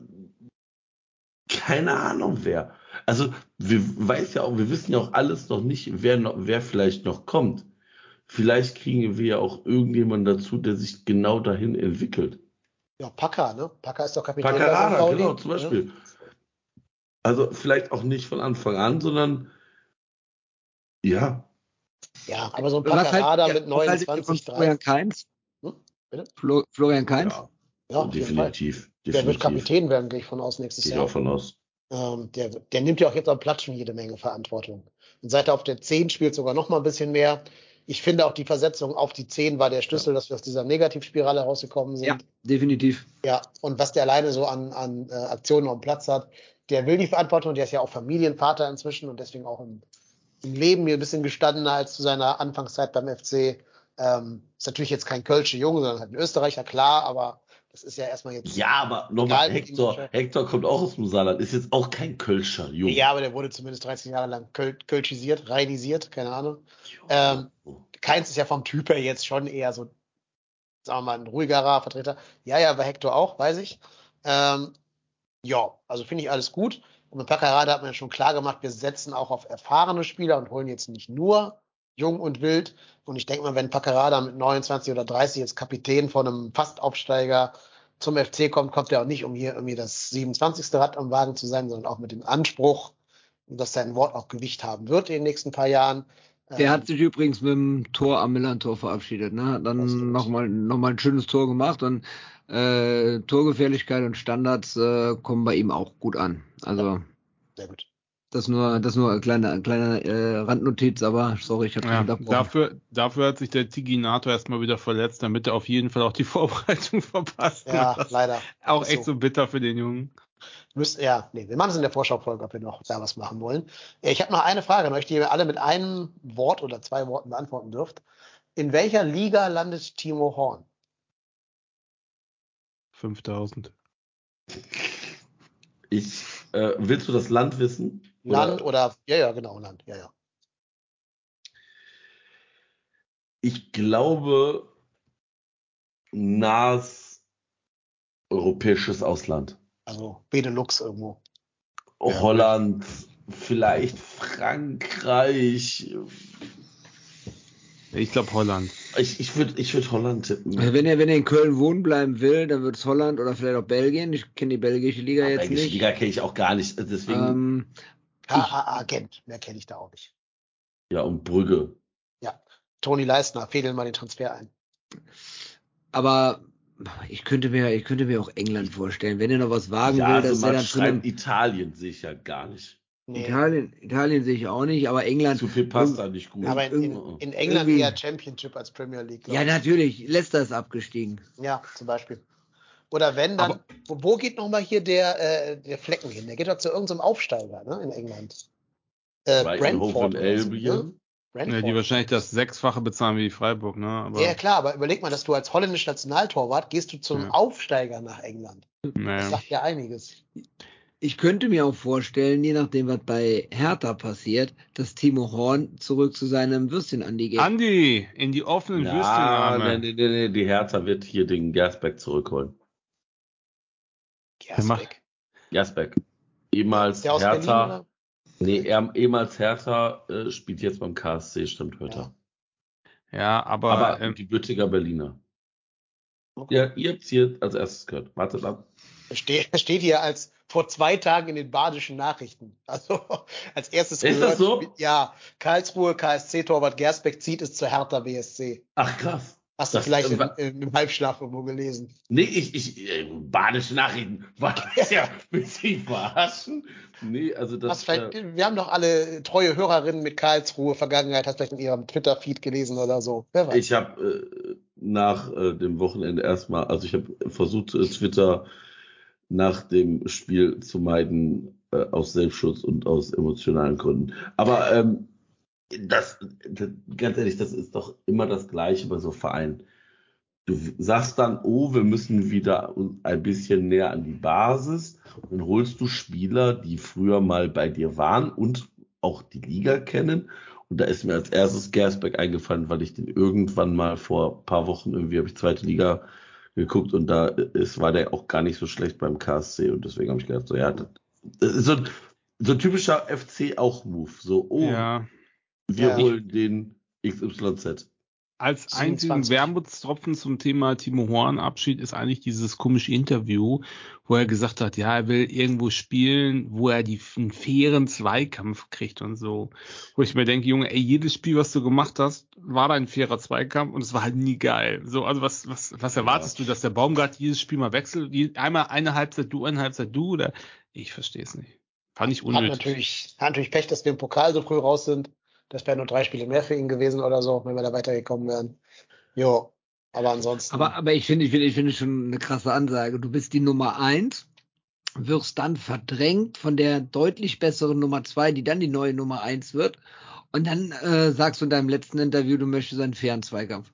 keine Ahnung wer. Also wir weiß ja auch, wir wissen ja auch alles noch nicht, wer noch, wer vielleicht noch kommt. Vielleicht kriegen wir ja auch irgendjemanden dazu, der sich genau dahin entwickelt. Ja, Packer, ne? Packer ist doch Kapitän. Paccarada, Pauli, genau, zum ne? Beispiel. Also vielleicht auch nicht von Anfang an, sondern ja, Ja, aber so ein Paccarada ihr- mit was haltet ihr 29, von Florian 30. Keins? Hm? Flo Florian Keins? ja Ja, Fall. definitiv. Der wird definitiv. Kapitän werden, gehe ich von aus, nächstes Gehe ich Jahr. auch von aus. Ähm, der, der nimmt ja auch jetzt am Platz schon jede Menge Verantwortung. Und seit er auf der 10 spielt, sogar noch mal ein bisschen mehr. Ich finde auch die Versetzung auf die 10 war der Schlüssel, dass wir aus dieser Negativspirale rausgekommen sind. Ja, definitiv. Ja, und was der alleine so an, an äh, Aktionen auf dem Platz hat, der will die Verantwortung, der ist ja auch Familienvater inzwischen und deswegen auch im, im Leben mir ein bisschen gestandener als zu seiner Anfangszeit beim FC. Ähm, ist natürlich jetzt kein Kölsche Junge, sondern halt ein Österreicher, klar, aber das ist ja erstmal jetzt. Ja, aber nochmal, Hector. Hector kommt auch aus dem Saarland, ist jetzt auch kein Kölscher Junge. Ja, aber der wurde zumindest 13 Jahre lang Köl kölschisiert, rheinisiert, keine Ahnung. Ähm, Keins ist ja vom Typ her jetzt schon eher so, sagen wir mal, ein ruhigerer Vertreter. Ja, ja, bei Hector auch, weiß ich. Ähm, ja, also finde ich alles gut. Und mit Paccarada hat man ja schon klar gemacht, wir setzen auch auf erfahrene Spieler und holen jetzt nicht nur jung und wild. Und ich denke mal, wenn Paccarada mit 29 oder 30 jetzt Kapitän von einem Fastaufsteiger zum FC kommt, kommt er auch nicht, um hier irgendwie das 27. Rad am Wagen zu sein, sondern auch mit dem Anspruch, dass sein Wort auch Gewicht haben wird in den nächsten paar Jahren. Der Ähm, hat sich übrigens mit dem Tor am Millantor verabschiedet. Ne? Dann nochmal noch mal ein schönes Tor gemacht und äh, Torgefährlichkeit und Standards äh, kommen bei ihm auch gut an. Also sehr gut. Das nur das nur eine kleine, eine kleine äh, Randnotiz, aber sorry, ich habe Ja, dafür, dafür hat sich der Tiginator erstmal wieder verletzt, damit er auf jeden Fall auch die <laughs> Vorbereitung verpasst. Ja, leider. auch echt so bitter für den Jungen. Müsst, ja, nee, wir machen es in der Vorschaufolge, ob wir noch da was machen wollen. Ich habe noch eine Frage an euch, die ihr alle mit einem Wort oder zwei Worten beantworten dürft. In welcher Liga landet Timo Horn? 5000. Ich, äh, willst du das Land wissen? Land oder, ja, ja, genau, Land, ja, ja. Ich glaube, nahes europäisches Ausland. Also Benelux irgendwo. Ja, Holland, vielleicht Frankreich. Ich glaube Holland. Ich, ich würde ich würd Holland tippen. Also wenn er wenn er in Köln wohnen bleiben will, dann wird es Holland oder vielleicht auch Belgien. Ich kenne die belgische Liga Aber jetzt Belgische nicht. Liga kenne ich auch gar nicht. Deswegen, Ähm, HAA Gent, mehr kenne ich da auch nicht. ja, und Brügge. Toni Leistner, fädeln mal den Transfer ein. aber ich könnte mir ich könnte mir auch England vorstellen, wenn er noch was wagen Ja, will, also dass er man dann zu einem schreibt Italien, sehe ich ja gar nicht. Nee, Italien, Italien sehe ich auch nicht, aber England. Zu viel passt da nicht gut. aber in, in, in England eher Championship als Premier League. Ja, ich. natürlich. Leicester ist abgestiegen. Ja, zum Beispiel. Oder wenn dann, Aber- wo, wo geht nochmal hier der, äh, der Flecken hin? Der geht doch zu irgendeinem Aufsteiger, ne, in England. Äh, Brentford ne? Albion. Brentford. Ja, die wahrscheinlich das Sechsfache bezahlen wie Freiburg, ne? Aber, Ja, klar, aber überleg mal, dass du als holländischer Nationaltorwart gehst du zum Ja. Aufsteiger nach England. Das naja. sagt ja einiges. Ich könnte mir auch vorstellen, je nachdem, was bei Hertha passiert, dass Timo Horn zurück zu seinem Würstchen-Andi geht. Andi, in die offenen Ja, Würstchenarme. nee, nee, nee, die Hertha wird hier den Gersbeck zurückholen. Gersbeck. Gersbeck. ehemals Der aus Berlin, Hertha. oder? nee, er, ehemals Hertha äh, spielt jetzt beim KSC, stimmt heute. Ja. Ja, aber, Aber ähm, die Büttiger Berliner. Okay. Ja, ihr habt hier als erstes gehört. Wartet ab. Steht, steht hier als vor zwei Tagen in den badischen Nachrichten. Also <laughs> als erstes Ist das so? Ja, Karlsruhe, KSC-Torwart Gersbeck zieht es zur Hertha BSC. Ach krass. Hast du Das- vielleicht im, äh, im, im Halbschlaf irgendwo gelesen? Nee, ich, ich, äh, badische Nachrichten. Was? <laughs> Ja, willst du mich verarschen? Nee, also das. Äh, wir haben doch alle treue Hörerinnen mit Karlsruhe Vergangenheit, hast vielleicht in ihrem Twitter-Feed gelesen oder so. Wer weiß. ich habe äh, nach äh, dem Wochenende erstmal, also ich habe versucht, äh, Twitter nach dem Spiel zu meiden, äh, aus Selbstschutz und aus emotionalen Gründen. Aber ähm, das, das, ganz ehrlich, das ist doch immer das Gleiche bei so Vereinen. Du sagst dann, oh, wir müssen wieder ein bisschen näher an die Basis. Und dann holst du Spieler, die früher mal bei dir waren und auch die Liga kennen. Und da ist mir als erstes Gersbeck eingefallen, weil ich den irgendwann mal vor ein paar Wochen irgendwie habe ich zweite Liga geguckt und da ist, war der auch gar nicht so schlecht beim KSC und deswegen habe ich gedacht, so ja, das, das ist so so ein typischer FC auch Move. So, oh, ja, wir Ja. holen den XYZ. als 27. einzigen Wermutstropfen zum Thema Timo Horn Abschied ist eigentlich dieses komische Interview, wo er gesagt hat, ja, er will irgendwo spielen, wo er die, einen fairen Zweikampf kriegt und so. Wo ich mir denke, Junge, ey, jedes Spiel, was du gemacht hast, war da ein fairer Zweikampf und es war halt nie geil. So, also was, was, was erwartest du, dass der Baumgart jedes Spiel mal wechselt? Einmal eine Halbzeit du, eine Halbzeit du oder? Ich verstehe es nicht. Fand ich Hat unnötig. natürlich, hat natürlich Pech, dass wir im Pokal so früh raus sind. Das wären nur drei Spiele mehr für ihn gewesen oder so, wenn wir da weitergekommen wären. Jo. Aber ansonsten. Aber, aber ich finde, ich finde, ich finde schon eine krasse Ansage. Du bist die Nummer eins, wirst dann verdrängt von der deutlich besseren Nummer zwei, die dann die neue Nummer eins wird. Und dann äh, sagst du in deinem letzten Interview, du möchtest einen fairen Zweikampf.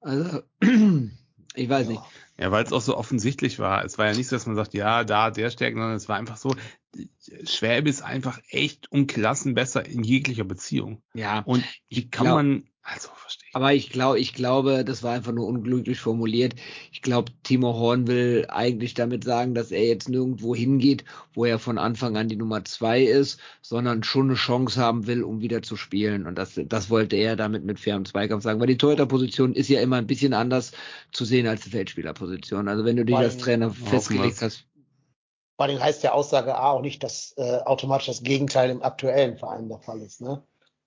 Also, <clears throat> ich weiß nicht. Ja, weil es auch so offensichtlich war. Es war ja nicht so, dass man sagt, ja, da, der stärkt, sondern es war einfach so, Schwäbe ist einfach echt um Klassen besser in jeglicher Beziehung. Ja, Und wie kann glaub- man, also verstehe ich. aber ich glaube, ich glaube, das war einfach nur unglücklich formuliert. Ich glaube, Timo Horn will eigentlich damit sagen, dass er jetzt nirgendwo hingeht, wo er von Anfang an die Nummer zwei ist, sondern schon eine Chance haben will, um wieder zu spielen. Und das, das wollte er damit mit fairem Zweikampf sagen, weil die Torhüterposition ist ja immer ein bisschen anders zu sehen als die Feldspielerposition. Also wenn du dich als Trainer festgelegt hast, Vor allem heißt der Aussage A auch nicht, dass äh, automatisch das Gegenteil im aktuellen Verein der Fall ist. Ne?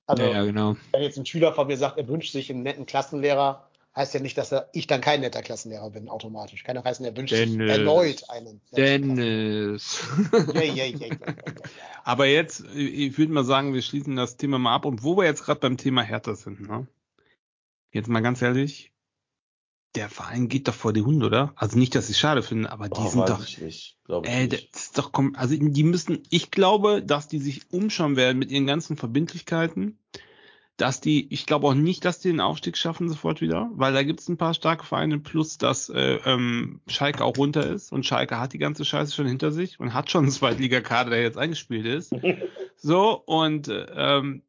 Also, ja, ja, genau. wenn jetzt ein Schüler von mir sagt, er wünscht sich einen netten Klassenlehrer, heißt ja nicht, dass er, ich dann kein netter Klassenlehrer bin, automatisch. Auch heißen, er wünscht sich Dennis. erneut einen. Dennis. Ja, ja, ja, ja, ja, ja. Aber jetzt, ich würde mal sagen, wir schließen das Thema mal ab. Und wo wir jetzt gerade beim Thema Hertha sind, ne? Jetzt mal ganz ehrlich, der Verein geht doch vor die Hunde, oder? Also nicht, dass ich schade finde, aber die Oh, sind doch, ich nicht. Glaube ich Ey, das nicht. ist doch komm, also die müssen, ich glaube, dass die sich umschauen werden mit ihren ganzen Verbindlichkeiten, dass die, ich glaube auch nicht, dass die den Aufstieg schaffen sofort wieder, weil da gibt es ein paar starke Vereine, plus dass äh, ähm, Schalke auch runter ist und Schalke hat die ganze Scheiße schon hinter sich und hat schon einen Zweitligakader, der jetzt eingespielt ist. <laughs> so, und äh, ähm,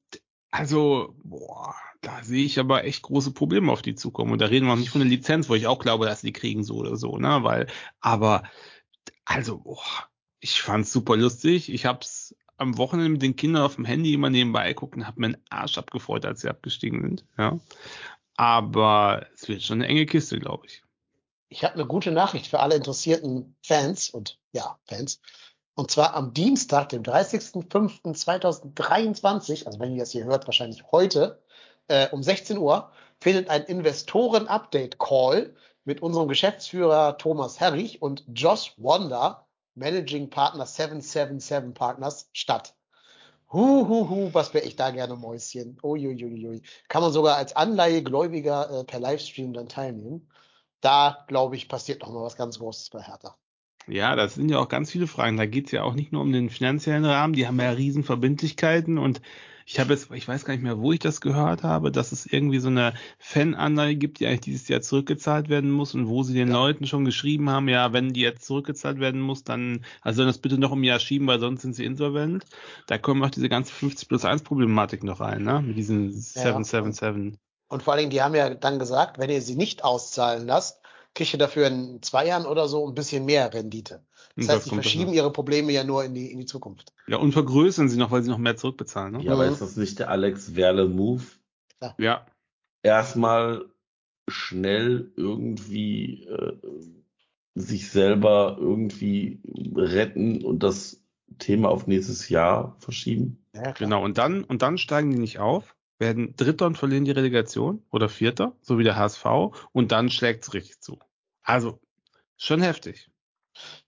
also, boah, da sehe ich aber echt große Probleme auf die zukommen. Und da reden wir auch nicht von der Lizenz, wo ich auch glaube, dass die kriegen so oder so, ne? Weil, aber also, boah, ich fand's super lustig. Ich hab's am Wochenende mit den Kindern auf dem Handy immer nebenbei geguckt und hab mir einen Arsch abgefreut, als sie abgestiegen sind. Ja. Aber es wird schon eine enge Kiste, glaube ich. Ich habe eine gute Nachricht für alle interessierten Fans und ja, Fans. Und zwar am Dienstag, dem 30.05.2023, also wenn ihr das hier hört, wahrscheinlich heute, äh, um 16 Uhr, findet ein Investoren-Update-Call mit unserem Geschäftsführer Thomas Herrich und Josh Wanda, Managing Partner 777 Partners, statt. Huhuhu, was wäre ich da gerne Mäuschen. Uiuiuiui. Kann man sogar als Anleihegläubiger äh, per Livestream dann teilnehmen. Da, glaube ich, passiert noch mal was ganz Großes bei Hertha. Ja, das sind ja auch ganz viele Fragen. Da geht's ja auch nicht nur um den finanziellen Rahmen, die haben ja riesen Verbindlichkeiten und ich habe jetzt, ich weiß gar nicht mehr, wo ich das gehört habe, dass es irgendwie so eine Fananleihe gibt, die eigentlich dieses Jahr zurückgezahlt werden muss und wo sie den Ja. Leuten schon geschrieben haben, ja, wenn die jetzt zurückgezahlt werden muss, dann, also sollen das bitte noch ein Jahr schieben, weil sonst sind sie insolvent. Da kommen auch diese ganze 50 plus 1 Problematik noch rein, ne, mit diesen 777. Und vor allen Dingen, die haben ja dann gesagt, wenn ihr sie nicht auszahlen lasst, kriegst du dafür in zwei Jahren oder so ein bisschen mehr Rendite. Das heißt, kommt verschieben ihre Probleme ja nur in die, in die Zukunft. Ja, und vergrößern sie noch, weil sie noch mehr zurückbezahlen. Ne? Ja, aber Mhm. ist das nicht der Alex Werle-Move? Ja. Erstmal schnell irgendwie äh, sich selber irgendwie retten und das Thema auf nächstes Jahr verschieben? Ja. Genau, und dann, und dann steigen die nicht auf, werden Dritter und verlieren die Relegation oder Vierter, so wie der HSV, und dann schlägt's richtig zu. Also, schon heftig.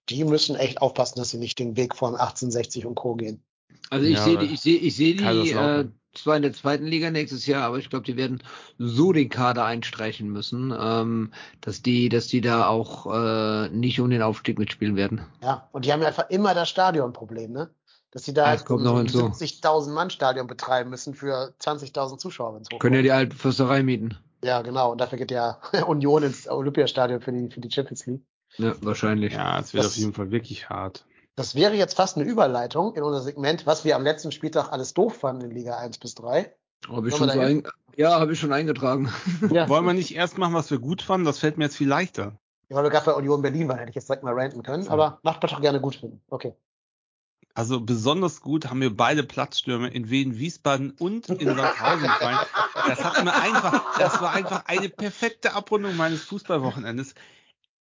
Die müssen echt aufpassen, dass sie nicht den Weg von 1860 und Co. gehen. Also ich Ja, sehe ich sehe, ich sehe die äh, zwar in der zweiten Liga nächstes Jahr, aber ich glaube, die werden so den Kader einstreichen müssen, ähm, dass die, dass die da auch äh, nicht um den Aufstieg mitspielen werden. Ja, und die haben ja einfach immer das Stadionproblem, ne? Dass sie da Ja, halt das kommt so noch ein hinzu. 70.000 Mann Stadion betreiben müssen für 20.000 Zuschauer, wenn's hochkommt. Können ja die alte Fürsterei mieten. Ja, genau. Und dafür geht ja <laughs> Union ins Olympiastadion für die, für die Champions League. Ja, wahrscheinlich. Ja, es wird Das- auf jeden Fall wirklich hart. Das wäre jetzt fast eine Überleitung in unser Segment, was wir am letzten Spieltag alles doof fanden in Liga 1 bis 3. Habe ich schon so ein, ja, habe ich schon eingetragen. <laughs> Ja, Wollen wir nicht erst machen, was wir gut fanden? Das fällt mir jetzt viel leichter. weil wir gerade bei Union Berlin waren, hätte ich jetzt direkt mal ranten können. Aber macht man doch gerne gut finden. Okay. Also besonders gut haben mir beide Platzstürme in Wien, Wiesbaden und in Sandhausen gefallen. Das hat mir einfach, das war einfach eine perfekte Abrundung meines Fußballwochenendes.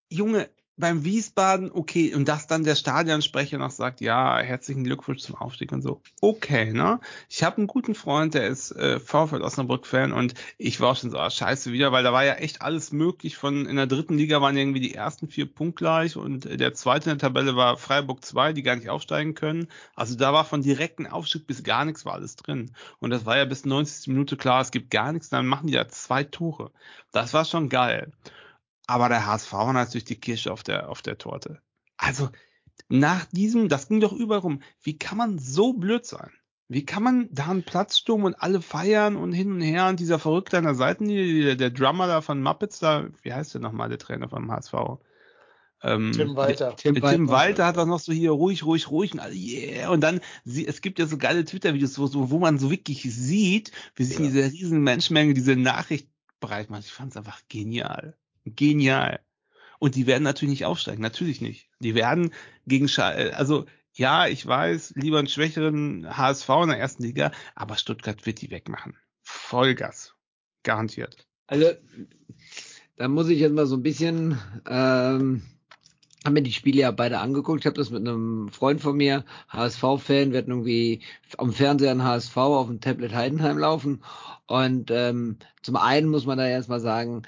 Junge, beim Wiesbaden, okay, und dass dann der Stadionsprecher noch sagt, ja, herzlichen Glückwunsch zum Aufstieg und so. Okay, ne? Ich habe einen guten Freund, der ist äh, VfL Osnabrück-Fan und ich war schon so, ah, scheiße wieder, weil da war ja echt alles möglich. Von in der dritten Liga waren irgendwie die ersten vier punktgleich und der zweite in der Tabelle war Freiburg 2, die gar nicht aufsteigen können. Also da war von direkten Aufstieg bis gar nichts war alles drin. Und das war ja bis 90. Minute klar, es gibt gar nichts, dann machen die da zwei Tore. Das war schon geil. Aber der HSV war natürlich die Kirsche auf der, auf der Torte. Also, nach diesem, das ging doch überall rum. Wie kann man so blöd sein? Wie kann man da einen Platzsturm und alle feiern und hin und her und dieser Verrückte an der Seitenlinie, der, der Drummer da von Muppets da, wie heißt der nochmal, der Trainer vom HSV? Ähm, Tim Walter. Tim Tim, Tim Walter hat auch noch so hier ruhig, ruhig, ruhig und alle, yeah. Und dann, sie, es gibt ja so geile Twitter-Videos, wo, so, wo man so wirklich sieht, wie sich in Ja. dieser riesen Menschenmenge diese Nachricht breit macht. Ich fand es einfach genial. Genial. Und die werden natürlich nicht aufsteigen, natürlich nicht. Die werden gegen Scha also ja, ich weiß, lieber einen schwächeren HSV in der ersten Liga, aber Stuttgart wird die wegmachen. Vollgas. Garantiert. Also, da muss ich jetzt mal so ein bisschen, ähm, haben mir die Spiele ja beide angeguckt. Ich habe das mit einem Freund von mir, HSV-Fan, wir hatten irgendwie am Fernseher ein HSV auf dem Tablet Heidenheim laufen. Und ähm, zum einen muss man da erstmal sagen,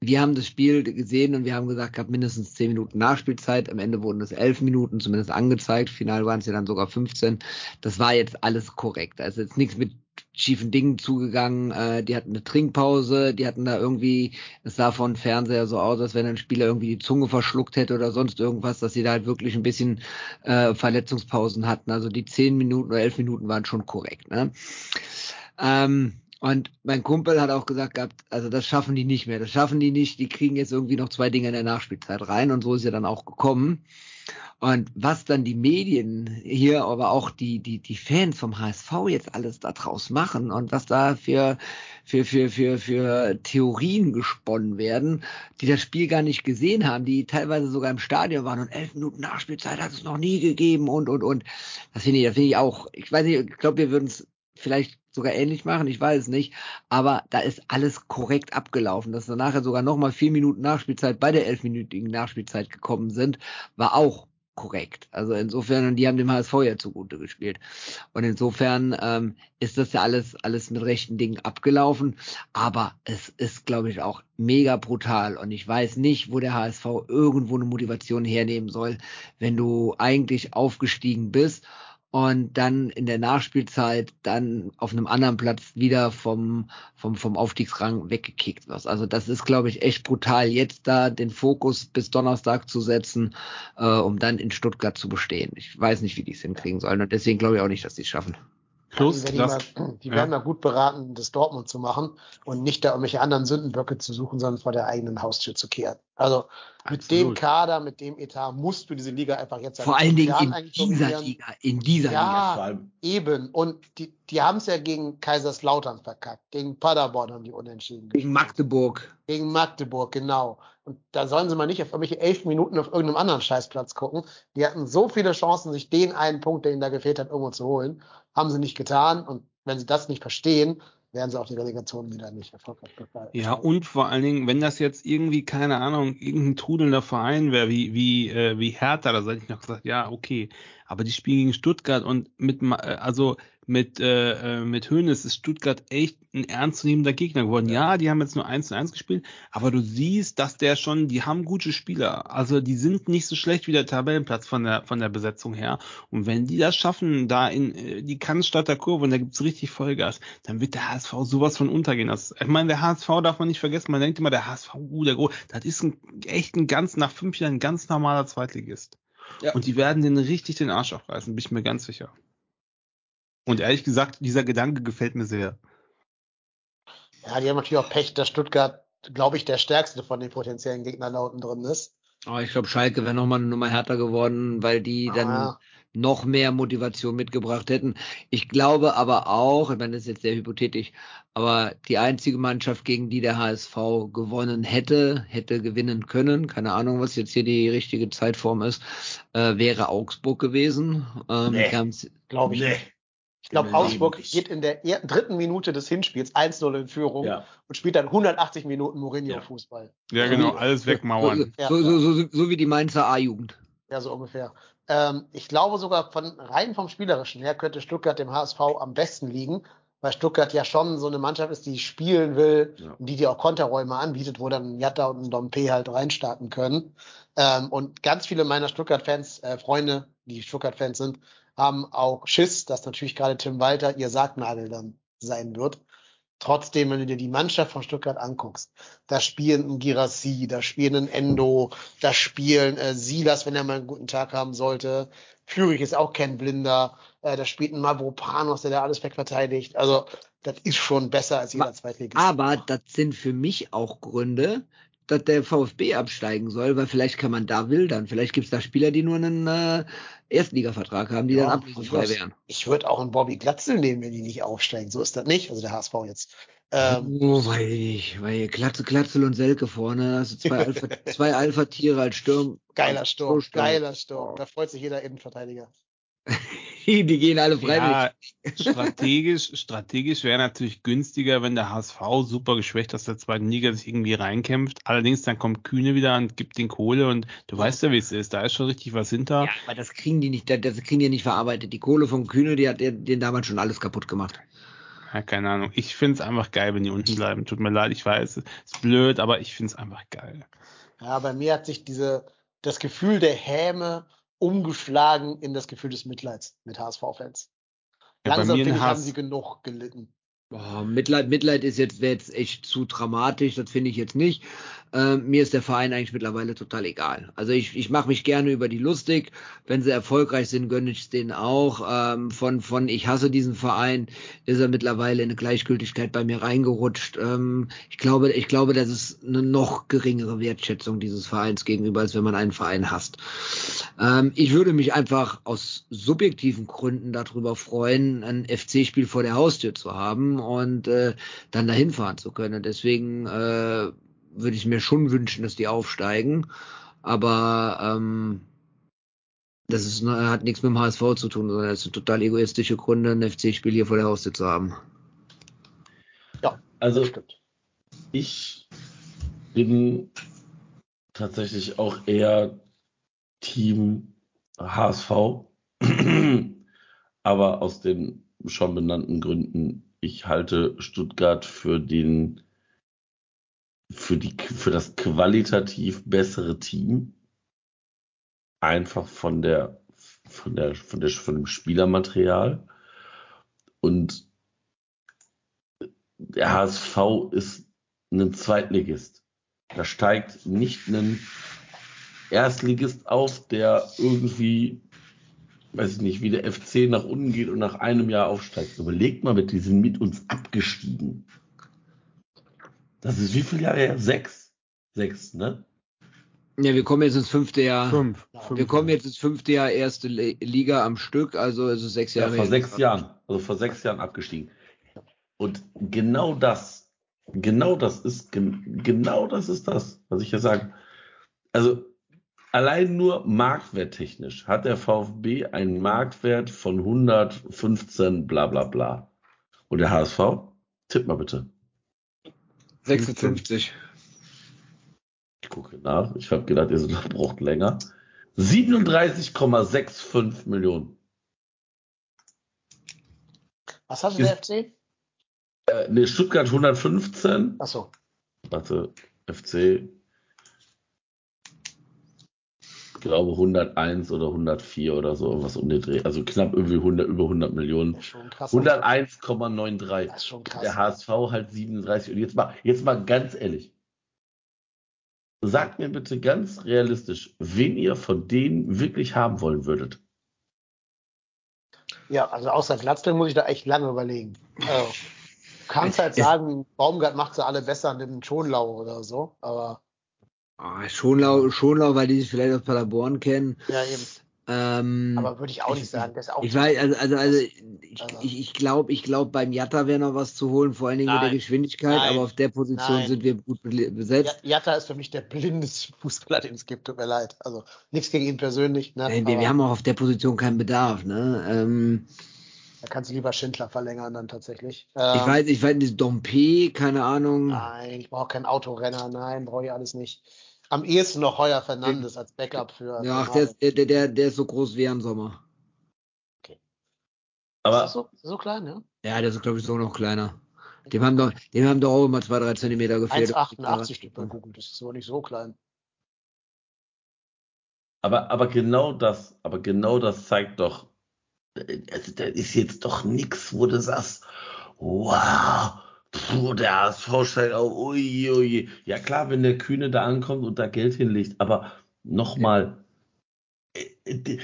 wir haben das Spiel gesehen und wir haben gesagt, gab mindestens 10 Minuten Nachspielzeit. Am Ende wurden es 11 Minuten zumindest angezeigt. Final waren es ja dann sogar 15. Das war jetzt alles korrekt. Also jetzt nichts mit schiefen Dingen zugegangen. Äh, die hatten eine Trinkpause, die hatten da irgendwie, es sah von Fernseher so aus, als wenn ein Spieler irgendwie die Zunge verschluckt hätte oder sonst irgendwas, dass sie da halt wirklich ein bisschen äh, Verletzungspausen hatten. Also die 10 Minuten oder 11 Minuten waren schon korrekt. Ne? Ähm, und mein Kumpel hat auch gesagt gehabt, also das schaffen die nicht mehr, das schaffen die nicht, die kriegen jetzt irgendwie noch zwei Dinge in der Nachspielzeit rein und so ist ja dann auch gekommen. Und was dann die Medien hier, aber auch die, die, die Fans vom HSV jetzt alles da draus machen und was da für, für, für, für, für Theorien gesponnen werden, die das Spiel gar nicht gesehen haben, die teilweise sogar im Stadion waren und elf Minuten Nachspielzeit hat es noch nie gegeben und, und, und. Das finde ich, das finde ich auch, ich weiß nicht, ich glaube, wir würden es vielleicht sogar ähnlich machen, ich weiß es nicht, aber da ist alles korrekt abgelaufen. Dass dann nachher sogar nochmal vier Minuten Nachspielzeit bei der elfminütigen Nachspielzeit gekommen sind, war auch korrekt. Also insofern, und die haben dem HSV ja zugute gespielt. Und insofern ähm, ist das ja alles, alles mit rechten Dingen abgelaufen. Aber es ist, glaube ich, auch mega brutal. Und ich weiß nicht, wo der HSV irgendwo eine Motivation hernehmen soll, wenn du eigentlich aufgestiegen bist und dann in der Nachspielzeit dann auf einem anderen Platz wieder vom, vom, vom Aufstiegsrang weggekickt wirst. Also das ist, glaube ich, echt brutal, jetzt da den Fokus bis Donnerstag zu setzen, äh, um dann in Stuttgart zu bestehen. Ich weiß nicht, wie die es hinkriegen sollen und deswegen glaube ich auch nicht, dass die es schaffen. Plus, die, das, werden mal, die ja. werden mal gut beraten, das Dortmund zu machen und nicht da irgendwelche anderen Sündenböcke zu suchen, sondern vor der eigenen Haustür zu kehren. Also mit Absolut. dem Kader, mit dem Etat musst du diese Liga einfach jetzt Vor allen Dingen Jahren in dieser. Liga, in dieser Ja. Liga. Vor allem, Eben. Und die, die haben es ja gegen Kaiserslautern verkackt. Gegen Paderborn haben die unentschieden. Gegen Magdeburg. Gegen Magdeburg, genau. Und da sollen sie mal nicht auf irgendwelche elf Minuten auf irgendeinem anderen Scheißplatz gucken. Die hatten so viele Chancen, sich den einen Punkt, der ihnen da gefehlt hat, irgendwo zu holen. Haben sie nicht getan. Und wenn sie das nicht verstehen, werden sie auch die Relegation wieder nicht erfolgreich befallen. Ja, und vor allen Dingen, wenn das jetzt irgendwie, keine Ahnung, irgendein trudelnder Verein wäre, wie, wie, äh, wie Hertha, da hätte ich noch gesagt, ja, okay. Aber die spielen gegen Stuttgart und mit, äh, also mit, äh, äh, mit Hoeneß ist Stuttgart echt ein ernstzunehmender Gegner geworden. Ja, die haben jetzt nur 1 zu 1 gespielt, aber du siehst, dass der schon, die haben gute Spieler. Also die sind nicht so schlecht wie der Tabellenplatz von der, von der Besetzung her. Und wenn die das schaffen, da in äh, die Cannstatter Kurve, und da gibt's richtig Vollgas, dann wird der HSV sowas von untergehen. Das, ich meine, der HSV darf man nicht vergessen, man denkt immer, der HSV, uh, der Gro das ist ein, echt ein ganz, nach fünf Jahren ein ganz normaler Zweitligist. Ja. Und die werden den richtig den Arsch aufreißen, bin ich mir ganz sicher. Und ehrlich gesagt, dieser Gedanke gefällt mir sehr. Ja, die haben natürlich auch Pech, dass Stuttgart, glaube ich, der stärkste von den potenziellen Gegnern da unten drin ist. Aber ich glaube, Schalke wäre nochmal eine Nummer härter geworden, weil die dann Ah, noch mehr Motivation mitgebracht hätten. Ich glaube aber auch, ich meine, das ist jetzt sehr hypothetisch, aber die einzige Mannschaft, gegen die der HSV gewonnen hätte, hätte gewinnen können, keine Ahnung, was jetzt hier die richtige Zeitform ist, äh, wäre Augsburg gewesen. Ähm, Nee. glaube ich. Nee. Ich glaube, Augsburg geht in der er- dritten Minute des Hinspiels 1-0 in Führung Ja. und spielt dann 180 Minuten. Mourinho-Fußball. Ja, Ja, genau, wie- alles wegmauern. So, so, so, so wie die Mainzer A-Jugend. Ja, so ungefähr. Ähm, ich glaube sogar von rein vom Spielerischen her könnte Stuttgart dem HSV am besten liegen, weil Stuttgart ja schon so eine Mannschaft ist, die spielen will Ja. und die dir auch Konterräume anbietet, wo dann ein Jatta und ein Dompe halt reinstarten können. Ähm, und ganz viele meiner Stuttgart-Fans, äh, Freunde, die Stuttgart-Fans sind, haben auch Schiss, dass natürlich gerade Tim Walter ihr Sargnagel dann sein wird. Trotzdem, wenn du dir die Mannschaft von Stuttgart anguckst, da spielen ein Girassi, da spielen ein Endo, da spielen äh, Silas, wenn er mal einen guten Tag haben sollte. Führig ist auch kein Blinder. Äh, da spielt ein Mavropanos, der da alles wegverteidigt. Also, das ist schon besser als jeder Zweitligist. Aber das sind für mich auch Gründe, dass der VfB absteigen soll, weil vielleicht kann man da wildern. Vielleicht gibt es da Spieler, die nur einen äh, Erstligavertrag haben, die Ja, dann ablösefrei wären. Ich würde auch einen Bobby Glatzel nehmen, wenn die nicht aufsteigen. So ist das nicht. Also der HSV jetzt. Ähm, <laughs> oh, weiß ich weil Klatze, Klatzel und Selke vorne, du zwei Alpha, <laughs> zwei Alpha-Tiere als Sturm. geiler Sturm, Sturm. geiler Sturm. Da freut sich jeder Innenverteidiger. <laughs> Die gehen alle freiwillig. Ja, strategisch, strategisch wäre natürlich günstiger, wenn der HSV super geschwächt aus der zweiten Liga sich irgendwie reinkämpft. Allerdings dann kommt Kühne wieder und gibt den Kohle und du weißt ja, wie es ist. Da ist schon richtig was hinter. Ja, aber das kriegen die nicht, das kriegen die nicht verarbeitet. Die Kohle von Kühne, die hat den den damals schon alles kaputt gemacht. Ja, keine Ahnung. Ich finde es einfach geil, wenn die unten bleiben. Tut mir leid, ich weiß, es ist blöd, aber ich finde es einfach geil. Ja, bei mir hat sich diese, das Gefühl der Häme umgeschlagen in das Gefühl des Mitleids mit HSV-Fans. Ja, bei Langsam finde ich, haben sie genug gelitten. Boah, Mitleid, Mitleid ist jetzt, wäre jetzt echt zu dramatisch, das finde ich jetzt nicht. Ähm, mir ist der Verein eigentlich mittlerweile total egal. Also ich, ich mache mich gerne über die lustig. Wenn sie erfolgreich sind, gönne ich denen auch. Ähm, von, von ich hasse diesen Verein ist er mittlerweile in eine Gleichgültigkeit bei mir reingerutscht. Ähm, ich glaube, ich glaube, das ist eine noch geringere Wertschätzung dieses Vereins gegenüber, als wenn man einen Verein hasst. Ähm, ich würde mich einfach aus subjektiven Gründen darüber freuen, ein FC-Spiel vor der Haustür zu haben und äh, dann dahin fahren zu können. Deswegen äh, würde ich mir schon wünschen, dass die aufsteigen. Aber ähm, das ist, hat nichts mit dem HSV zu tun, sondern das sind total egoistische Gründe, ein FC-Spiel hier vor der Haustür zu haben. Also Das stimmt. ich bin tatsächlich auch eher Team HSV, <clears throat> aber aus den schon benannten Gründen. Ich halte Stuttgart für den für die für das qualitativ bessere Team einfach von der von der von der von dem Spielermaterial und der HSV ist ein Zweitligist. Da steigt nicht ein Erstligist auf, der irgendwie, weiß ich nicht, wie der FC nach unten geht und nach einem Jahr aufsteigt. Überlegt mal bitte, die sind mit uns abgestiegen. Das ist wie viele Jahre her? Sechs. Sechs, ne? Ja, wir kommen jetzt ins fünfte Jahr. Fünf. Ja, Fünf. Wir kommen jetzt ins fünfte Jahr erste Liga am Stück, also ist es sechs Ja, Jahre. vor her. sechs Jahren. Also vor sechs Jahren abgestiegen. Und genau das, genau das ist, gen- genau das ist das, was ich ja sage. Also allein nur marktwerttechnisch hat der VfB einen Marktwert von 115 bla bla bla. Und der HSV? Tipp mal bitte. 56. Ich gucke nach. Ich habe gedacht, ihr braucht länger. 37,65 Millionen. Was hatte der FC? Äh, nee, Stuttgart 115. Achso. Warte, FC. Ich glaube 101 oder 104 oder so, irgendwas um den Dreh. Also knapp irgendwie 100, über 100 Millionen. Das ist schon krass. 101,93. Das ist schon krass. Der HSV halt 37. Und jetzt mal, jetzt mal ganz ehrlich. Sagt mir bitte ganz realistisch, wen ihr von denen wirklich haben wollen würdet. Ja, also außer Gladbach muss ich da echt lange überlegen. Also, du kannst halt <laughs> sagen, Baumgart macht sie alle besser, nimm einen Schonlau oder so, aber Ah, Schonlau, Schonlau, weil die sich vielleicht aus Paderborn kennen. ja eben. Ähm, Aber würde ich auch nicht sagen, das auch ich weiß, also, also, also ich, Also- ich, ich glaube, ich glaube, beim Jatta wäre noch was zu holen, vor allen Dingen mit der Nein. Geschwindigkeit, Nein. aber auf der Position Nein. sind wir gut be- besetzt. Ja- Jatta ist für mich der blindeste Fußballer, den es gibt, tut mir leid. Also nichts gegen ihn persönlich, ne? Nein, wir, wir haben auch auf der Position keinen Bedarf, ne? Ähm, da kannst du lieber Schindler verlängern dann tatsächlich. ich Ähm, weiß, ich weiß nicht, Dompe, keine Ahnung. Nein, ich brauche keinen Autorenner, nein, brauche ich alles nicht. Am ehesten noch Heuer Fernandes als Backup für. Ja, ach, der, ist, der, der, der ist so groß wie ein Sommer. ist Aber das so, so klein, ja? Ja, der ist, glaube ich, so noch kleiner. Dem haben doch, dem haben doch auch immer zwei, drei Zentimeter gefehlt. 1,88 steht bei Google, das ist aber nicht so klein. Aber, aber genau das, aber genau das zeigt doch, äh, also da ist jetzt doch nix, wo du sagst, wow, puh, der HSV steigt auf, ui, ui. Ja klar, wenn der Kühne da ankommt und da Geld hinlegt, aber nochmal, äh,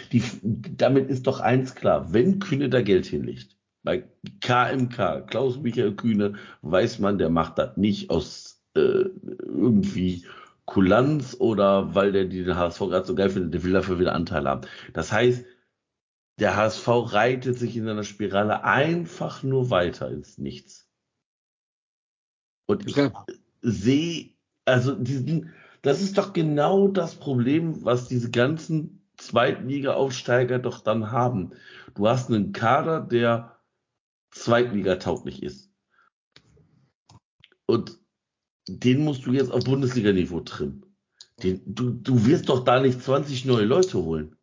damit ist doch eins klar, wenn Kühne da Geld hinlegt, bei KMK, Klaus-Michael Kühne, weiß man, der macht das nicht aus äh, irgendwie Kulanz oder weil der den HSV gerade so geil findet, der will dafür wieder Anteil haben. Das heißt, der HSV reitet sich in einer Spirale einfach nur weiter ins Nichts. Und ich Okay. sehe, also diesen, das ist doch genau das Problem, was diese ganzen Zweitliga-Aufsteiger doch dann haben. Du hast einen Kader, der Zweitliga-tauglich ist. Und den musst du jetzt auf Bundesliga-Niveau trimmen. Den, du, du wirst doch da nicht 20 neue Leute holen.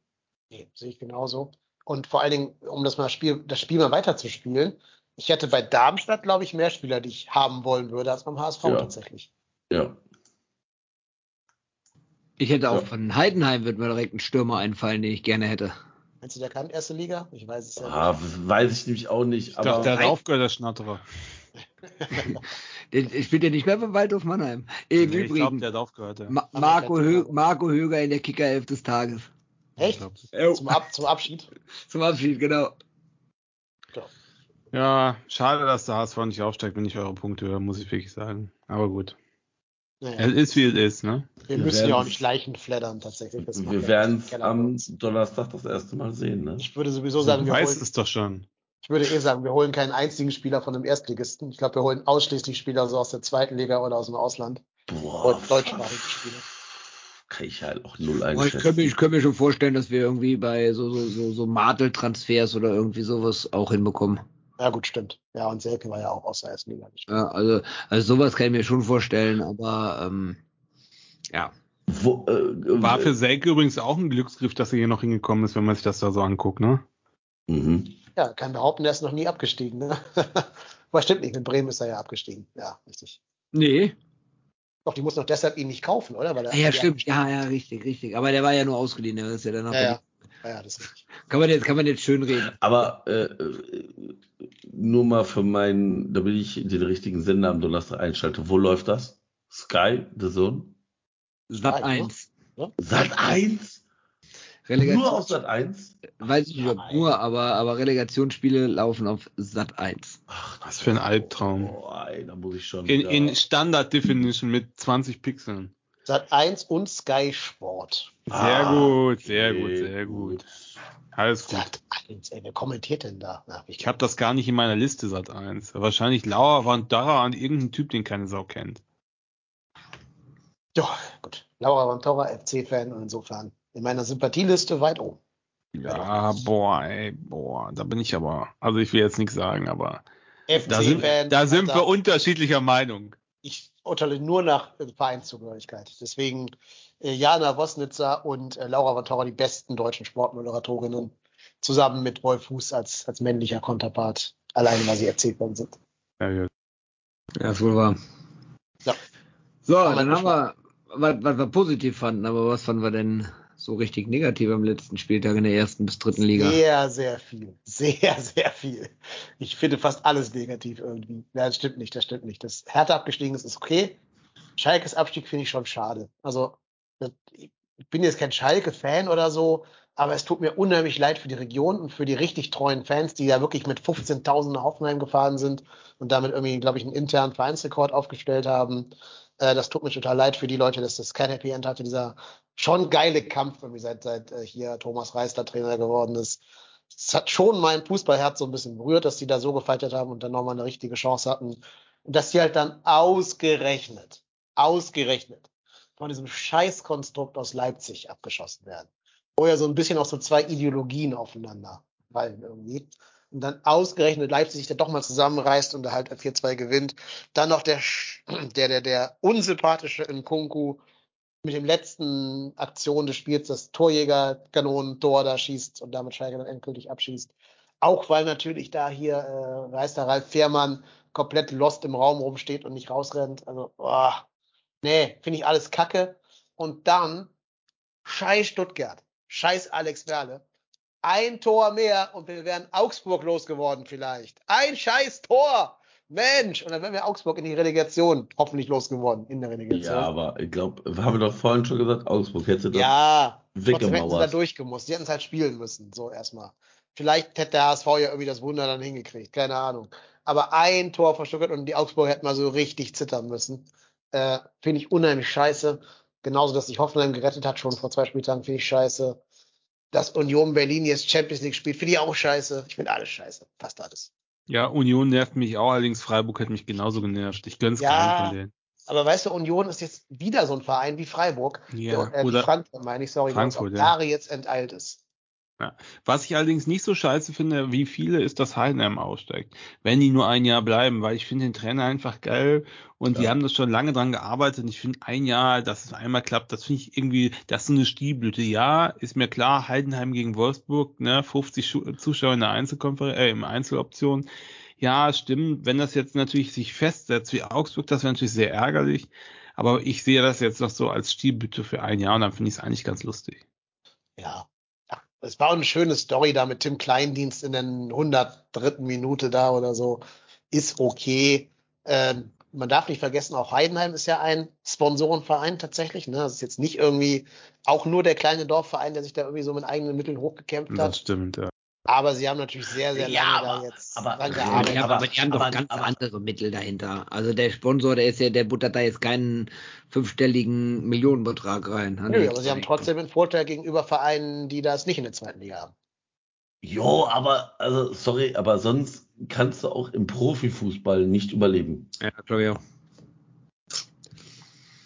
Nee, sehe ich genauso. Und vor allen Dingen, um das mal Spiel, das Spiel mal weiterzuspielen, ich hätte bei Darmstadt, glaube ich, mehr Spieler, die ich haben wollen würde, als beim HSV Ja. tatsächlich. Ja. Ich hätte auch Ja. von Heidenheim wird mir direkt ein Stürmer einfallen, den ich gerne hätte. Meinst du, der kann erste Liga? Ich weiß es ja Ah, weiß ich nämlich auch nicht. Ich dachte, Aber der hat aufgehört, der Schnatterer. <laughs> Der spielt ja nicht mehr beim Waldhof Mannheim. Im Nee, ich glaube, Übrigen, der hat aufgehört, ja. Ma Marco, Hö. Marco Höger in der Kickerelf des Tages. Ich Echt? Zum, Ab zum Abschied? <laughs> Zum Abschied, genau. Ja, schade, dass der HSV nicht aufsteigt, wenn ich eure Punkte höre, muss ich wirklich sagen. Aber gut. Naja, Es ist wie es ist, ne? wir wir müssen ja auch nicht Leichen flattern, tatsächlich. Wir werden es am. Donnerstag das erste Mal sehen. Ne? Ich würde sowieso sagen, Du wir weißt holen, es doch schon. ich würde eh sagen, wir holen keinen einzigen Spieler von einem Erstligisten. Ich glaube, wir holen ausschließlich Spieler so aus der zweiten Liga oder aus dem Ausland. Boah, Und deutschsprachige Spieler. kann ich halt auch null Aber ich einschätzen. könnte mir, ich könnte mir schon vorstellen, dass wir irgendwie bei so, so, so, so Martel-Transfers oder irgendwie sowas auch hinbekommen. Ja, gut, stimmt. Ja, und Selke war ja auch aus der ersten Liga. Ja, also, also sowas kann ich mir schon vorstellen, aber ähm, ja. Wo, äh, War äh, für Selke übrigens auch ein Glücksgriff, dass er hier noch hingekommen ist, wenn man sich das da so anguckt, ne? mhm. Ja, kann behaupten, der ist noch nie abgestiegen. Ne? <laughs> Aber stimmt nicht, mit Bremen ist er ja abgestiegen. Ja, richtig. Nee. Doch, die muss noch deshalb ihn nicht kaufen, oder? Weil er, ja, die stimmt. Ja, ja, richtig, richtig. Aber der war ja nur ausgeliehen, der ist ja danach. Ja, ja. Ja, ja, das ist. Kann man jetzt, kann man jetzt schön reden. Aber äh, äh, nur mal für meinen, damit ich den richtigen Sender am Donnerstag einschalte. Wo läuft das? Sky, The Zone? Sat Nein, 1. Sat 1? Relegation. Nur auf Sat 1? Weiß ich nicht, ob nur, aber, aber Relegationsspiele laufen auf Sat 1. Was für ein Albtraum. Boah, ey, da muss ich schon. In, in Standard Definition mit 20 Pixeln. Sat 1 und Sky Sport. Sehr Ah, gut, sehr okay, gut, sehr gut. Alles gut. Sat 1, ey, wer kommentiert denn da? Na, Ich habe das gar nicht in meiner Liste Sat 1. Wahrscheinlich Lauer war Dara an irgendein Typ, den keine Sau kennt. Ja, gut. Laura Vantora, FC-Fan und insofern in meiner Sympathieliste weit oben. Ja, boah, ey, boah, da bin ich aber, also ich will jetzt nichts sagen, aber da sind, FC-Fan. da sind wir unterschiedlicher Meinung. Ich urteile nur nach Vereinszugehörigkeit. Deswegen äh, Jana Wosnitzer und äh, Laura Vantora die besten deutschen Sportmoderatorinnen. Zusammen mit Wolf Fuß als, als männlicher Konterpart. Alleine, weil sie FC-Fan sind. Ja, ja. Ja, ist wohl wahr. Ja. So, dann haben wir, was, was wir positiv fanden, aber was fanden wir denn so richtig negativ am letzten Spieltag in der ersten bis dritten Liga? Sehr, sehr viel. Sehr, sehr viel. Ich finde fast alles negativ irgendwie. Ja, das stimmt nicht, das stimmt nicht. Das Hertha abgestiegen ist, ist okay. Schalkes Abstieg finde ich schon schade. Also, ich bin jetzt kein Schalke-Fan oder so, aber es tut mir unheimlich leid für die Region und für die richtig treuen Fans, die ja wirklich mit 15.000 nach Hoffenheim gefahren sind und damit irgendwie, glaube ich, einen internen Vereinsrekord aufgestellt haben. Äh, das tut mir total leid für die Leute, dass das kein Happy End hatte. Dieser schon geile Kampf, irgendwie seit, seit äh, hier Thomas Reisler Trainer geworden ist. Es hat schon mein Fußballherz so ein bisschen berührt, dass die da so gefeitet haben und dann nochmal eine richtige Chance hatten. Und dass die halt dann ausgerechnet, ausgerechnet von diesem Scheißkonstrukt aus Leipzig abgeschossen werden. Wo ja so ein bisschen auch so zwei Ideologien aufeinander fallen irgendwie. Und dann ausgerechnet Leipzig sich dann doch mal zusammenreißt und da halt 4-2 gewinnt. Dann noch der, der, der, der unsympathische Nkunku mit dem letzten Aktion des Spiels das Torjäger-Kanonentor da schießt und damit Schalke dann endgültig abschießt. Auch weil natürlich da hier äh, Meister Ralf Fährmann komplett lost im Raum rumsteht und nicht rausrennt. Also, boah, nee, finde ich alles kacke. Und dann scheiß Stuttgart, scheiß Alex Werle. Ein Tor mehr und wir wären Augsburg losgeworden vielleicht. Ein scheiß Tor! Mensch! Und dann wären wir Augsburg in die Relegation hoffentlich losgeworden, in der Relegation. Ja, aber ich glaube, haben wir doch vorhin schon gesagt, Augsburg hätte das Ja, trotzdem hätten sie da weggemauert. durchgemusst. Sie hätten es halt spielen müssen, so erstmal. Vielleicht hätte der HSV ja irgendwie das Wunder dann hingekriegt, keine Ahnung. Aber ein Tor Stuttgart und die Augsburg hätten mal so richtig zittern müssen. Äh, finde ich unheimlich scheiße. Genauso, dass sich Hoffenheim gerettet hat, schon vor zwei Spieltagen, finde ich scheiße. Dass Union Berlin jetzt Champions League spielt, finde ich auch scheiße. Ich finde alles scheiße. Fast alles. Ja, Union nervt mich auch, allerdings Freiburg hat mich genauso genervt. Ich gönn's Ja. keinem von denen. Aber weißt du, Union ist jetzt wieder so ein Verein wie Freiburg. Ja, äh, oder Frankfurt, meine ich, sorry, der Frankfurt, auf ja. Jahre jetzt enteilt ist. Was ich allerdings nicht so scheiße finde, wie viele ist, dass Heidenheim aussteigt. Wenn die nur ein Jahr bleiben, weil ich finde den Trainer einfach geil und die Ja. haben das schon lange dran gearbeitet und ich finde ein Jahr, dass es einmal klappt, das finde ich irgendwie, das ist eine Stilblüte. Ja, ist mir klar, Heidenheim gegen Wolfsburg, ne, 50 Schu- Zuschauer in der Einzelkonferenz, äh, im Einzeloption. Ja, stimmt. Wenn das jetzt natürlich sich festsetzt wie Augsburg, das wäre natürlich sehr ärgerlich. Aber ich sehe das jetzt noch so als Stilblüte für ein Jahr und dann finde ich es eigentlich ganz lustig. Es war auch eine schöne Story da mit Tim Kleindienst in der 103. Minute da oder so. Ist okay. Ähm, man darf nicht vergessen, auch Heidenheim ist ja ein Sponsorenverein tatsächlich. Ne? Das ist jetzt nicht irgendwie auch nur der kleine Dorfverein, der sich da irgendwie so mit eigenen Mitteln hochgekämpft Das hat. stimmt, ja. Aber sie haben natürlich sehr, sehr lange Ja, da aber- jetzt aber- dran Ja, gearbeitet. aber, aber- die haben doch aber- ganz aber- andere Mittel dahinter. Also der Sponsor, der ist ja, der buttert da jetzt keinen fünfstelligen Millionenbetrag rein. Nö, aber sie haben trotzdem einen Vorteil gegenüber Vereinen, die das nicht in der zweiten Liga haben. Jo, aber, also, sorry, aber sonst kannst du auch im Profifußball nicht überleben. Ja, glaube ich auch.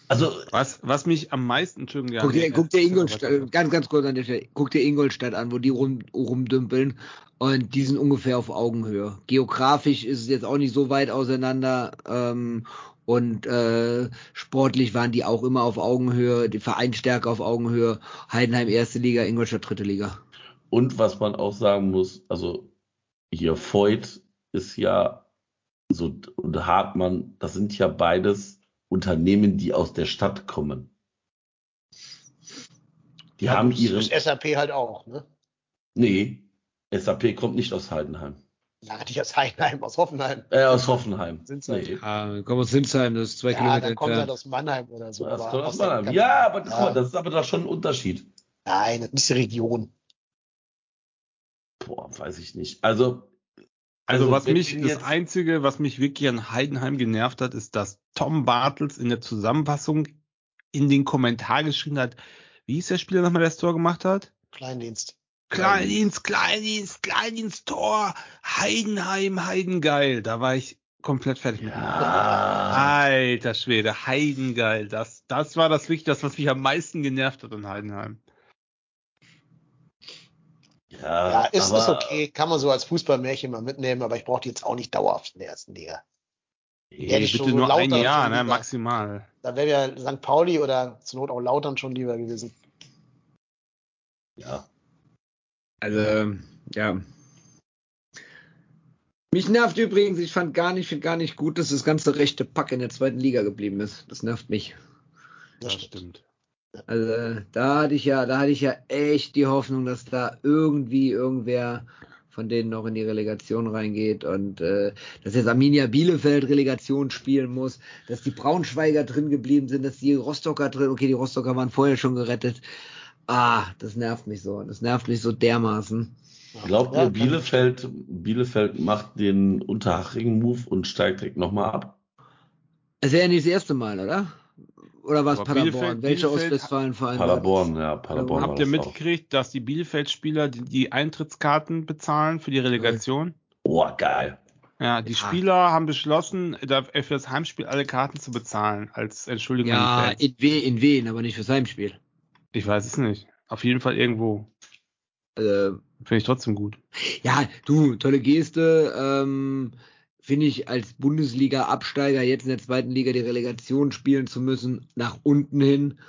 Also, Was, was mich am meisten, Entschuldigung, Guck dir, guck dir Ingolstadt, ganz, ganz kurz an der Stelle, guck dir Ingolstadt an, wo die rum, rumdümpeln und die sind ungefähr auf Augenhöhe. Geografisch ist es jetzt auch nicht so weit auseinander ähm, und äh, sportlich waren die auch immer auf Augenhöhe, die Vereinsstärke auf Augenhöhe. Heidenheim erste Liga, Ingolstadt dritte Liga. und was man auch sagen muss, also, hier Voigt ist ja so, und Hartmann, das sind ja beides Unternehmen, die aus der Stadt kommen. Die haben das ihre, ist SAP halt auch, ne? nee, SAP kommt nicht aus Heidenheim, Ja, nicht aus Heidenheim, aus Hoffenheim. äh, aus Hoffenheim. Sind's halt. Nee. Ah, komm aus Sinsheim, das ist zwei Ja, Kilometer dann kommt halt entfernt. aus Mannheim oder so. Das aber kommt aus Mannheim. Ja, aber guck Ja. mal, das ist aber doch schon ein Unterschied. Nein, das ist die Region. Boah, weiß ich nicht. Also, Also, was wenn mich, das Einzige, was mich wirklich an Heidenheim genervt hat, ist, dass Tom Bartels in der Zusammenfassung in den Kommentar geschrieben hat, wie hieß der Spieler nochmal, der das Tor gemacht hat? Kleindienst. Kleindienst, Kleindienst, Kleindienst, Tor, Heidenheim, Heidengeil. Da war ich komplett fertig mit. Ja, Alter Schwede, Heidengeil. Das, das war das Wichtigste, das, was mich am meisten genervt hat in Heidenheim. Ja, Ja, ist, aber, ist okay. Kann man so als Fußballmärchen mal mitnehmen, aber ich brauche die jetzt auch nicht dauerhaft in der ersten Liga. Nee, Bitte so nur ein Jahr, ne, maximal. Da wäre ja St. Pauli oder zur Not auch Lautern schon lieber gewesen. ja. Also, ja. Mich nervt übrigens, ich fand gar nicht, finde gar nicht gut, dass das ganze rechte Pack in der zweiten Liga geblieben ist. Das nervt mich. Das Das stimmt. stimmt. Also, da hatte ich ja, da hatte ich ja echt die Hoffnung, dass da irgendwie irgendwer von denen noch in die Relegation reingeht und äh, dass jetzt Arminia Bielefeld Relegation spielen muss, dass die Braunschweiger drin geblieben sind, dass die Rostocker drin, okay, die Rostocker waren vorher schon gerettet. Ah, das nervt mich so. Das nervt mich so dermaßen. Glaubt ihr, Bielefeld, Bielefeld macht den Unterhaching-Move und steigt direkt nochmal ab? Es wäre ja nicht das erste Mal, oder? Oder war es Paderborn? Bielefeld- Welcher Bielefeld- Ostwestfalen-Verein? Paderborn, ja, Paderborn. Habt ihr mitgekriegt, dass die Bielefeld-Spieler die, die Eintrittskarten bezahlen für die Relegation? Oh, geil. Ja, die Ja. Spieler haben beschlossen, für das Heimspiel alle Karten zu bezahlen, als Entschuldigung Ja, in, we in Wien, aber nicht fürs Heimspiel. Ich weiß es nicht. Auf jeden Fall irgendwo. Also, Finde ich trotzdem gut. Ja, du, tolle Geste. Ähm, Finde ich als Bundesliga-Absteiger jetzt in der zweiten Liga die Relegation spielen zu müssen, nach unten hin,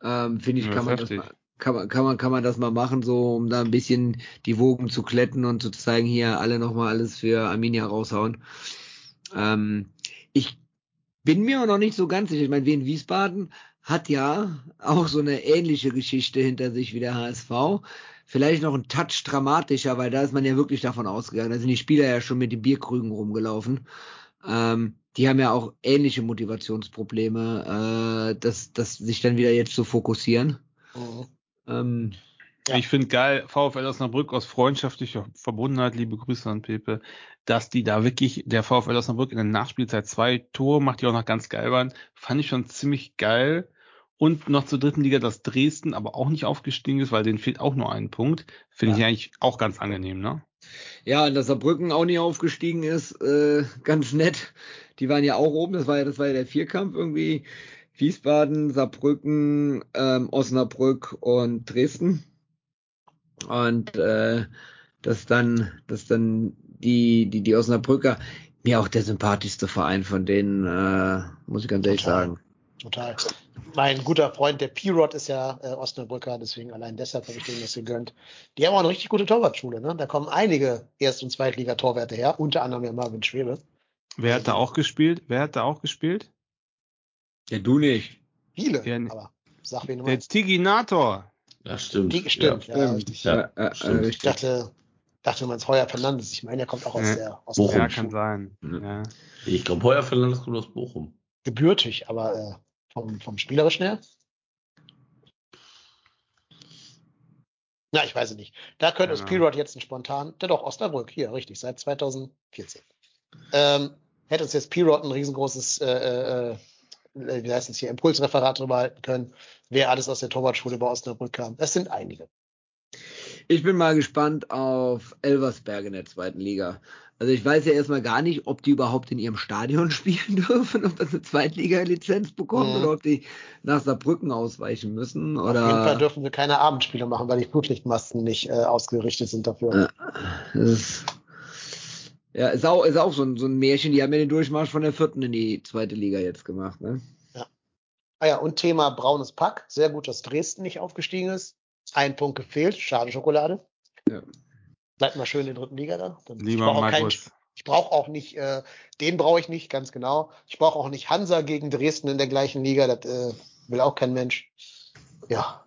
ähm, finde ich, Ja, kann, man das mal, kann, man, kann, man, kann man das mal machen, so um da ein bisschen die Wogen zu kletten und zu zeigen, hier alle nochmal alles für Arminia raushauen. Ähm, ich bin mir auch noch nicht so ganz sicher. Ich meine, Wien Wiesbaden hat ja auch so eine ähnliche Geschichte hinter sich wie der HSV. Vielleicht noch ein Touch dramatischer, weil da ist man ja wirklich davon ausgegangen. Da sind die Spieler ja schon mit den Bierkrügen rumgelaufen. Ähm, die haben ja auch ähnliche Motivationsprobleme, äh, das, das sich dann wieder jetzt zu fokussieren. Mhm. Ähm, Ja. Ich finde geil, VfL Osnabrück aus freundschaftlicher Verbundenheit, liebe Grüße an Pepe, dass die da wirklich, der VfL Osnabrück in der Nachspielzeit zwei Tore macht, die auch noch ganz geil waren, fand ich schon ziemlich geil. Und noch zur dritten Liga, dass Dresden aber auch nicht aufgestiegen ist, weil denen fehlt auch nur ein Punkt. Finde ich eigentlich auch ganz angenehm, ne? Ja, und dass Saarbrücken auch nicht aufgestiegen ist, äh, ganz nett. Die waren ja auch oben, das war ja, das war ja der Vierkampf irgendwie. Wiesbaden, Saarbrücken, ähm, Osnabrück und Dresden. Und äh, dass dann, dass dann die, die, die Osnabrücker, mir auch der sympathischste Verein von denen, äh, muss ich ganz ehrlich sagen. Total. Mein guter Freund, der P-Rod, ist ja äh, Osnabrücker, deswegen allein deshalb habe ich denen das gegönnt. Die haben auch eine richtig gute Torwartschule, ne? Da kommen einige Erst- und Zweitliga-Torwärter her, unter anderem ja Marvin Schwebe. Wer hat da auch gespielt? Wer hat da auch gespielt? Ja, du nicht. Viele, Ja, aber sag wen du Der. Tiginator. Ja, stimmt. Die, stimmt, ja, richtig. Ja, äh, äh, stimmt. Ich richtig. dachte, dachte du meinst Heuer Fernandes. Ich meine, er kommt auch aus Ja. der aus Bochum. der Ja, kann sein. Ja. Ja. Ich glaube, Heuer Fernandes kommt aus Bochum. gebürtig, aber äh, vom, vom Spielerischen her. Na, ich weiß es nicht. Da könnte es Genau. P-Rod jetzt ein spontan, der doch Osnabrück, hier, richtig, seit 2014. Ähm, hätte uns jetzt P-Rod ein riesengroßes, äh, äh, äh, wie heißt es hier, Impulsreferat drüber halten können, wer alles aus der Torwartschule bei Osnabrück kam. Es sind einige. Ich bin mal gespannt auf Elversberg in der zweiten Liga. Also ich weiß ja erstmal gar nicht, ob die überhaupt in ihrem Stadion <laughs> spielen dürfen, ob das eine Zweitliga-Lizenz bekommen Mhm. oder ob die nach Saarbrücken ausweichen müssen. Auf jeden Fall Oder dürfen wir keine Abendspiele machen, weil die Flutlichtmasten nicht äh, ausgerichtet sind dafür. das ist, ja, ist auch, ist auch so ein, so ein Märchen. Die haben ja den Durchmarsch von der vierten in die zweite Liga jetzt gemacht. Ne? Ah ja, und Thema braunes Pack. Sehr gut, dass Dresden nicht aufgestiegen ist. Ein Punkt gefehlt. Schade Schokolade. Ja. Bleibt mal schön in der dritten Liga da. Dann- ich Lieber brauche auch, keinen- Markus. ich brauch auch nicht, äh, den brauche ich nicht, ganz genau. Ich brauche auch nicht Hansa gegen Dresden in der gleichen Liga. Das äh, will auch kein Mensch. Ja.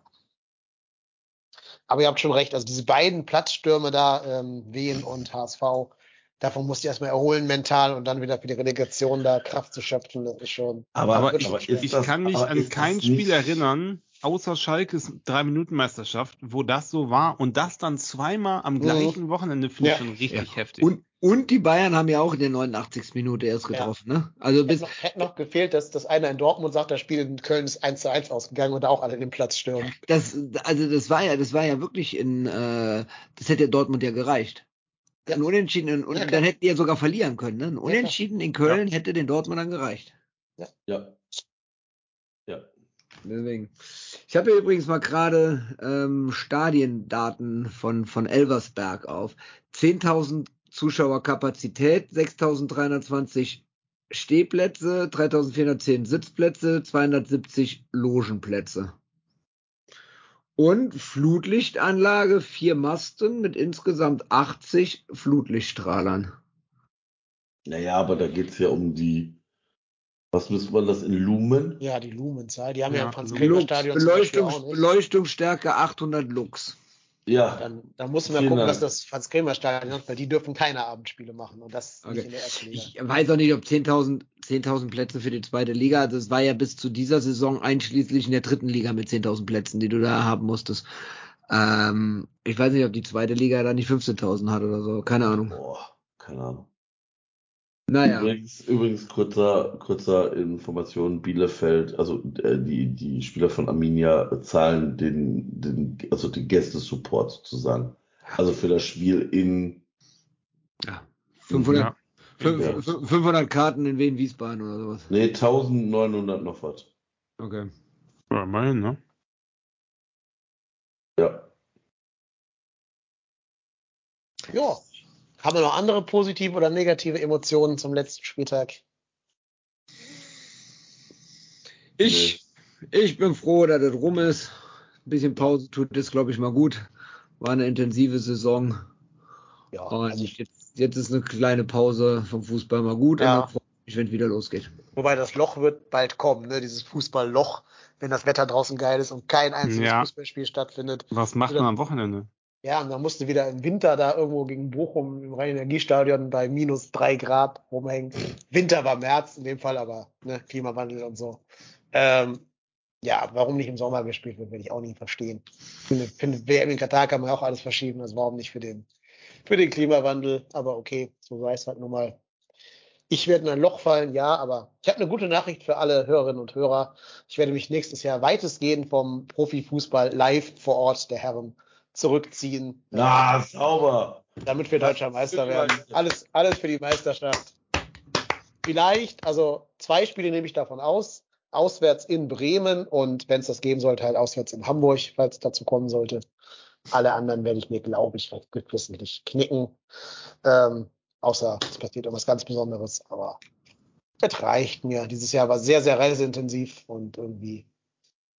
Aber ihr habt schon recht. Also diese beiden Platzstürme da, ähm, Wien und HSV, davon musst du erstmal erholen mental und dann wieder für die Relegation da Kraft zu schöpfen. Das ist schon. Aber, Aber ich, ich das- kann mich an kein nicht- Spiel erinnern, außer Schalkes Drei-Minuten-Meisterschaft, wo das so war und das dann zweimal am Mhm. gleichen Wochenende finde ich Ja. schon richtig Ja. heftig. Und, Und die Bayern haben ja auch in der 89. Minute erst Ja. getroffen, ne? Also Hätte bis, noch, hätte noch gefehlt, dass, dass einer in Dortmund sagt, das Spiel in Köln ist 1 zu 1 ausgegangen und da auch alle den Platz stürmen. das, also das war ja, das war ja wirklich in, äh, das hätte Dortmund ja gereicht. Ja. Ein Unentschieden, in, und Ja, dann hätten die ja sogar verlieren können, ne? Ein. Unentschieden in Köln hätte den Dortmundern gereicht. Ja. Ja. Deswegen. Ich habe hier übrigens mal gerade ähm, Stadiendaten von, von Elversberg auf. 10.000 Zuschauer Kapazität, 6.320 Stehplätze, 3.410 Sitzplätze, 270 Logenplätze. Und Flutlichtanlage, vier Masten mit insgesamt 80 Flutlichtstrahlern. Naja, aber da geht's ja um die, was müsste man das in Lumen? Ja, die Lumenzahl, die haben ja, Ja, im franz Lux, kremer Lux, stadion zum Beispiel Beleuchtung. Beleuchtungsstärke 800 Lux. Ja, Dann, dann muss man gucken, Dank. was das Franz-Kremer-Stadion hat, weil die dürfen keine Abendspiele machen und das Okay. nicht in der ersten Liga. Ich weiß auch nicht, ob 10.000 10.000 Plätze für die zweite Liga, also es war ja bis zu dieser Saison einschließlich in der dritten Liga mit 10.000 Plätzen, die du da haben musstest. Ähm, ich weiß nicht, ob die zweite Liga da nicht 15.000 hat oder so, keine Ahnung. boah, keine Ahnung. Naja, Übrigens, übrigens kurzer, kurzer Information, Bielefeld, also äh, die, die Spieler von Arminia zahlen den, den, also den Gästesupport sozusagen. Also für das Spiel in, ja, 500, Ja. fünf- Ja. fünf- 500 Karten in Wien-Wiesbaden oder sowas. nee, 1900 noch was. Okay. Ja, immerhin, ne? Ja. Ja. Haben wir noch andere positive oder negative Emotionen zum letzten Spieltag? Ich, ich bin froh, dass das rum ist. Ein bisschen Pause tut das, glaube ich, mal gut. War eine intensive Saison. Ja, Und also ich, jetzt, jetzt ist eine kleine Pause vom Fußball mal gut. Ja. Und dann freue ich mich, wenn es wieder losgeht. wobei das Loch wird bald kommen, ne? dieses Fußballloch, wenn das Wetter draußen geil ist und kein einziges Ja. Fußballspiel stattfindet. Was macht man am Wochenende? Ja, und dann musste wieder im Winter da irgendwo gegen Bochum im Rhein-Energiestadion bei minus drei Grad rumhängen. Winter war März in dem Fall, aber ne, Klimawandel und so. Ähm, ja, warum nicht im Sommer gespielt wird, werde ich auch nie verstehen. Finde, finde WM in Katar kann man auch alles verschieben, also warum nicht für den, für den Klimawandel? Aber okay, so sei es halt nun mal. Ich werde in ein Loch fallen, ja, aber ich habe eine gute Nachricht für alle Hörerinnen und Hörer. Ich werde mich nächstes Jahr weitestgehend vom Profifußball live vor Ort der Herren zurückziehen. Na, sauber. damit wir deutscher Meister werden. Alles, alles für die Meisterschaft. Vielleicht, also zwei Spiele nehme ich davon aus. Auswärts in Bremen und wenn es das geben sollte, halt auswärts in Hamburg, falls es dazu kommen sollte. Alle anderen werde ich mir, glaube ich, geflissentlich knicken. Ähm, außer es passiert irgendwas ganz Besonderes. Aber es reicht mir. Dieses Jahr war sehr, sehr reiseintensiv und irgendwie,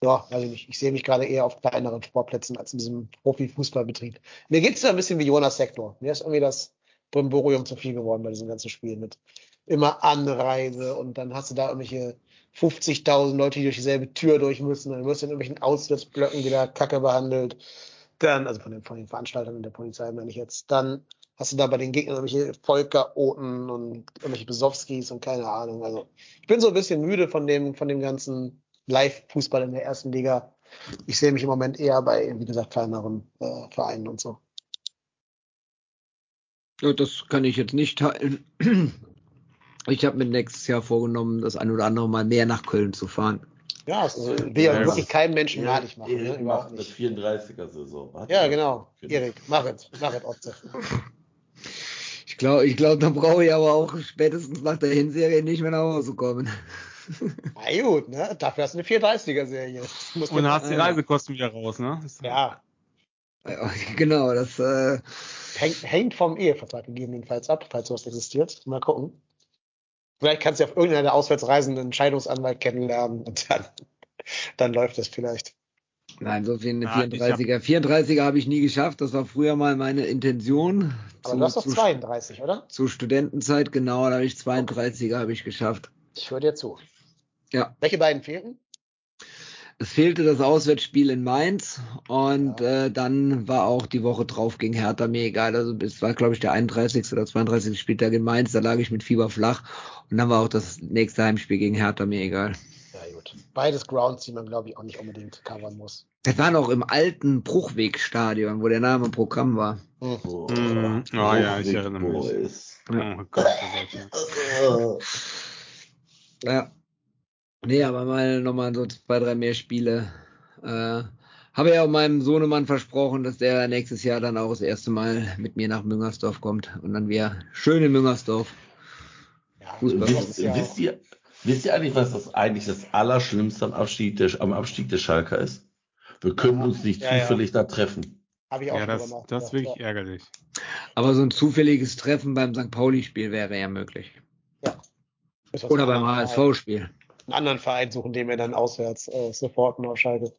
ja, weiß ich nicht. Ich sehe mich gerade eher auf kleineren Sportplätzen als in diesem Profifußballbetrieb. Mir geht es da ein bisschen wie Jonas Sektor. Mir ist irgendwie das Brimborium zu viel geworden bei diesem ganzen Spiel mit immer Anreise und dann hast du da irgendwelche 50.000 Leute, die durch dieselbe Tür durch müssen. Dann wirst du in irgendwelchen Auswärtsblöcken wieder kacke behandelt. Dann, also von den, von den Veranstaltern und der Polizei meine ich jetzt. Dann hast du da bei den Gegnern irgendwelche Volker-Oten und irgendwelche Besowskis und keine Ahnung. Also ich bin so ein bisschen müde von dem, von dem ganzen Live-Fußball in der ersten Liga. Ich sehe mich im Moment eher bei, wie gesagt, kleineren äh, Vereinen und so. Ja, das kann ich jetzt nicht teilen. Ich habe mir nächstes Jahr vorgenommen, das ein oder andere Mal mehr nach Köln zu fahren. Ja, es ist, will ja wirklich keinem Menschen madig machen. Ne? Erik Überhaupt macht eine nicht. 34er-Saison. Hat Ja, er- genau. Erik, mach es. Mach es, Otze. Ich glaube, ich glaub, dann brauche ich aber auch spätestens nach der Hinserie nicht mehr nach Hause kommen. Na gut, ne? Dafür hast du eine 430er-Serie. Muss Und man- hast die Reisekosten wieder raus, ne? Ja, Ja, genau, das äh, hängt, hängt vom Ehevertrag gegebenenfalls ab, falls sowas existiert. Mal gucken. Vielleicht kannst du auf irgendeiner Auswärtsreisenden einen Scheidungsanwalt kennenlernen und dann, dann läuft das vielleicht. nein, so viel eine Ja, ich 34er. 34er habe ich nie geschafft. Das war früher mal meine Intention. Aber du hast doch zu, 32, oder? zu Studentenzeit, genau, da habe ich 32er habe ich geschafft. Ich höre dir zu. Ja. Welche beiden fehlten? Es fehlte das Auswärtsspiel in Mainz und äh, dann war auch die Woche drauf gegen Hertha mir egal. Also es war, glaube ich, der 31. oder 32. Spieltag in Mainz, da lag ich mit Fieber flach und dann war auch das nächste Heimspiel gegen Hertha mir egal. Ja, gut. Beides Grounds, die man, glaube ich, auch nicht unbedingt covern muss. Das war noch im alten Bruchwegstadion, wo der Name im Programm war. Oh, Mm, ah, ja, ich erinnere mich. Oh Gott, oh <laughs> Gott, ja. Ja. Nee, aber mal nochmal so zwei, drei mehr Spiele. Äh, habe ja auch meinem Sohnemann versprochen, dass der nächstes Jahr dann auch das erste Mal mit mir nach Müngersdorf kommt und dann wir schön in Müngersdorf. Ja, Fußball. Wisst, ja wisst, ihr, wisst ihr eigentlich, was das eigentlich das Allerschlimmste am Abstieg der, am Abstieg der Schalker ist? Wir können Ja. uns nicht Ja, ja. zufällig da treffen. habe ich auch Ja, das, nachgedacht, das ist wirklich ja. ärgerlich. Aber so ein zufälliges Treffen beim St. Pauli-Spiel wäre ja möglich. Was Oder beim HSV-Spiel. Einen anderen Verein suchen, den wir dann auswärts äh, supporten auf Schalke.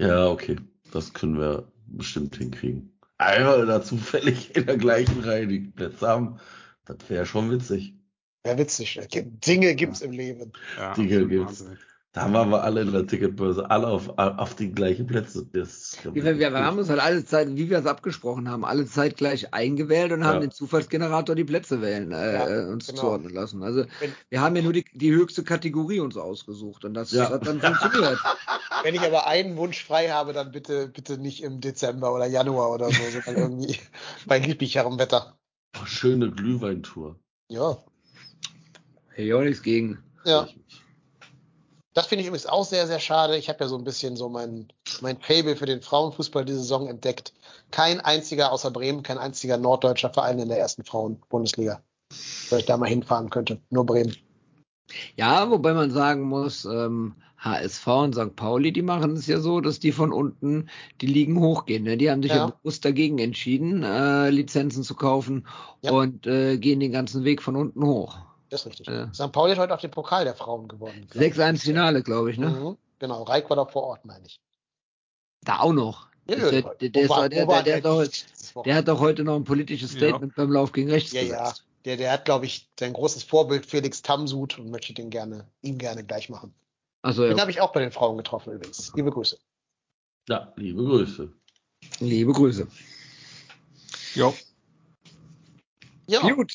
Ja, okay. Das können wir bestimmt hinkriegen. Einmal da zufällig in der gleichen Reihe die Plätze haben, das wäre schon witzig. Wäre witzig. Dinge gibt's im Leben. Ja, Die absolut gibt's. wahnsinnig. Da waren wir alle in der Ticketbörse, alle auf, auf die gleichen Plätze. Das Wir, wir, haben uns halt alle Zeit, wie wir es abgesprochen haben, alle Zeit gleich eingewählt und haben Ja. den Zufallsgenerator die Plätze wählen, äh, Ja, äh, uns genau. zuordnen lassen. Also Wenn, wir haben ja nur die, die höchste Kategorie uns ausgesucht und das Ja. hat dann funktioniert. <laughs> wenn ich aber einen Wunsch frei habe, dann bitte, bitte nicht im Dezember oder Januar oder so, sondern irgendwie <laughs> bei lieblicherem Wetter. Oh, schöne Glühweintour. Ja. Hätte ich auch nichts gegen. Ja. Das finde ich übrigens auch sehr, sehr schade. Ich habe ja so ein bisschen so mein, mein Fable für den Frauenfußball diese Saison entdeckt. Kein einziger außer Bremen, kein einziger norddeutscher Verein in der ersten Frauen-Bundesliga. Weil ich da mal hinfahren könnte. Nur Bremen. Ja, wobei man sagen muss, ähm, HSV und St. Pauli, die machen es ja so, dass die von unten die Ligen hochgehen. Ne? Die haben sich ja, Ja. bewusst dagegen entschieden, äh, Lizenzen zu kaufen Ja. und äh, gehen den ganzen Weg von unten hoch. Das ist richtig. Ja. St. Pauli hat heute auch den Pokal der Frauen gewonnen. 6-1 Finale, glaube ich, ne? Mhm. Genau, Reik war da vor Ort, meine ich. Da auch noch. Ja, der, ja, hat doch, heute noch ein politisches Ja. Statement beim Lauf gegen rechts Ja, ja. gesetzt. Der, der hat, glaube ich, sein großes Vorbild Felix Tamsud und möchte den gerne, ihm gerne gleich machen. Also Den ja, habe ich auch bei den Frauen getroffen übrigens. Liebe Grüße. Ja, liebe Grüße. liebe Grüße. Jo. Ja, Gut,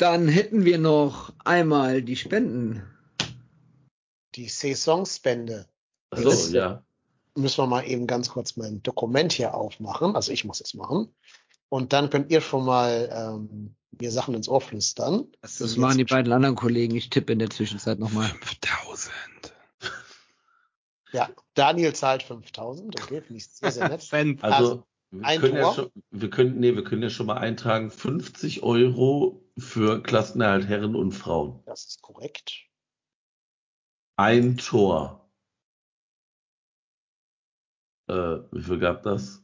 dann hätten wir noch einmal die Spenden. die Saisonspende. Achso, Das- ja. Müssen wir mal eben ganz kurz mein Dokument hier aufmachen. Also ich muss es machen. Und dann könnt ihr schon mal ähm, mir Sachen ins Ohr flüstern. Das, sind machen die jetzt- beiden anderen Kollegen. Ich tippe in der Zwischenzeit nochmal. 5000. Ja, Daniel zahlt 5000. Okay, finde ich sehr, sehr nett. <laughs> Also, Also, wir, ein können ja Tor? schon, wir können, nee, wir können ja schon mal eintragen, 50 Euro für Klassenerhalt Herren und Frauen. Das ist korrekt. Ein Tor. Äh, wie viel gab das?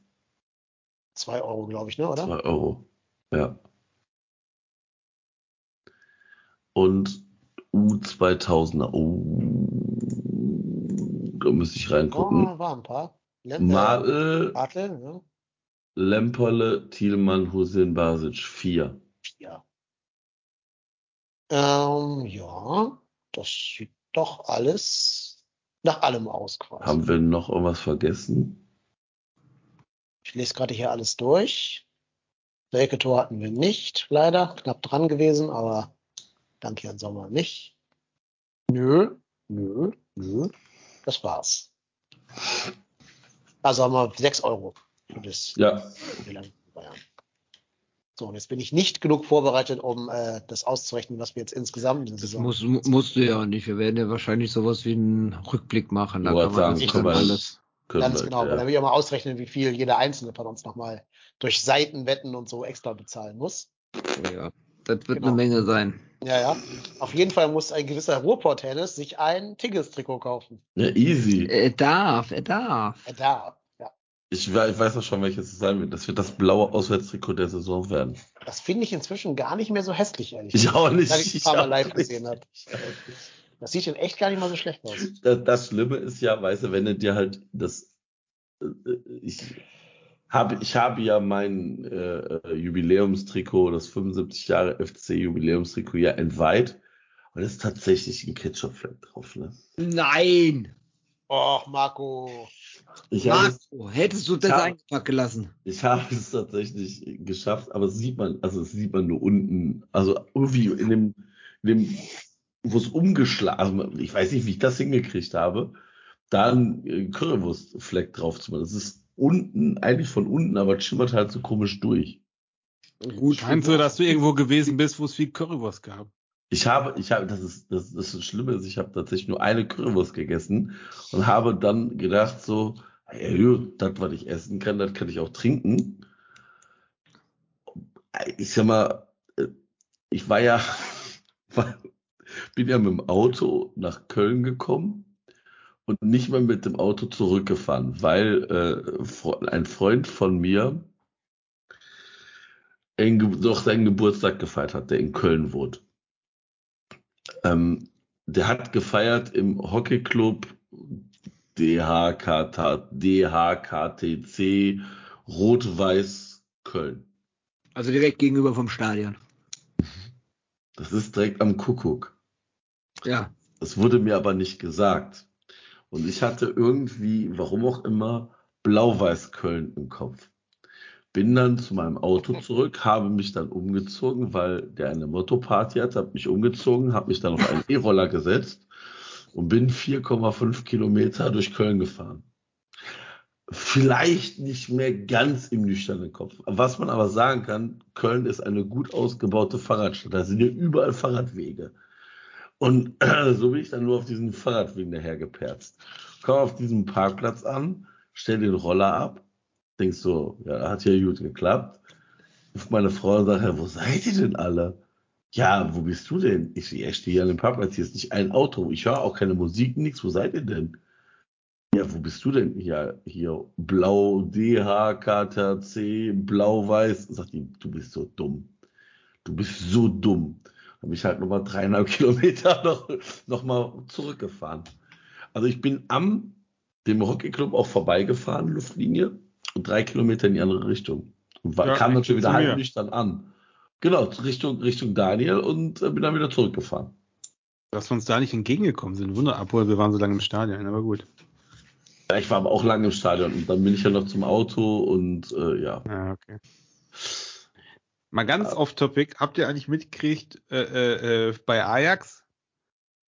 Zwei Euro, glaube ich, ne, oder? Zwei Euro. Ja. Und U2000er. Oh, da müsste ich reingucken. Oh, war ein paar. Äh, Madel, Bartel, ne? Lemperle, Thielmann, Hussein Basic. Vier. Ja. Ähm, ja, das sieht doch alles nach allem aus quasi. Haben wir noch irgendwas vergessen? Ich lese gerade hier alles durch. Selke-Tor hatten wir nicht, leider. Knapp dran gewesen, aber dank Jan Sommer nicht. Nö, nö, nö. Das war's. Also haben wir 6 Euro das Ja. So, und jetzt bin ich nicht genug vorbereitet, um äh, das auszurechnen, was wir jetzt insgesamt in der Das Saison muss, mu- musst du ja auch nicht. Wir werden ja wahrscheinlich sowas wie einen Rückblick machen. Da kann man sagen, das wir- alles. Ganz genau, weil ja. dann will ich auch mal ausrechnen, wie viel jeder einzelne von uns nochmal durch Seitenwetten und so extra bezahlen muss. Ja, das wird Genau. eine Menge sein. Ja, ja. Auf jeden Fall muss ein gewisser Ruhrport-Tennis sich ein Tigges-Trikot kaufen. ja, easy. Er darf, er darf. Er darf. Ich, ich weiß auch schon, welches es sein wird. Das wird das blaue Auswärtstrikot der Saison werden. Das finde ich inzwischen gar nicht mehr so hässlich, ehrlich Ich auch nicht. Ich ein Ich paar Mal live nicht. gesehen habe. Das sieht in echt gar nicht mal so schlecht aus. Das, das Schlimme ist ja, weißt du, wenn du dir halt das, äh, ich habe, ich habe ja mein äh, äh, Jubiläumstrikot, das 75 Jahre FC Jubiläumstrikot ja entweiht. Und es ist tatsächlich ein Ketchup-Fleck drauf, ne? Nein! Och, Marco. Ich Marco, hättest du das Ja. eingepackt gelassen? ich habe es tatsächlich geschafft, aber es sieht man, also es sieht man nur unten, also irgendwie in dem, in dem, wo es umgeschlagen, also ich weiß nicht, wie ich das hingekriegt habe. da einen äh, Currywurstfleck drauf zu machen. Das ist unten, eigentlich von unten, aber schimmert halt so komisch durch. Gut. Scheint so, dass du irgendwo gewesen bist, wo es viel Currywurst gab. Ich habe, ich habe, das ist, das, das, das Schlimme ist, ich habe tatsächlich nur eine Currywurst gegessen und habe dann gedacht so, ja, das, was ich essen kann, das kann ich auch trinken. Ich sag mal, äh, ich war ja, <laughs> bin ja mit dem Auto nach Köln gekommen und nicht mal mit dem Auto zurückgefahren, weil äh, ein Freund von mir doch seinen Geburtstag gefeiert hat, der in Köln wohnt. Ähm, der hat gefeiert im Hockeyclub DHKT, DHKTC Rot-Weiß Köln. Also direkt gegenüber vom Stadion. Das ist direkt am Kuckuck. Ja. Das wurde mir aber nicht gesagt. Und ich hatte irgendwie, warum auch immer, Blau-Weiß Köln im Kopf. Bin dann zu meinem Auto zurück, habe mich dann umgezogen, weil der eine Motto-Party hat, habe mich umgezogen, habe mich dann auf einen E-Roller gesetzt und bin 4,5 Kilometer durch Köln gefahren. Vielleicht nicht mehr ganz im nüchternen Kopf. Was man aber sagen kann, Köln ist eine gut ausgebaute Fahrradstadt. Da sind ja überall Fahrradwege. Und <clears throat> so bin ich dann nur auf diesen Fahrradwegen dahergeperzt. Komme auf diesem Parkplatz an, stell den Roller ab denkst so, ja, hat ja gut geklappt. Ruft meine Frau und sagt, ja, wo seid ihr denn alle? Ja, wo bist du denn? Ich, ich stehe hier an dem Parkplatz, hier ist nicht ein Auto. Ich höre auch keine Musik, nichts. Wo seid ihr denn? Ja, wo bist du denn? Ja, hier blau, DH, KTC, blau-weiß. Sagt die, du bist so dumm. Du bist so dumm. Habe ich halt nochmal dreieinhalb <laughs> Kilometer noch, noch mal zurückgefahren. Also ich bin am dem Hockeyclub auch vorbeigefahren, Luftlinie und drei Kilometer in die andere Richtung. Und war, ja, kam natürlich wieder halb nüchtern an. Genau, Richtung, Richtung Daniel und äh, bin dann wieder zurückgefahren. Dass wir uns da nicht entgegengekommen sind. Wunder, obwohl wir waren so lange im Stadion, aber gut. Ja, ich war aber auch lange im Stadion und dann bin ich ja noch zum Auto und äh, ja. Ja, okay. Mal ganz ja. off-topic, habt ihr eigentlich mitgekriegt äh, äh, äh bei Ajax?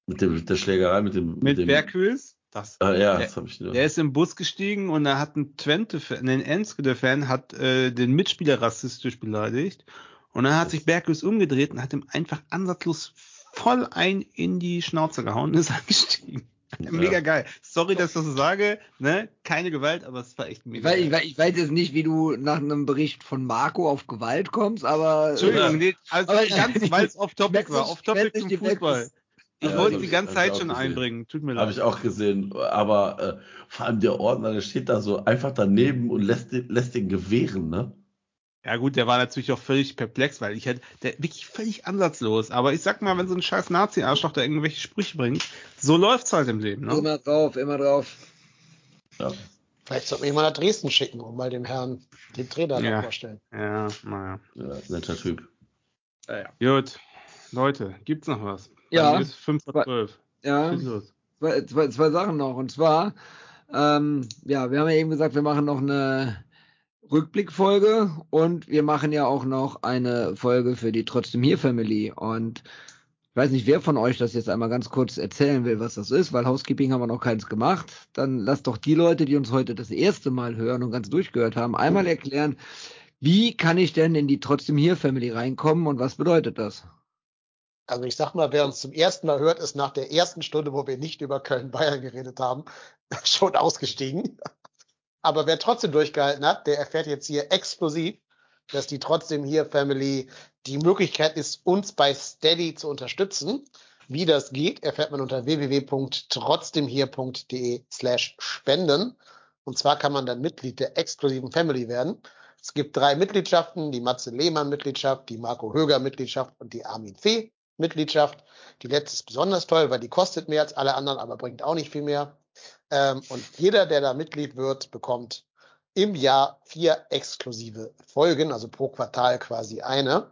Mit, dem, mit der Schlägerei, mit dem. Mit, mit dem Berghüls? Das, ah, ja, der, das habe ich nur. Der ist im Bus gestiegen und da hat ein Twente-Fan, ein Enskede-Fan hat äh, den Mitspieler rassistisch beleidigt. Und dann hat sich Bergus umgedreht und hat ihm einfach ansatzlos voll ein in die Schnauze gehauen und ist <laughs> angestiegen. Ja. Mega geil. Sorry, dass ich das so sage, ne? Keine Gewalt, aber es war echt mega ich weiß, ich, ich weiß jetzt nicht, wie du nach einem Bericht von Marco auf Gewalt kommst, aber. Entschuldigung, nee, also aber, ganz, <laughs> weil es off-topic war, off-topic zum Fußball. Ich ja, wollte die ganze Zeit schon gesehen. einbringen. Tut mir leid. Habe ich auch gesehen. Aber äh, vor allem der Ordner, der steht da so einfach daneben und lässt den, lässt den gewähren, ne? Ja gut, der war natürlich auch völlig perplex, weil ich hätte, der wirklich völlig ansatzlos. Aber ich sag mal, wenn so ein scheiß Nazi-Arschloch da irgendwelche Sprüche bringt, so läuft's halt im Leben, ne? Immer drauf, immer drauf. Ja. Vielleicht sollte man ihn mal nach Dresden schicken und mal dem Herrn den Trainer ja. vorstellen. Ja, naja. Ja, netter Typ. Ja, ja. Gut. Leute, gibt's noch was? Ja. Ist 5 vor 12. Ja. Zwei, zwei, zwei Sachen noch. Und zwar, ähm, ja, wir haben ja eben gesagt, wir machen noch eine Rückblickfolge und wir machen ja auch noch eine Folge für die Trotzdem hier Family. Und ich weiß nicht, wer von euch das jetzt einmal ganz kurz erzählen will, was das ist, weil Housekeeping haben wir noch keins gemacht. Dann lasst doch die Leute, die uns heute das erste Mal hören und ganz durchgehört haben, einmal erklären, wie kann ich denn in die Trotzdem hier Family reinkommen und was bedeutet das? Also ich sag mal, wer uns zum ersten Mal hört, ist nach der ersten Stunde, wo wir nicht über Köln-Bayern geredet haben, <laughs> schon ausgestiegen. Aber wer trotzdem durchgehalten hat, der erfährt jetzt hier exklusiv, dass die trotzdem hier Family die Möglichkeit ist, uns bei Steady zu unterstützen. Wie das geht, erfährt man unter www.trotzdemhier.de slash spenden. Und zwar kann man dann Mitglied der exklusiven Family werden. Es gibt drei Mitgliedschaften, die Matze Lehmann Mitgliedschaft, die Marco Höger Mitgliedschaft und die Armin Fee Mitgliedschaft. Die letzte ist besonders toll, weil die kostet mehr als alle anderen, aber bringt auch nicht viel mehr. Ähm, und jeder, der da Mitglied wird, bekommt im Jahr vier exklusive Folgen, also pro Quartal quasi eine.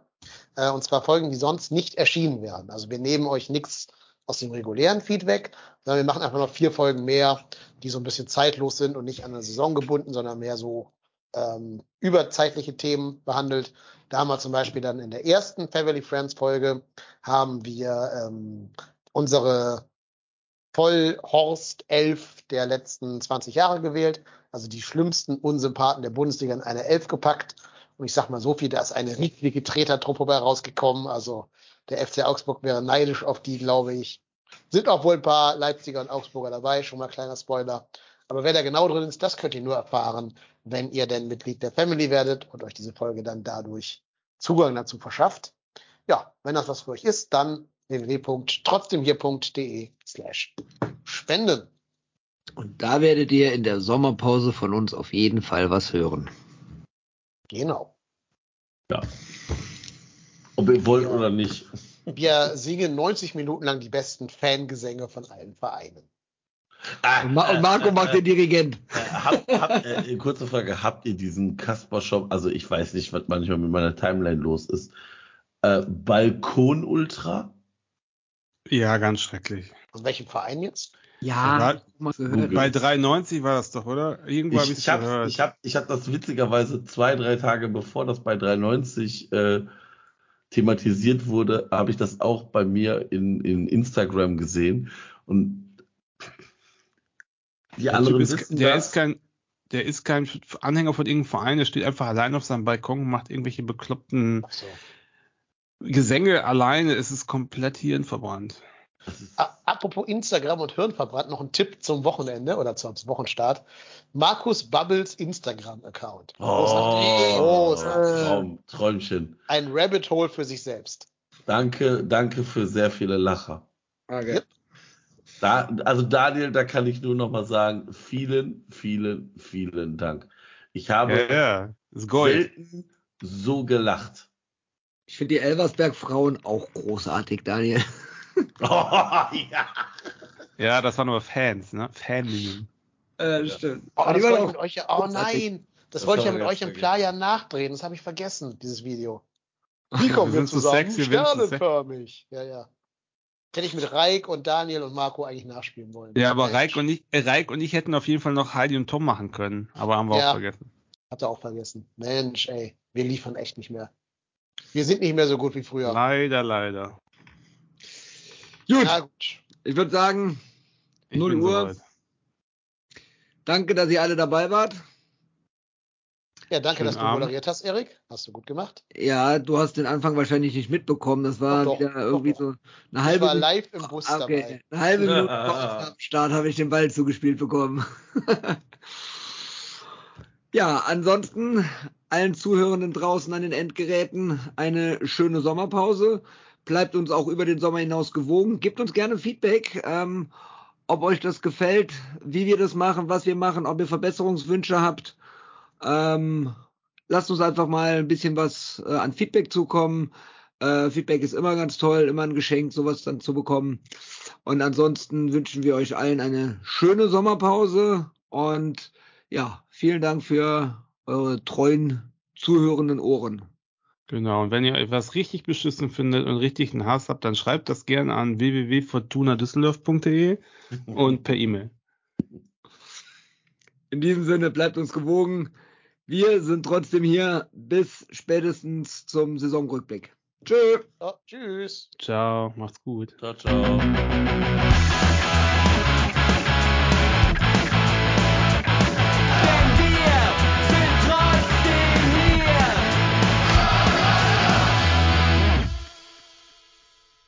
Äh, und zwar Folgen, die sonst nicht erschienen wären. Also wir nehmen euch nichts aus dem regulären Feedback, sondern wir machen einfach noch vier Folgen mehr, die so ein bisschen zeitlos sind und nicht an der Saison gebunden, sondern mehr so ähm, überzeitliche Themen behandelt. Da haben wir zum Beispiel dann in der ersten Family Friends Folge haben wir ähm, unsere Vollhorst 11 der letzten 20 Jahre gewählt. Also die schlimmsten Unsympathen der Bundesliga in eine Elf gepackt. Und ich sag mal so viel, da ist eine richtige Tretertruppe bei rausgekommen. Also der FC Augsburg wäre neidisch auf die, glaube ich. Sind auch wohl ein paar Leipziger und Augsburger dabei, schon mal kleiner Spoiler. Aber wer da genau drin ist, das könnt ihr nur erfahren, wenn ihr denn Mitglied der Family werdet und euch diese Folge dann dadurch Zugang dazu verschafft. Ja, wenn das was für euch ist, dann www.trotzdemhier.de slash spenden. Und da werdet ihr in der Sommerpause von uns auf jeden Fall was hören. Genau. Ja. Ob ihr wollt oder nicht. Wir singen 90 Minuten lang die besten Fangesänge von allen Vereinen. Ah, Und, Ma und Marco äh, <laughs> macht den Dirigent. Äh, habt, habt, äh, kurze Frage, habt ihr diesen Kasper-Shop, also ich weiß nicht, was manchmal mit meiner Timeline los ist, äh, Balkon Ultra? Ja, ganz schrecklich. Von welchem Verein jetzt? Ja, hab. Bei 93 war das doch, oder? Irgendwo habe Ich, ich habe gehört. ich hab, ich hab das witzigerweise zwei, drei Tage bevor das bei 390 äh, thematisiert wurde, habe ich das auch bei mir in, in Instagram gesehen. Und die der anderen ist, wissen der das. ist kein, der ist kein Anhänger von irgendeinem Verein, der steht einfach allein auf seinem Balkon und macht irgendwelche bekloppten so. Gesänge alleine. Es ist komplett hirnverbrannt. Apropos Instagram und Hirnverbrannt, noch ein Tipp zum Wochenende oder zum Wochenstart. Markus Bubbles Instagram-Account. oh, Großartig. Traum, Träumchen. Ein Rabbit Hole für sich selbst. Danke, danke für sehr viele Lacher. Okay. Da, also Daniel, da kann ich nur noch mal sagen, vielen, vielen, vielen Dank. Ich habe Ja, ja, selten so gelacht. Ich finde die Elversberg-Frauen auch großartig, Daniel. <laughs> Oh, ja. Ja, das waren aber Fans, ne? Faninnen. Äh, stimmt. Oh, Aber die das waren wollte ich auch mit euch ja, oh nein, das, Das wollte ich ja mit euch im Playa nachdrehen. Das habe ich vergessen, dieses Video. <laughs> Wie kommen Wir wir zusammen? so sexy. Sternenförmig. Ja, ja. Hätte ich mit Reik und Daniel und Marco eigentlich nachspielen wollen. Ja, aber. Reik und ich, äh, Reik und ich hätten auf jeden Fall noch Heidi und Tom machen können, aber haben wir Ja. auch vergessen. Hat er auch vergessen. Mensch, ey, wir liefern echt nicht mehr. Wir sind nicht mehr so gut wie früher. Leider, leider. Gut, Na gut. ich würde sagen, Ich 0 bin Uhr. soweit. danke, dass ihr alle dabei wart. Ja, danke, Schönen dass du Abend. moderiert hast, Erik. Hast du gut gemacht. Ja, du hast den Anfang wahrscheinlich nicht mitbekommen. Das war Doch, doch, wieder irgendwie doch, so eine Ich halbe war Minute. live im Bus okay. dabei. Eine halbe Minute vor <laughs> am Start habe ich den Ball zugespielt bekommen. <laughs> ja, ansonsten allen Zuhörenden draußen an den Endgeräten eine schöne Sommerpause. Bleibt uns auch über den Sommer hinaus gewogen. Gebt uns gerne Feedback, ähm, ob euch das gefällt, wie wir das machen, was wir machen, ob ihr Verbesserungswünsche habt. Ähm, lasst uns einfach mal ein bisschen was äh, an Feedback zukommen. Äh, Feedback ist immer ganz toll, immer ein Geschenk, sowas dann zu bekommen. Und ansonsten wünschen wir euch allen eine schöne Sommerpause und ja, vielen Dank für eure treuen zuhörenden Ohren. Genau, und wenn ihr etwas richtig beschissen findet und richtigen Hass habt, dann schreibt das gerne an www.fortunadüsseldorf.de und per E-Mail. In diesem Sinne bleibt uns gewogen. Wir sind trotzdem hier bis spätestens zum Saisonrückblick. Tschö. Ja, tschüss. Ciao, macht's gut. Ciao, ciao.